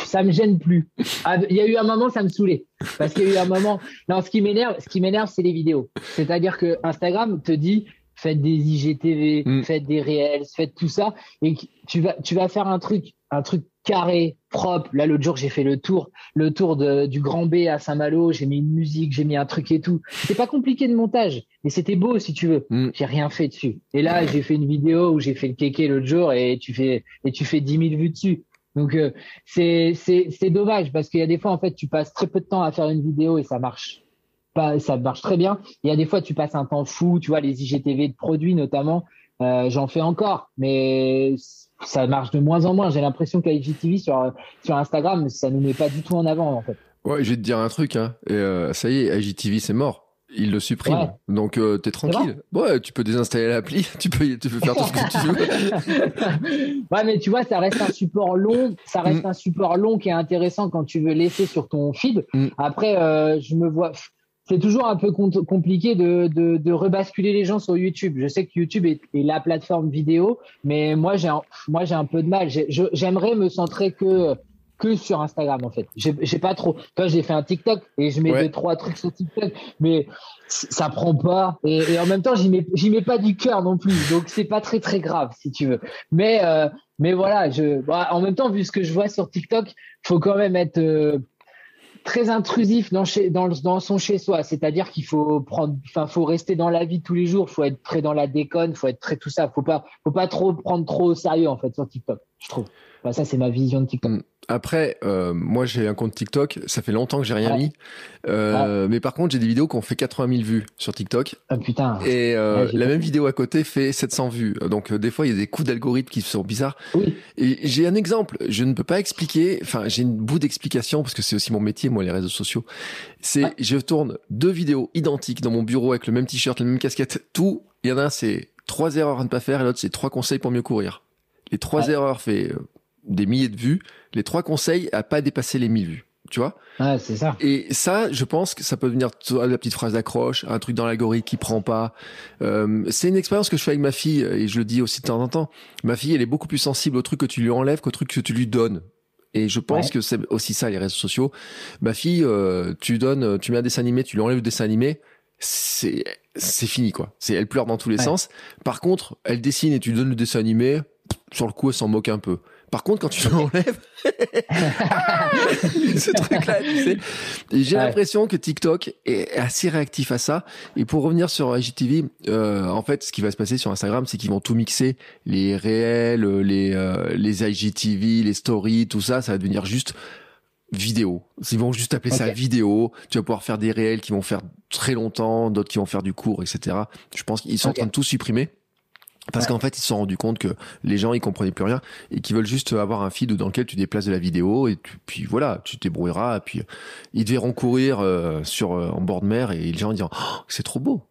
ça me gêne plus. Ah, il y a eu un moment, ça me saoulait. Parce qu'il y a eu un moment. Non, ce qui m'énerve, ce qui m'énerve, c'est les vidéos. C'est-à-dire que Instagram te dit, faites des IGTV, mm. faites des réels, faites tout ça, et tu vas, tu vas faire un truc, un truc carré, propre. Là, l'autre jour, j'ai fait le tour, le tour de, du Grand B à Saint-Malo. J'ai mis une musique, j'ai mis un truc et tout. C'est pas compliqué de montage, mais c'était beau si tu veux. Mm. J'ai rien fait dessus. Et là, j'ai fait une vidéo où j'ai fait le kéké l'autre jour et tu fais et tu fais 10 000 vues dessus. Donc euh, c'est c'est c'est dommage parce qu'il y a des fois en fait tu passes très peu de temps à faire une vidéo et ça marche pas, ça marche très bien. Il y a des fois tu passes un temps fou, tu vois les IGTV de produits notamment. Euh, J'en fais encore, mais ça marche de moins en moins. J'ai l'impression qu'IGTV sur, sur Instagram, ça ne nous met pas du tout en avant, en fait. Ouais, je vais te dire un truc, hein. Et euh, ça y est, IGTV, c'est mort. Il le supprime. Donc, euh, t'es tranquille. Ouais, tu peux désinstaller l'appli, tu peux, tu peux faire tout ce que tu veux. ouais, mais tu vois, ça reste un support long, ça reste mm. un support long qui est intéressant quand tu veux laisser sur ton feed. Mm. Après, euh, je me vois, c'est toujours un peu compliqué de, de, de, rebasculer les gens sur YouTube. Je sais que YouTube est, est la plateforme vidéo, mais moi j'ai moi j'ai un peu de mal. J'aimerais me centrer que que sur Instagram en fait. J'ai pas trop. Toi j'ai fait un TikTok et je mets deux trois trucs sur TikTok, mais ça prend pas. Et, et en même temps j'y mets j'y mets pas du cœur non plus, donc c'est pas très très grave si tu veux. Mais euh, mais voilà, je bah, en même temps vu ce que je vois sur TikTok, faut quand même être euh, très intrusif dans, chez, dans, son chez-soi. C'est-à-dire qu'il faut prendre, enfin, faut rester dans la vie tous les jours. Faut être très dans la déconne. Faut être très tout ça. Faut pas, faut pas trop prendre trop au sérieux, en fait, sur TikTok, je trouve. Bah, ça, c'est ma vision de TikTok. Mm. Après, euh, moi j'ai un compte TikTok, ça fait longtemps que j'ai rien mis. Euh, mais par contre, j'ai des vidéos qui ont fait 80 000 vues sur TikTok. Ah putain. Et euh, la même vidéo à côté fait 700 vues. Donc euh, des fois, il y a des coups d'algorithme qui sont bizarres. Oui. Et j'ai un exemple. Je ne peux pas expliquer. Enfin, j'ai une bout d'explication parce que c'est aussi mon métier, moi, les réseaux sociaux. C'est, je tourne deux vidéos identiques dans mon bureau avec le même t-shirt, la même casquette, tout Il y en a un, c'est trois erreurs à ne pas faire et l'autre, c'est trois conseils pour mieux courir. Les trois erreurs fait euh, des milliers de vues. Les trois conseils à pas dépasser les 1000 vues. Tu vois Ouais, c'est ça. Et ça, je pense que ça peut devenir la petite phrase d'accroche, un truc dans l'algorithme qui prend pas. Euh, c'est une expérience que je fais avec ma fille et je le dis aussi de temps en temps. Ma fille, elle est beaucoup plus sensible au truc que tu lui enlèves qu'au truc que tu lui donnes. Et je pense que c'est aussi ça les réseaux sociaux. Ma fille, euh, tu donnes, tu mets un dessin animé, tu lui enlèves le dessin animé, c'est c'est fini quoi. C'est elle pleure dans tous les sens. Par contre, elle dessine et tu donnes le dessin animé, sur le coup elle s'en moque un peu. Par contre, quand tu l'enlèves, ce truc-là, tu sais. J'ai l'impression que TikTok est assez réactif à ça. Et pour revenir sur IGTV, euh, en fait, ce qui va se passer sur Instagram, c'est qu'ils vont tout mixer, les réels, les euh, les IGTV, les stories, tout ça, ça va devenir juste vidéo. Ils vont juste appeler ça vidéo. Tu vas pouvoir faire des réels qui vont faire très longtemps, d'autres qui vont faire du court, etc. Je pense qu'ils sont en train de tout supprimer. Parce qu'en fait, ils se sont rendus compte que les gens, ils comprenaient plus rien et qu'ils veulent juste avoir un feed dans lequel tu déplaces de la vidéo et puis voilà, tu te débrouilleras. Et puis ils devront courir euh, sur euh, en bord de mer et les gens disent oh, c'est trop beau.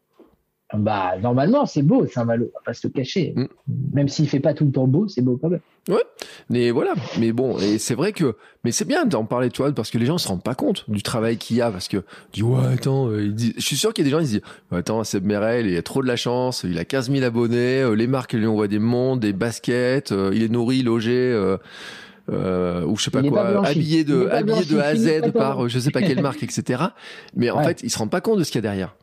Bah, normalement, c'est beau, Saint-Malo, on va pas se le cacher. Mm. Même s'il fait pas tout le temps beau, c'est beau quand même. Ouais, mais voilà. Mais bon, et c'est vrai que, mais c'est bien d'en parler, toi, parce que les gens se rendent pas compte du travail qu'il y a, parce que, dis, ouais, attends, euh, je suis sûr qu'il y a des gens, ils disent, attends, Seb Merel, il a trop de la chance, il a 15 000 abonnés, euh, les marques lui envoient des mondes, des baskets, euh, il est nourri, logé, euh, ou je sais pas quoi, habillé de, habillé de A à Z par je sais pas quelle marque, etc. Mais en fait, ils se rendent pas compte de ce qu'il y a derrière.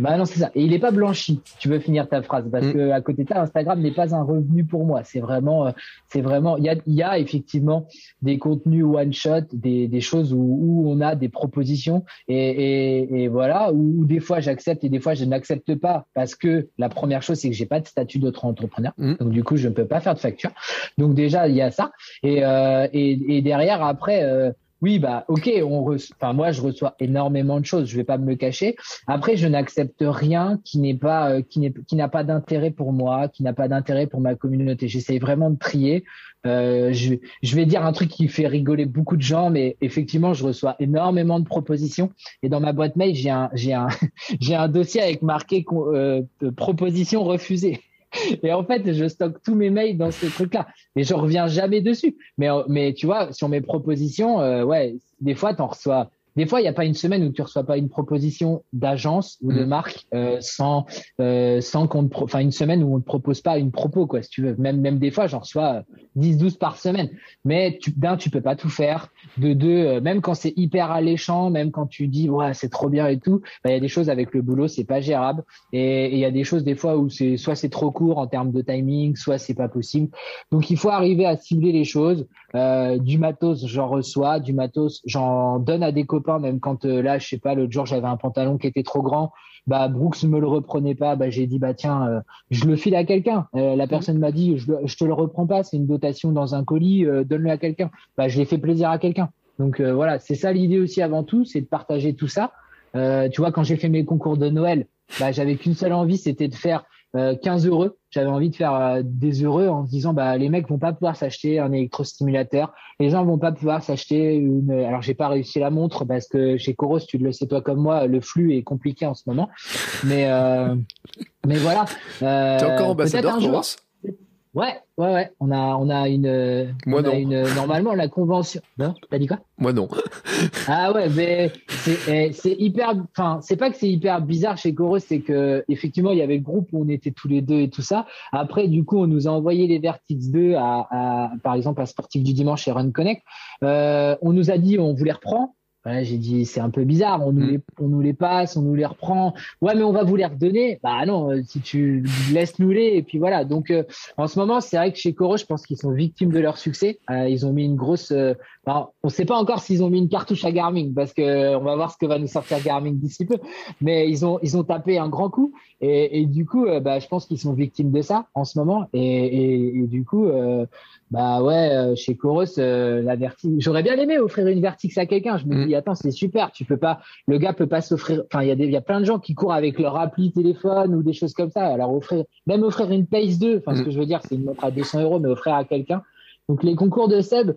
Bah non, c'est ça. Et il n'est pas blanchi, si tu veux finir ta phrase, parce mm. que à côté de ça, Instagram n'est pas un revenu pour moi. C'est vraiment, euh, c'est vraiment, il y a, y a effectivement des contenus one shot, des, des choses où, où on a des propositions et, et, et voilà, où, des fois j'accepte et des fois je n'accepte pas parce que la première chose c'est que j'ai pas de statut d'autre entrepreneur, mm. donc du coup je ne peux pas faire de facture. Donc déjà il y a ça et euh, et, et, derrière après. Euh, oui, bah, ok, on enfin, moi, je reçois énormément de choses. Je vais pas me le cacher. Après, je n'accepte rien qui n'est pas, euh, qui n'est, qui n'a pas d'intérêt pour moi, qui n'a pas d'intérêt pour ma communauté. J'essaye vraiment de trier. Euh, je, je, vais dire un truc qui fait rigoler beaucoup de gens, mais effectivement, je reçois énormément de propositions. Et dans ma boîte mail, j'ai un, j'ai un, j'ai un dossier avec marqué euh, proposition refusée. Et en fait, je stocke tous mes mails dans ce truc-là. Mais je reviens jamais dessus. Mais, euh, mais tu vois, sur mes propositions, euh, ouais, des fois, tu en reçois des fois, il n'y a pas une semaine où tu reçois pas une proposition d'agence ou de mm. marque euh, sans euh, sans qu'on enfin une semaine où on ne propose pas une propos quoi, si tu veux. Même même des fois, j'en reçois 10 12 par semaine. Mais d'un tu peux pas tout faire, de deux euh, même quand c'est hyper alléchant, même quand tu dis ouais, c'est trop bien et tout, bah, il y a des choses avec le boulot, c'est pas gérable et il y a des choses des fois où c'est soit c'est trop court en termes de timing, soit c'est pas possible. Donc il faut arriver à cibler les choses. Euh, du matos, j'en reçois, du matos, j'en donne à des copains même quand euh, là, je sais pas, l'autre jour, j'avais un pantalon qui était trop grand, bah Brooks me le reprenait pas, bah j'ai dit bah tiens, euh, je le file à quelqu'un. Euh, la personne m'a dit je, je te le reprends pas, c'est une dotation dans un colis, donne-le à quelqu'un. Bah je l'ai fait plaisir à quelqu'un. Donc voilà, c'est ça l'idée aussi avant tout, c'est de partager tout ça. tu vois, quand j'ai fait mes concours de Noël, bah j'avais qu'une seule envie, c'était de faire 15 heureux j'avais envie de faire euh, des heureux en se disant bah les mecs vont pas pouvoir s'acheter un électrostimulateur, les gens vont pas pouvoir s'acheter une alors j'ai pas réussi la montre parce que chez Coros tu le sais toi comme moi le flux est compliqué en ce moment. Mais euh, mais voilà. Euh, es encore ambassadeur Coros? Ouais, ouais, ouais. On a, on a une. Moi non. une, normalement, la convention. Non, t'as dit quoi? Moi non. ah ouais, mais c'est eh, hyper. Enfin, c'est pas que c'est hyper bizarre chez Coros, c'est que effectivement, il y avait le groupe où on était tous les deux et tout ça. Après, du coup, on nous a envoyé les Vertix 2 à, à par exemple, à Sportif du dimanche et Run Connect. Euh, on nous a dit, on vous les reprend j'ai dit c'est un peu bizarre, on nous, mm. les, on nous les passe, on nous les reprend. Ouais, mais on va vous les redonner. Bah non, euh, si tu laisses nous les et puis voilà. Donc euh, en ce moment, c'est vrai que chez Coro, je pense qu'ils sont victimes de leur succès. Euh, ils ont mis une grosse. On ne sait pas encore s'ils ont mis une cartouche à Garmin parce que on va voir ce que va nous sortir Garmin d'ici peu. Mais ils ont ils ont tapé un grand coup et, et du coup, bah, je pense qu'ils sont victimes de ça en ce moment. Et, et, et du coup, bah ouais, chez Coros, la Vertix. J'aurais bien aimé offrir une Vertix à quelqu'un. Je me mm. dis attends, c'est super, tu peux pas, le gars peut pas s'offrir, enfin, il y a des, il y a plein de gens qui courent avec leur appli téléphone ou des choses comme ça. Alors, offrir, même offrir une Pace 2, enfin, ce mm. que je veux dire, c'est une montre à 200 euros, mais offrir à quelqu'un. Donc, les concours de Seb,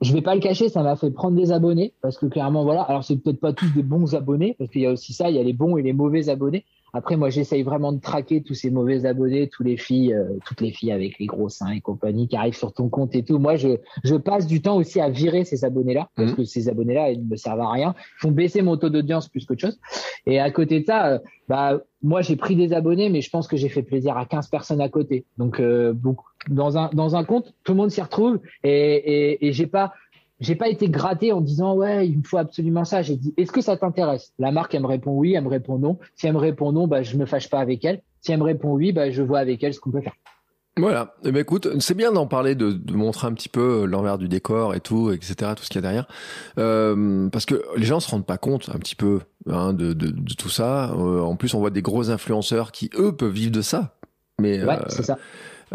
je vais pas le cacher, ça m'a fait prendre des abonnés parce que clairement, voilà. Alors, c'est peut-être pas tous des bons abonnés parce qu'il y a aussi ça, il y a les bons et les mauvais abonnés. Après, moi, j'essaye vraiment de traquer tous ces mauvais abonnés, tous les filles, euh, toutes les filles avec les gros seins et compagnie qui arrivent sur ton compte et tout. Moi, je, je passe du temps aussi à virer ces abonnés-là parce mmh. que ces abonnés-là, ils ne me servent à rien. Ils font baisser mon taux d'audience plus qu'autre chose. Et à côté de ça, euh, bah, moi, j'ai pris des abonnés, mais je pense que j'ai fait plaisir à 15 personnes à côté. Donc, euh, beaucoup, dans un, dans un compte, tout le monde s'y retrouve et, et, et j'ai pas, j'ai pas été gratté en disant ouais il me faut absolument ça j'ai dit est-ce que ça t'intéresse? La marque elle me répond oui elle me répond non si elle me répond non bah je me fâche pas avec elle si elle me répond oui bah je vois avec elle ce qu'on peut faire voilà. Eh ben écoute, c'est bien d'en parler, de, de, montrer un petit peu l'envers du décor et tout, etc., tout ce qu'il y a derrière, euh, parce que les gens se rendent pas compte un petit peu hein, de, de, de, tout ça. Euh, en plus, on voit des gros influenceurs qui eux peuvent vivre de ça. Mais ouais, euh, c'est ça.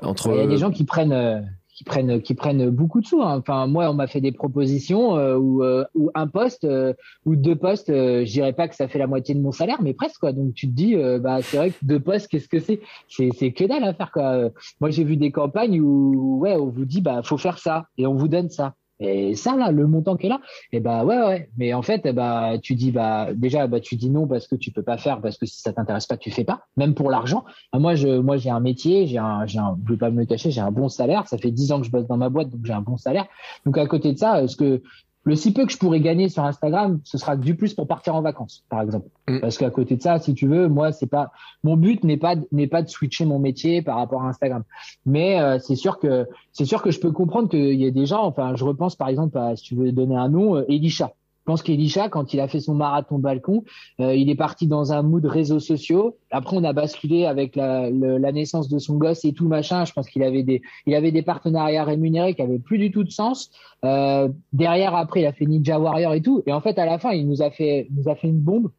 Entre... Il y a des gens qui prennent euh, qui prennent qui prennent beaucoup de sous. Hein. Enfin, moi, on m'a fait des propositions euh, euh, un poste euh, ou deux postes, euh, je dirais pas que ça fait la moitié de mon salaire, mais presque quoi. Donc tu te dis, bah c'est vrai que deux postes, qu'est-ce que c'est? C'est c'est que dalle à faire quoi. Moi, j'ai vu des campagnes où ouais, on vous dit bah faut faire ça et on vous donne ça. Et ça, là, le montant qui est là, et eh bah ouais, ouais. Mais en fait, bah tu dis bah déjà bah tu dis non parce que tu peux pas faire parce que si ça t'intéresse pas, tu fais pas. Même pour l'argent. Moi, je moi j'ai un métier, j'ai un j'ai un je pas me le cacher, j'ai un bon salaire. Ça fait dix ans que je bosse dans ma boîte, donc j'ai un bon salaire. Donc à côté de ça, ce que le si peu que je pourrais gagner sur Instagram, ce sera du plus pour partir en vacances, par exemple. Mm. Parce qu'à côté de ça, si tu veux, moi, c'est pas mon but n'est pas n'est pas de switcher mon métier par rapport à Instagram. Mais euh, c'est sûr que c'est sûr que je peux comprendre qu'il y a des gens. Enfin, je repense par exemple à si tu veux donner un nom, euh, Elisha. Je pense qu'Elisha, quand il a fait son marathon balcon, euh, il est parti dans un mood réseaux sociaux. Après, on a basculé avec la, la, naissance de son gosse et tout machin. Je pense qu'il avait des, il avait des partenariats rémunérés qui avaient plus du tout de sens. Euh, derrière, après, il a fait Ninja Warrior et tout. Et en fait, à la fin, il nous a fait, nous a fait une bombe.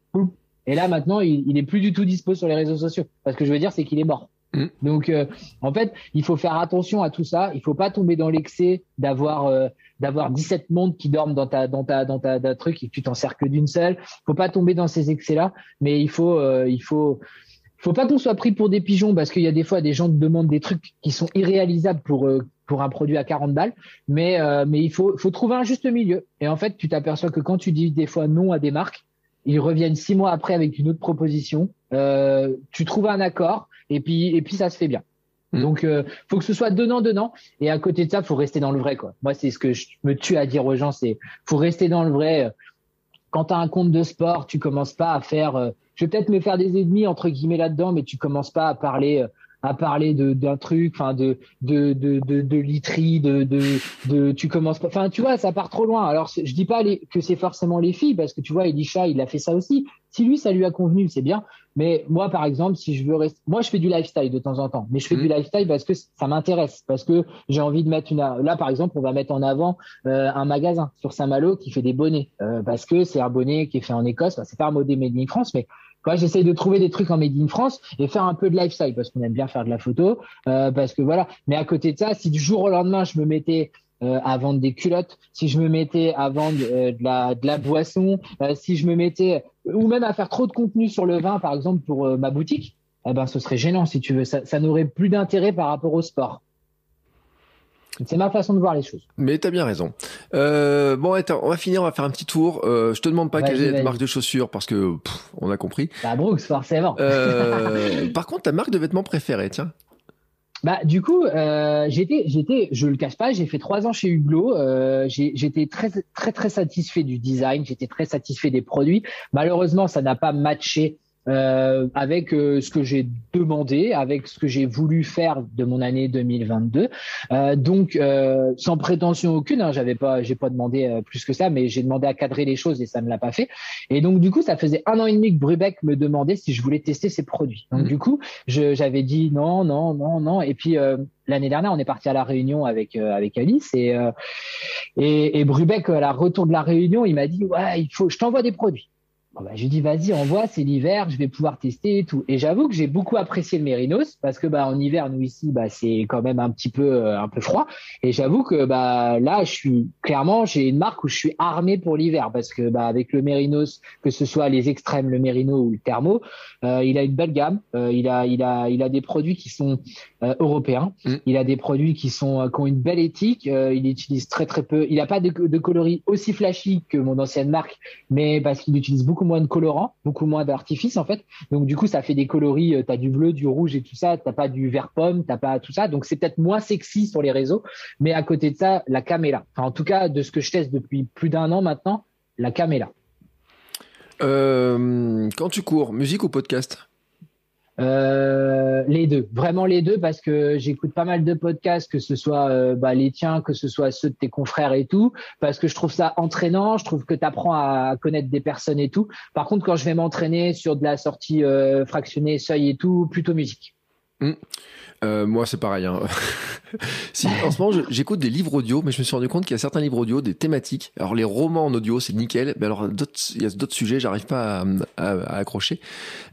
Et là, maintenant, il, il est plus du tout dispo sur les réseaux sociaux. Parce que je veux dire, c'est qu'il est mort. Mm. Donc, euh, en fait, il faut faire attention à tout ça. Il faut pas tomber dans l'excès d'avoir euh, d'avoir 17 mondes qui dorment dans ta dans ta dans ta, truc et que tu t'en sers que d'une seule. Faut pas tomber dans ces excès-là, mais il faut euh, il faut faut pas qu'on soit pris pour des pigeons parce qu'il y a des fois des gens te demandent des trucs qui sont irréalisables pour pour un produit à 40 balles, mais mais il faut faut trouver un juste milieu. Et en fait, tu t'aperçois que quand tu dis des fois non à des marques, ils reviennent six mois après avec une autre proposition. tu trouves un accord et puis et puis ça se fait bien. Mm. Donc euh, faut que ce soit donnant donnant et à côté de ça faut rester dans le vrai quoi. Moi c'est ce que je me tue à dire aux gens c'est faut rester dans le vrai. Quand tu as un compte de sport, tu commences pas à faire euh, je vais peut-être me faire des ennemis entre guillemets là-dedans mais tu commences pas à parler euh, à parler de d'un truc, enfin de de de de, de literie, de, de de tu commences pas, enfin tu vois, ça part trop loin. Alors je dis pas que c'est forcément les filles parce que tu vois, Elisha, il a fait ça aussi. Si lui ça lui a convenu, c'est bien. Mais moi par exemple, si je veux rester, moi je fais du lifestyle de temps en temps, mais je fais du mmh. lifestyle parce que ça m'intéresse, parce que j'ai envie de mettre une. Là par exemple, on va mettre en avant euh, un magasin sur Saint-Malo qui fait des bonnets euh, parce que c'est un bonnet qui est fait en Écosse. c'est pas un modèle made in France, mais Quoi, j'essaye de trouver des trucs en made in France et faire un peu de lifestyle parce qu'on aime bien faire de la photo, euh, parce que voilà. Mais à côté de ça, si du jour au lendemain je me mettais euh, à vendre des culottes, si je me mettais à vendre euh, de, la, de la boisson, euh, si je me mettais ou même à faire trop de contenu sur le vin, par exemple pour ma boutique, eh ben ce serait gênant si tu veux. Ça, ça n'aurait plus d'intérêt par rapport au sport. C'est ma façon de voir les choses. Mais t'as bien raison. Euh, bon, attends, on va finir, on va faire un petit tour. Euh, je te demande pas quelle est ta marque de chaussures parce que on a compris. Bah Brooks, forcément. Euh, par contre, ta marque de vêtements préférée, tiens. Bah du coup, euh, j'étais, j'étais, je le cache pas, j'ai fait trois ans chez Hublot. Euh, j'étais très très très satisfait du design, j'étais très satisfait des produits. Malheureusement, ça n'a pas matché euh, avec euh, ce que j'ai demandé, avec ce que j'ai voulu faire de mon année 2022. Euh, donc, euh, sans prétention aucune, hein, j'avais pas, j'ai pas demandé euh, plus que ça, mais j'ai demandé à cadrer les choses et ça ne l'a pas fait. Et donc, du coup, ça faisait un an et demi que Brubeck me demandait si je voulais tester ses produits. Donc, mmh. du coup, j'avais dit non, non, non, non. Et puis l'année dernière, on est parti à la Réunion avec avec Alice et et, et Brubeck à la retour de la Réunion, il m'a dit ouais, il faut, je t'envoie des produits. Bah, je dis vas-y envoie c'est l'hiver je vais pouvoir tester et tout. Et j'avoue que j'ai beaucoup apprécié le Mérinos parce que bah en hiver nous ici bah c'est quand même un petit peu euh, un peu froid. Et j'avoue que bah là je suis clairement j'ai une marque où je suis armé pour l'hiver parce que bah avec le Mérinos que ce soit les extrêmes le Mérino ou le Thermo euh, il a une belle gamme. Euh, il a il a il a des produits qui sont euh, européen. Mm. Il a des produits qui sont qui ont une belle éthique. il utilise très très peu. Il n'a pas de, de, coloris aussi flashy que mon ancienne marque, mais parce qu'il utilise beaucoup moins de colorants, beaucoup moins d'artifice en fait. Donc du coup, ça fait des coloris. tu as du bleu, du rouge et tout ça. T'as pas du vert pomme, t'as pas tout ça. Donc c'est peut-être moins sexy sur les réseaux, mais à côté de ça, la cam est là. en tout cas, de ce que je teste depuis plus d'un an maintenant, la cam est là. Euh, quand tu cours, musique ou podcast? Euh, les deux, vraiment les deux, parce que j'écoute pas mal de podcasts, que ce soit euh, bah, les tiens, que ce soit ceux de tes confrères et tout, parce que je trouve ça entraînant, je trouve que tu apprends à connaître des personnes et tout. Par contre, quand je vais m'entraîner sur de la sortie fractionnée, seuil et tout, plutôt musique. Mmh. Euh, moi, c'est pareil. Hein. si, en ce moment, j'écoute des livres audio, mais je me suis rendu compte qu'il y a certains livres audio, des thématiques. Alors, les romans en audio, c'est nickel. Mais alors, il y a d'autres sujets, j'arrive pas à, à, accrocher.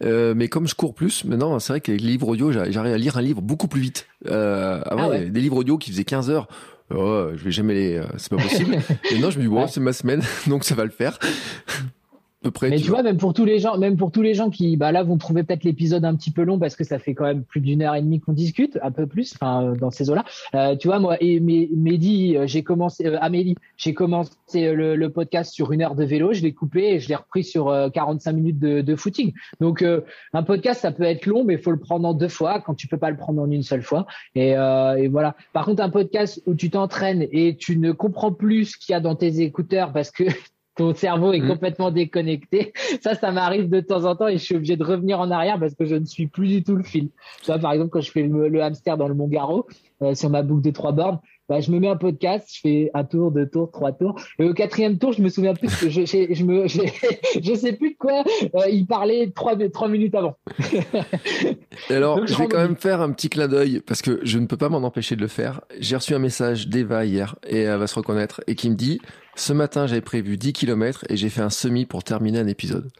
Euh, mais comme je cours plus, maintenant, c'est vrai que les livres audio, j'arrive à lire un livre beaucoup plus vite. Euh, avant, ah des livres audio qui faisaient 15 heures. Oh, je vais jamais les, euh, c'est pas possible. Et non, je me dis, bon, c'est ma semaine, donc ça va le faire mais tu, vois, même pour tous les gens, même pour tous les gens qui, bah là, vont trouver peut-être l'épisode un petit peu long parce que ça fait quand même plus d'une heure et demie qu'on discute, un peu plus, enfin, dans ces eaux-là. Euh, tu vois, moi, et Mehdi, euh, j'ai commencé, euh, Amélie, j'ai commencé le, le, podcast sur une heure de vélo, je l'ai coupé et je l'ai repris sur 45 minutes de, de footing. Donc, un podcast, ça peut être long, mais il faut le prendre en deux fois quand tu peux pas le prendre en une seule fois. Et, et voilà. Par contre, un podcast où tu t'entraînes et tu ne comprends plus ce qu'il y a dans tes écouteurs parce que ton cerveau est mm. complètement déconnecté. Ça, ça m'arrive de temps en temps et je suis obligé de revenir en arrière parce que je ne suis plus du tout le fil. Tu vois, par exemple, quand je fais le, hamster dans le Mont Garo, euh, sur ma boucle de trois bornes, bah, je me mets un podcast, je fais un tour, deux tours, trois tours. Et au quatrième tour, je me souviens plus que je, je, je me, je, sais plus de quoi euh, il parlait trois, trois minutes avant. alors, je vais quand même faire un petit clin d'œil parce que je ne peux pas m'en empêcher de le faire. J'ai reçu un message d'Eva hier et elle va se reconnaître et qui me dit ce matin, j'avais prévu 10 km et j'ai fait un semi pour terminer un épisode.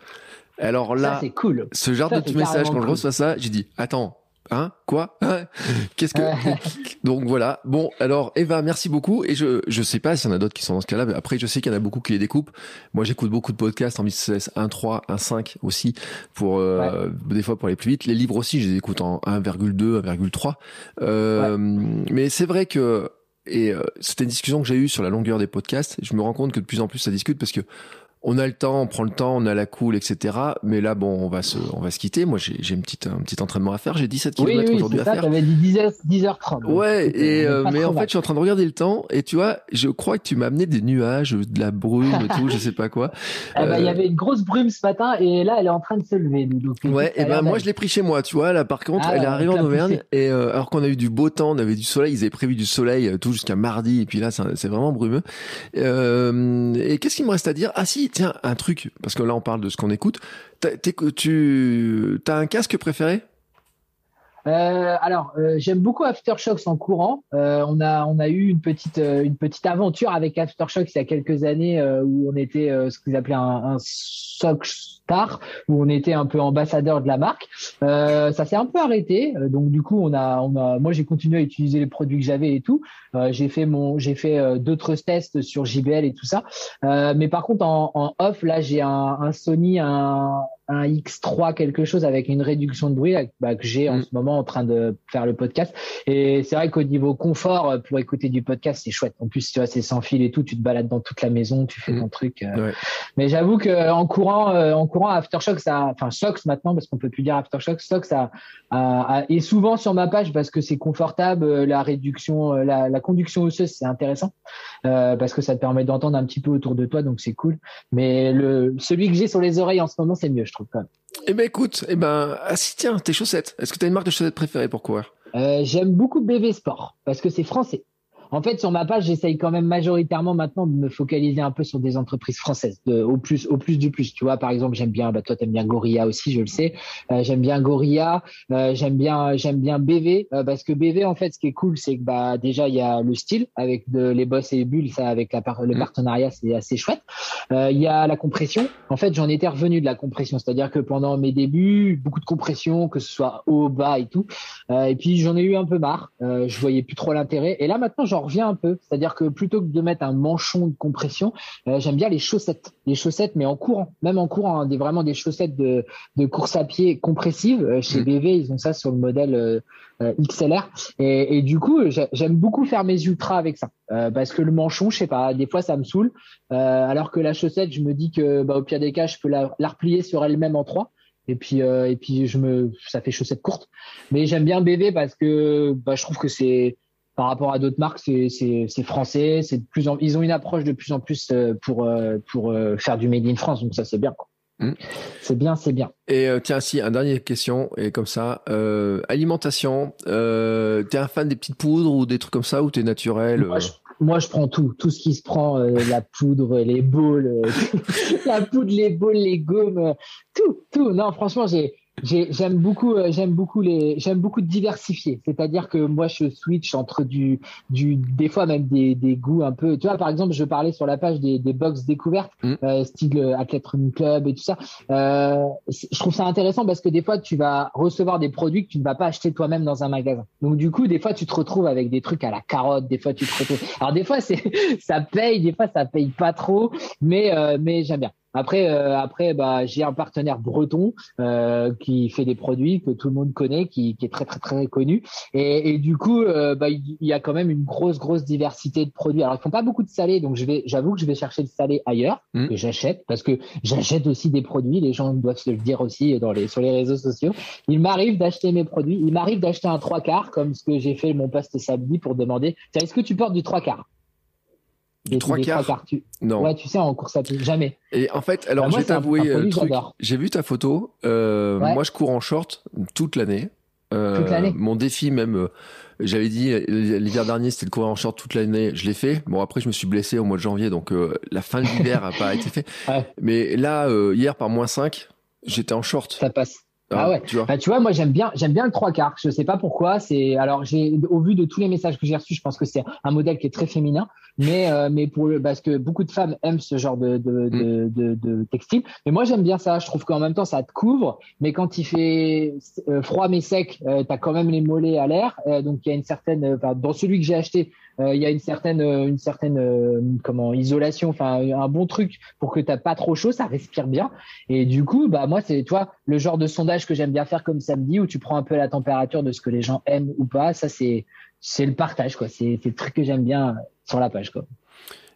Alors là, cool. ce genre de message, quand je reçois ça, j'ai dit, attends, Hein Quoi? Hein? Qu'est-ce que Donc voilà. Bon, alors Eva, merci beaucoup. Et je je sais pas s'il y en a d'autres qui sont dans ce cas-là. Mais après, je sais qu'il y en a beaucoup qui les découpent. Moi, j'écoute beaucoup de podcasts en 1.3, 1.5 aussi pour euh, des fois pour aller plus vite. Les livres aussi, je les écoute en 1,2, 1,3. Euh, Mais c'est vrai que et euh, c'était une discussion que j'ai eue sur la longueur des podcasts. Je me rends compte que de plus en plus ça discute parce que on a le temps, on prend le temps, on a la cool, etc. Mais là, bon, on va se, on va se quitter. Moi, j'ai une petite, un petit entraînement à faire. J'ai 17 km aujourd'hui à faire. T'avais dit 10h, 10h30. Ouais, et euh, mais en fait, je suis en train de regarder le temps et tu vois, je crois que tu m'as amené des nuages, de la brume et tout, je sais pas quoi. Ah bah, il y euh, avait une grosse brume ce matin et là, elle est en train de se lever. Donc, ouais, et ben moi, je l'ai pris chez moi, tu vois. Là, par contre, ah, elle est arrivée en Auvergne et euh, alors qu'on a eu du beau temps, on avait du soleil, ils avaient prévu du soleil tout jusqu'à mardi et puis là, c'est vraiment brumeux. et qu'est-ce qu'il me reste à dire? Ah si, tiens, un truc parce que là on parle de ce qu'on écoute. As un casque préféré? Euh, alors, euh, j'aime beaucoup Aftershocks en courant. Euh, on a on a eu une petite une petite aventure avec Aftershocks il y a quelques années où on était ce qu'ils appelaient un, un Star où on était un peu ambassadeur de la marque. ça s'est un peu arrêté, donc du coup on a on a moi j'ai continué à utiliser les produits que j'avais et tout. j'ai fait mon j'ai fait d'autres tests sur JBL et tout ça. mais par contre en, en off là j'ai un, un Sony un un X3 quelque chose avec une réduction de bruit bah, que j'ai en mm. ce moment en train de faire le podcast. Et c'est vrai qu'au niveau confort, euh, pour écouter du podcast, c'est chouette. En plus, tu vois, c'est sans fil et tout. Tu te balades dans toute la maison, tu fais mm. ton truc. Euh. Mais j'avoue que en courant, euh, en courant, Aftershock, ça, enfin Sox maintenant parce qu'on peut plus dire Aftershock, Sox, ça a, souvent sur ma page parce que c'est confortable. La réduction, la, la conduction osseuse, c'est intéressant parce que ça te permet d'entendre un petit peu autour de toi, donc c'est cool. Mais le celui que j'ai sur les oreilles en ce moment, c'est mieux, je trouve. Eh ben écoute, eh ben ah si tiens, tes chaussettes. Est-ce que tu as une marque de chaussettes préférée pour courir? Euh, J'aime beaucoup BV Sport parce que c'est français. En fait, sur ma page, j'essaye quand même majoritairement maintenant de me focaliser un peu sur des entreprises françaises, de, au plus, au plus du plus. Tu vois, par exemple, j'aime bien, bah, toi, t'aimes bien Gorilla aussi, je le sais. Euh, j'aime bien Gorilla, euh, j'aime bien, j'aime bien BV, euh, parce que BV, en fait, ce qui est cool, c'est que bah déjà il y a le style avec de, les boss et les bulles, ça, avec la, le mmh. partenariat, c'est assez chouette. Il y a la compression. En fait, j'en étais revenu de la compression, c'est-à-dire que pendant mes débuts, beaucoup de compression, que ce soit haut, bas et tout. et puis j'en ai eu un peu marre. je voyais plus trop l'intérêt. Et là, maintenant, j'en j'en reviens un peu. C'est-à-dire que plutôt que de mettre un manchon de compression, euh, j'aime bien les chaussettes. Les chaussettes, mais en courant. Même en courant, hein, des, vraiment des chaussettes de, de course à pied compressives. Euh, chez Mm. BV, ils ont ça sur le modèle euh, XLR. Et, et du coup, j'ai- j'aime beaucoup faire mes ultras avec ça. Parce que le manchon, je sais pas, des fois ça me saoule. Alors que la chaussette, je me dis que bah, au pire des cas, je peux la, la replier sur elle-même en trois. Et puis, euh, et puis je me, ça fait chaussette courte. Mais j'aime bien BV parce que bah, je trouve que c'est par rapport à d'autres marques, c'est français, c'est de plus en ils ont une approche de plus en plus euh, pour euh, pour euh, faire du made in France, donc ça c'est bien. quoi. Mm. C'est bien, c'est bien. Et euh, tiens, si, un dernier question, et comme ça, euh, alimentation, euh, t'es un fan des petites poudres ou des trucs comme ça, ou t'es naturel Moi je, moi, je prends tout, tout ce qui se prend, la poudre, les boules, la poudre, les boules, les gommes, tout, tout. Non, franchement, j'ai, j'ai, j'aime beaucoup, euh, j'aime beaucoup les, j'aime beaucoup diversifier. C'est-à-dire que moi, je switch entre du, du, des fois même des, des goûts un peu. Tu vois, par exemple, je parlais sur la page des, des box découvertes, Mm. euh, style euh, Athlete Running Club et tout ça. Euh, je trouve ça intéressant parce que des fois, tu vas recevoir des produits que tu ne vas pas acheter toi-même dans un magasin. Donc, du coup, des fois, tu te retrouves avec des trucs à la carotte. Des fois, tu te retrouves. Alors, des fois, c'est, ça paye. Des fois, ça paye pas trop. Mais, euh, mais j'aime bien. Après, euh, après, bah, j'ai un partenaire breton euh, qui fait des produits que tout le monde connaît, qui, qui est très très très connu. Et, et du coup, euh, bah, il y a quand même une grosse grosse diversité de produits. Alors, ils font pas beaucoup de salé, donc je vais, j'avoue que je vais chercher le salé ailleurs Mm. que j'achète parce que j'achète aussi des produits. Les gens doivent se le dire aussi dans les sur les réseaux sociaux. Il m'arrive d'acheter mes produits. Il m'arrive d'acheter un trois quarts, comme ce que j'ai fait mon post samedi pour demander. Tiens, est-ce que tu portes du trois quarts? Des- trois des quarts tu... Non. Ouais, tu sais, en course à pied, jamais. Et en fait, alors Bah, moi, je vais t'avouer un un truc. j'adore. J'ai vu ta photo. Euh, Ouais. Moi, je cours en short toute l'année. Euh, Toute l'année. Mon défi même, euh, j'avais dit euh, l'hiver dernier, c'était de courir en short toute l'année. Je l'ai fait. Bon, après, je me suis blessé au mois de janvier, donc euh, la fin de l'hiver a pas été fait. Ouais. Mais là, euh, hier, par moins 5, j'étais en short. Ça passe. Ah ouais. Tu vois. Bah, tu vois, moi j'aime bien, j'aime bien le trois quarts. Je sais pas pourquoi. C'est alors j'ai au vu de tous les messages que j'ai reçus, je pense que c'est un modèle qui est très féminin, mais euh, mais pour le parce que beaucoup de femmes aiment ce genre de de, de, de, de textile. Mais moi j'aime bien ça. Je trouve qu'en même temps ça te couvre, mais quand il fait euh, froid mais sec, euh, t'as quand même les mollets à l'air. Euh, donc il y a une certaine, euh, enfin, dans celui que j'ai acheté, il y a une certaine euh, une certaine euh, comment isolation, enfin un bon truc pour que t'as pas trop chaud, ça respire bien. Et du coup, bah moi c'est toi le genre de sondage que j'aime bien faire comme samedi où tu prends un peu la température de ce que les gens aiment ou pas. Ça c'est c'est le partage quoi. C'est c'est le truc que j'aime bien sur la page quoi.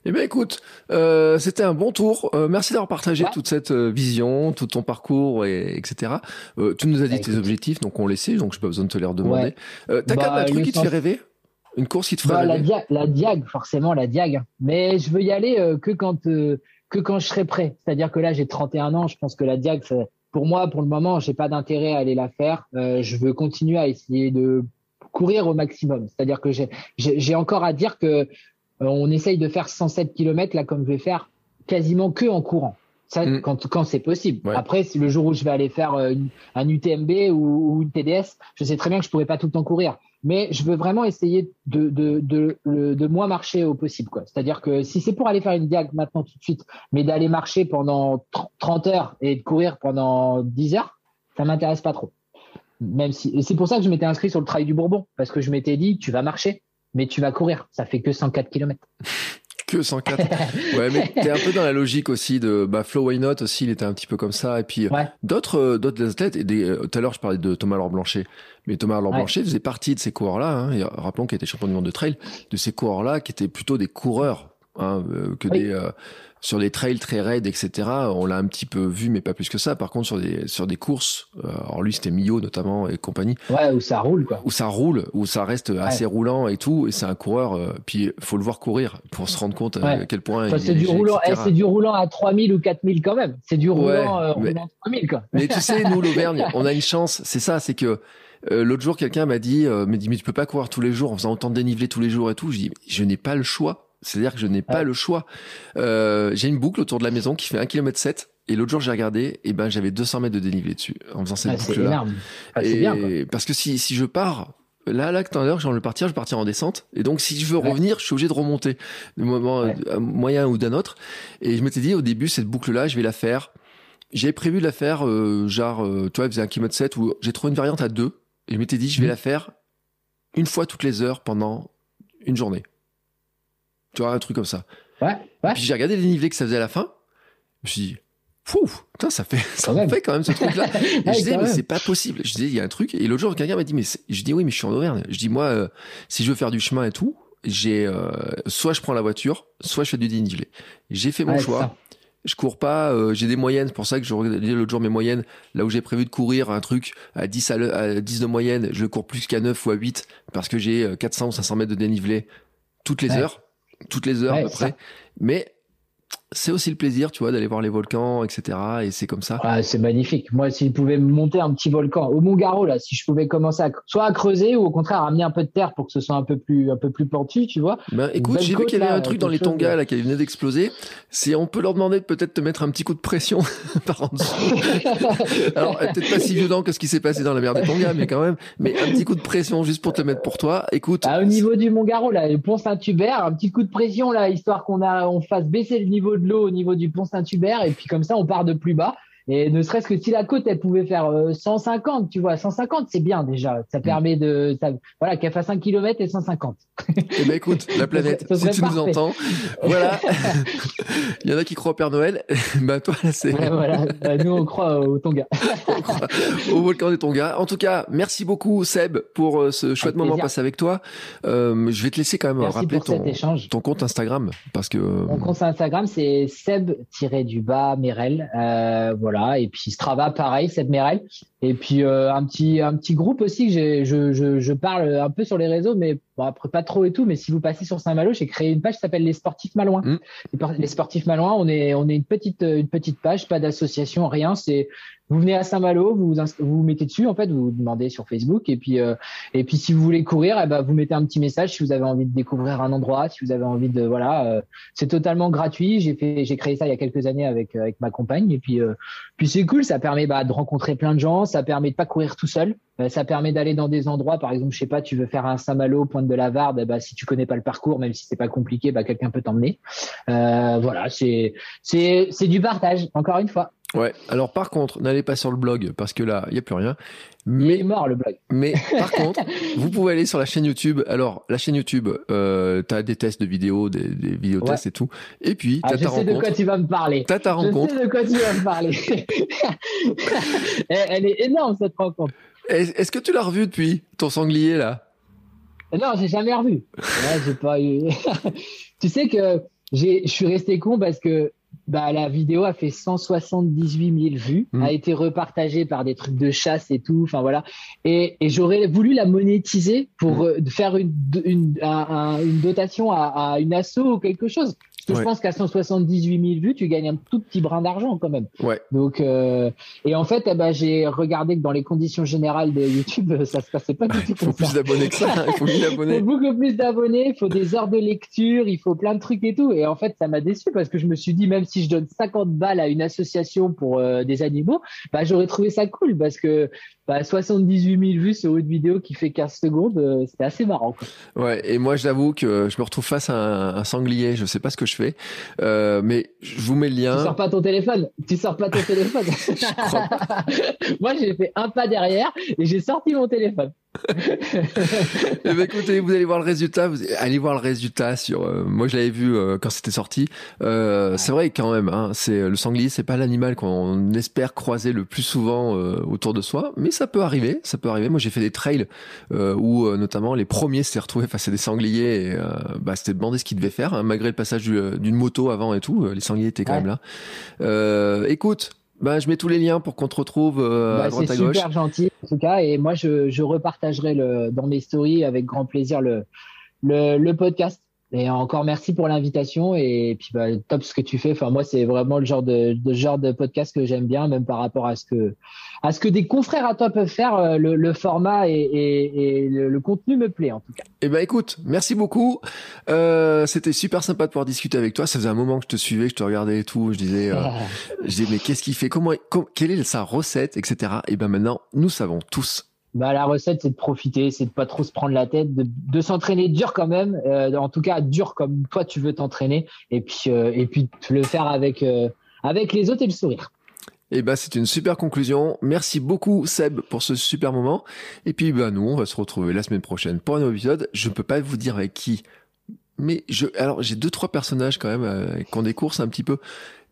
Eh bien, écoute, euh, c'était un bon tour. Euh, merci d'avoir partagé Ouais. toute cette euh, vision, tout ton parcours, et, etc. Euh, tu nous as dit Bah, tes écoute. objectifs, donc on les sait, donc j'ai pas besoin de te les redemander. Ouais. Euh, T'as Bah, quand même un truc qui te fait rêver? Une course qui te ferait Bah, la, rêver dia la diag, forcément la diag. Mais je veux y aller euh, que quand euh, que quand je serai prêt. C'est-à-dire que là j'ai 31 ans, je pense que la diag, ça- pour moi, pour le moment, j'ai pas d'intérêt à aller la faire. Euh, je veux continuer à essayer de courir au maximum. C'est-à-dire que j'ai encore à dire que euh, on essaye de faire 107 km là comme je vais faire quasiment que en courant. Ça, Mm. quand, quand c'est possible. Ouais. Après, le jour où je vais aller faire euh, une- un UTMB ou, ou une TDS, je sais très bien que je pourrais pas tout le temps courir. Mais je veux vraiment essayer de, de, de, moins marcher au possible. C'est-à-dire que si c'est pour aller faire une diag maintenant tout de suite, mais d'aller marcher pendant 30 heures et de courir pendant 10 heures, ça m'intéresse pas trop. Même si, c'est pour ça que je m'étais inscrit sur le Trail du Bourbon, parce que je m'étais dit, tu vas marcher, mais tu vas courir. Ça fait que 104 km. Que 104. ouais, mais t'es un peu dans la logique aussi de bah, Flo Why Not aussi, il était un petit peu comme ça. Et puis Ouais. d'autres euh, d'autres athlètes. Et des- euh, tout à l'heure, je parlais de Thomas Laure Blanchet, mais Thomas Laure Ouais. Blanchet faisait partie de ces coureurs-là. Hein, rappelons qu'il était champion du monde de trail, de ces coureurs-là qui étaient plutôt des coureurs. Hein, euh, que Oui. des euh, sur des trails très raides etc on l'a un petit peu vu mais pas plus que ça par contre sur des sur des courses euh, alors lui c'était Millau notamment et compagnie Ouais, où ça roule, quoi. où ça roule, où ça reste assez roulant et tout, et c'est un coureur, puis faut le voir courir pour se rendre compte Ouais. à quel point Enfin, c'est est du léger, roulant, eh, c'est du roulant à 3000 ou 4000 quand même. C'est du roulant, mais- roulant 3000, quoi. Mais tu sais, nous, l'Auvergne, on a une chance, c'est ça, c'est que euh, l'autre jour, quelqu'un m'a dit, euh, m'a dit, mais tu peux pas courir tous les jours en faisant autant de dénivelé tous les jours et tout. Je dis, je n'ai pas le choix. C'est-à-dire que je n'ai pas le choix. Euh, j'ai une boucle autour de la maison qui fait 1 km 7 et l'autre jour j'ai regardé et ben j'avais 200 mètres de dénivelé dessus en faisant cette Ah, c'est énorme. Ah, c'est bien, quoi. parce que si si je pars Là, là, tout à l'heure, j'ai envie de partir, je vais partir en descente. Et donc, si je veux Ouais. revenir, je suis obligé de remonter, d'un moment, Ouais. moyen ou d'un autre. Et je m'étais dit, au début, cette boucle-là, je vais la faire. J'avais prévu de la faire, euh, genre, euh, tu vois, elle faisait un kilomètre 7 où j'ai trouvé une variante à deux. Et je m'étais dit, je vais Mhm. la faire une fois toutes les heures pendant une journée. Tu vois, un truc comme ça. Ouais, ouais. Puis j'ai regardé les nivelés que ça faisait à la fin. Je me suis dit, Fou, putain, ça fait, ça Quand fait quand même ce truc-là. Ouais, je disais, mais c'est pas possible. Je disais, il y a un truc. Et l'autre jour, quelqu'un m'a dit, mais je dis, oui, mais je suis en Auvergne. Je dis, moi, euh, si je veux faire du chemin et tout, j'ai, euh, soit je prends la voiture, soit je fais du dénivelé. J'ai fait mon Ouais, choix. Je cours pas, euh, j'ai des moyennes, c'est pour ça que je regardais l'autre jour mes moyennes, là où j'ai prévu de courir un truc à 10 à, le- à 10 de moyenne, je le cours plus qu'à 9 ou à 8 parce que j'ai euh, 400 ou 500 mètres de dénivelé toutes les Ouais. heures, toutes les heures à peu ça. près. Mais c'est aussi le plaisir, tu vois, d'aller voir les volcans, etc. Et c'est comme ça. Ah, c'est magnifique. Moi, s'il pouvait monter un petit volcan au Mont Garo, là, si je pouvais commencer à, soit à creuser ou au contraire à amener un peu de terre pour que ce soit un peu plus, un peu plus pentu, tu vois. Ben, écoute, j'ai vu qu'il y avait là, un truc dans les Tonga de- là qui venait d'exploser. Si on peut leur demander de peut-être te mettre un petit coup de pression par en dessous. Alors peut-être pas si violent que ce qui s'est passé dans la mer des Tonga, mais quand même, mais un petit coup de pression juste pour te mettre pour toi. Écoute, Ah, au niveau du Mont Garo, là, le pont Saint-Hubert, un petit coup de pression, là, histoire qu'on a, on fasse baisser le niveau de l'eau au niveau du pont Saint-Hubert, et puis comme ça, on part de plus bas. Et ne serait-ce que si la côte, elle pouvait faire euh, 150, tu vois, 150, c'est bien déjà. Mm. Ça permet de, ça, voilà, qu'elle fasse 1 km et 150. eh ben écoute, la planète, si tu nous entends, voilà. Il y en a qui croient au Père Noël. bah toi, là, c'est Ouais, voilà. Euh, Nous, on croit au Tonga. au volcan des Tonga. En tout cas, merci beaucoup Seb pour euh, ce chouette moment passé avec toi. Euh, je vais te laisser quand même Merci rappeler ton, ton compte Instagram parce que Mon compte Instagram, c'est Seb-du-bas Merel. Euh, voilà. Et puis Strava, pareil, Seb Merel. Et puis euh, un petit un petit groupe aussi que j'ai, je, je, je parle un peu sur les réseaux, mais bon, après pas trop et tout. Mais si vous passez sur Saint-Malo, j'ai créé une page qui s'appelle Les Sportifs Malouins. Mm. Les por- Les Sportifs Malouins, on est on est une petite une petite page, pas d'association, rien. C'est vous venez à Saint-Malo, vous vous, vous mettez dessus en fait, vous vous demandez sur Facebook et puis euh, et puis si vous voulez courir, eh ben vous mettez un petit message si vous avez envie de découvrir un endroit, si vous avez envie de voilà, euh, c'est totalement gratuit. J'ai fait j'ai créé ça il y a quelques années avec avec ma compagne et puis puis c'est cool, ça permet bah, de rencontrer plein de gens, ça permet de pas courir tout seul, Euh, ça permet d'aller dans des endroits par exemple, je sais pas, tu veux faire un Saint-Malo, Pointe de la Varde, eh ben, si tu connais pas le parcours, même si c'est pas compliqué, bah quelqu'un peut t'emmener. Euh, voilà, c'est c'est c'est du partage encore une fois. Ouais. Alors par contre, n'allez pas sur le blog parce que là, il y a plus rien. Il Mais est mort le blog. mais par contre, vous pouvez aller sur la chaîne YouTube. Alors la chaîne YouTube, euh, t'as des tests de vidéos, des, des vidéos Ouais. tests et tout. Et puis Ah, t'as je ta sais de rencontre. quoi tu vas me parler. T'as ta Je rencontre. sais de quoi tu vas me parler. elle, elle est énorme cette rencontre. Est- Est-ce que tu l'as revu depuis ton sanglier là? Non, j'ai jamais revu. Ouais, j'ai pas eu. tu sais que j'ai, je suis resté con parce que bah, la vidéo a fait 178 000 vues, Mm. a été repartagée par des trucs de chasse et tout. Enfin voilà. Et, et j'aurais voulu la monétiser pour Mm. euh, faire une, une, un- un- une dotation à, à une asso ou quelque chose. Parce que Ouais. je pense qu'à 178 000 vues, tu gagnes un tout petit brin d'argent quand même. Ouais. Donc, euh, et en fait, eh ben, j'ai regardé que dans les conditions générales de YouTube, ça se passait pas du tout Il faut plus d'abonnés que ça. hein. Il faut 1000 Il faut beaucoup plus d'abonnés, il faut des heures de lecture, il faut plein de trucs et tout. Et en fait, ça m'a déçu parce que je me suis dit, même si je donne 50 balles à une association pour euh, des animaux, bah, j'aurais trouvé ça cool parce que bah, 78 000 vues sur une vidéo qui fait 15 secondes, euh, c'était assez marrant. quoi. Ouais. Et moi, j'avoue que je me retrouve face à un, un sanglier. Je sais pas ce que je fais, euh, mais je vous mets le Tu lien. sors pas ton téléphone, tu sors pas ton téléphone. Moi, j'ai fait un pas derrière et j'ai sorti mon téléphone. Eh ben, écoutez, vous allez voir le résultat. Vous allez voir le résultat sur. euh, moi, je l'avais vu euh, quand c'était sorti. Euh, C'est vrai quand même. Hein, c'est le sanglier, c'est pas l'animal qu'on espère croiser le plus souvent euh, autour de soi, mais ça peut arriver. Ça peut arriver. Moi, j'ai fait des trails euh, où euh, notamment les premiers s'étaient retrouvés face à des sangliers. Et, euh, bah, c'était demandé ce qu'ils devaient faire, hein, malgré le passage du- d'une moto avant et tout. euh, Les sangliers étaient quand Ouais. même là. Euh, écoute. Ben, je mets tous les liens pour qu'on te retrouve euh, Bah, à droite c'est à gauche. super gentil en tout cas. Et moi je, je repartagerai le, dans mes stories avec grand plaisir le, le, le podcast. Et encore merci pour l'invitation. Et puis bah, top ce que tu fais. Enfin moi c'est vraiment le genre de, de genre de podcast que j'aime bien même par rapport à ce que à ce que des confrères à toi peuvent faire euh, le, le format et, et, et le, le contenu me plaît en tout cas Eh ben écoute, merci beaucoup. Euh, C'était super sympa de pouvoir discuter avec toi. Ça faisait un moment que je te suivais, que je te regardais et tout. Je disais, euh, je disais mais qu'est-ce qu'il fait? Comment, com- Quelle est sa recette, etc. Et ben maintenant, nous savons tous. Bah, la recette, c'est de profiter, c'est de pas trop se prendre la tête, de, de s'entraîner dur quand même, euh, en tout cas dur comme toi tu veux t'entraîner, et puis euh, et puis de le faire avec euh, avec les autres et le sourire. Et ben c'est une super conclusion. Merci beaucoup Seb pour ce super moment. Et puis ben nous, on va se retrouver la semaine prochaine pour un nouveau épisode. Je ne peux pas vous dire avec qui mais je, alors j'ai deux trois personnages quand même euh, qui ont des courses un petit peu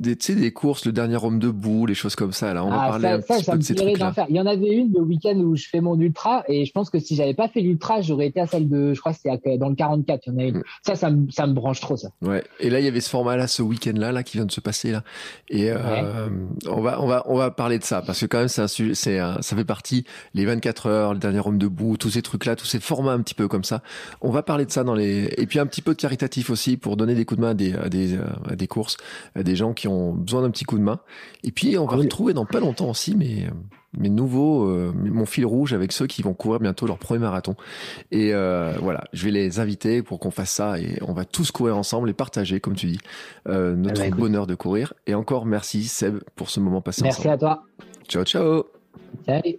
des, tu sais, des courses, le dernier homme debout, les choses comme ça. Là, on va ah, parler un petit peu de ces trucs-là. Il y en avait une le week-end où je fais mon ultra et je pense que si j'avais pas fait l'ultra, j'aurais été à celle de, je crois que c'était dans le 44. Il y en a une. Mm. Ça, ça me, ça me branche trop, ça. Ouais. Et là, il y avait ce format-là, ce week-end-là, là, qui vient de se passer, là. Et, euh, on va, on va, on va parler de ça parce que quand même, c'est un c'est ça fait partie, les 24 heures, le dernier homme debout, tous ces trucs-là, tous ces formats un petit peu comme ça. On va parler de ça dans les, et puis un petit peu de caritatif aussi pour donner des coups de main à des, à des, à des courses, à des gens qui ont besoin d'un petit coup de main. Et puis, on va retrouver dans pas longtemps aussi mes, mes nouveaux, euh, mon fil rouge avec ceux qui vont courir bientôt leur premier marathon. Et euh, voilà, je vais les inviter pour qu'on fasse ça et on va tous courir ensemble et partager, comme tu dis, euh, notre eh ben, bonheur de courir. Et encore merci Seb pour ce moment passé merci ensemble. Merci à toi. Ciao, ciao. Salut.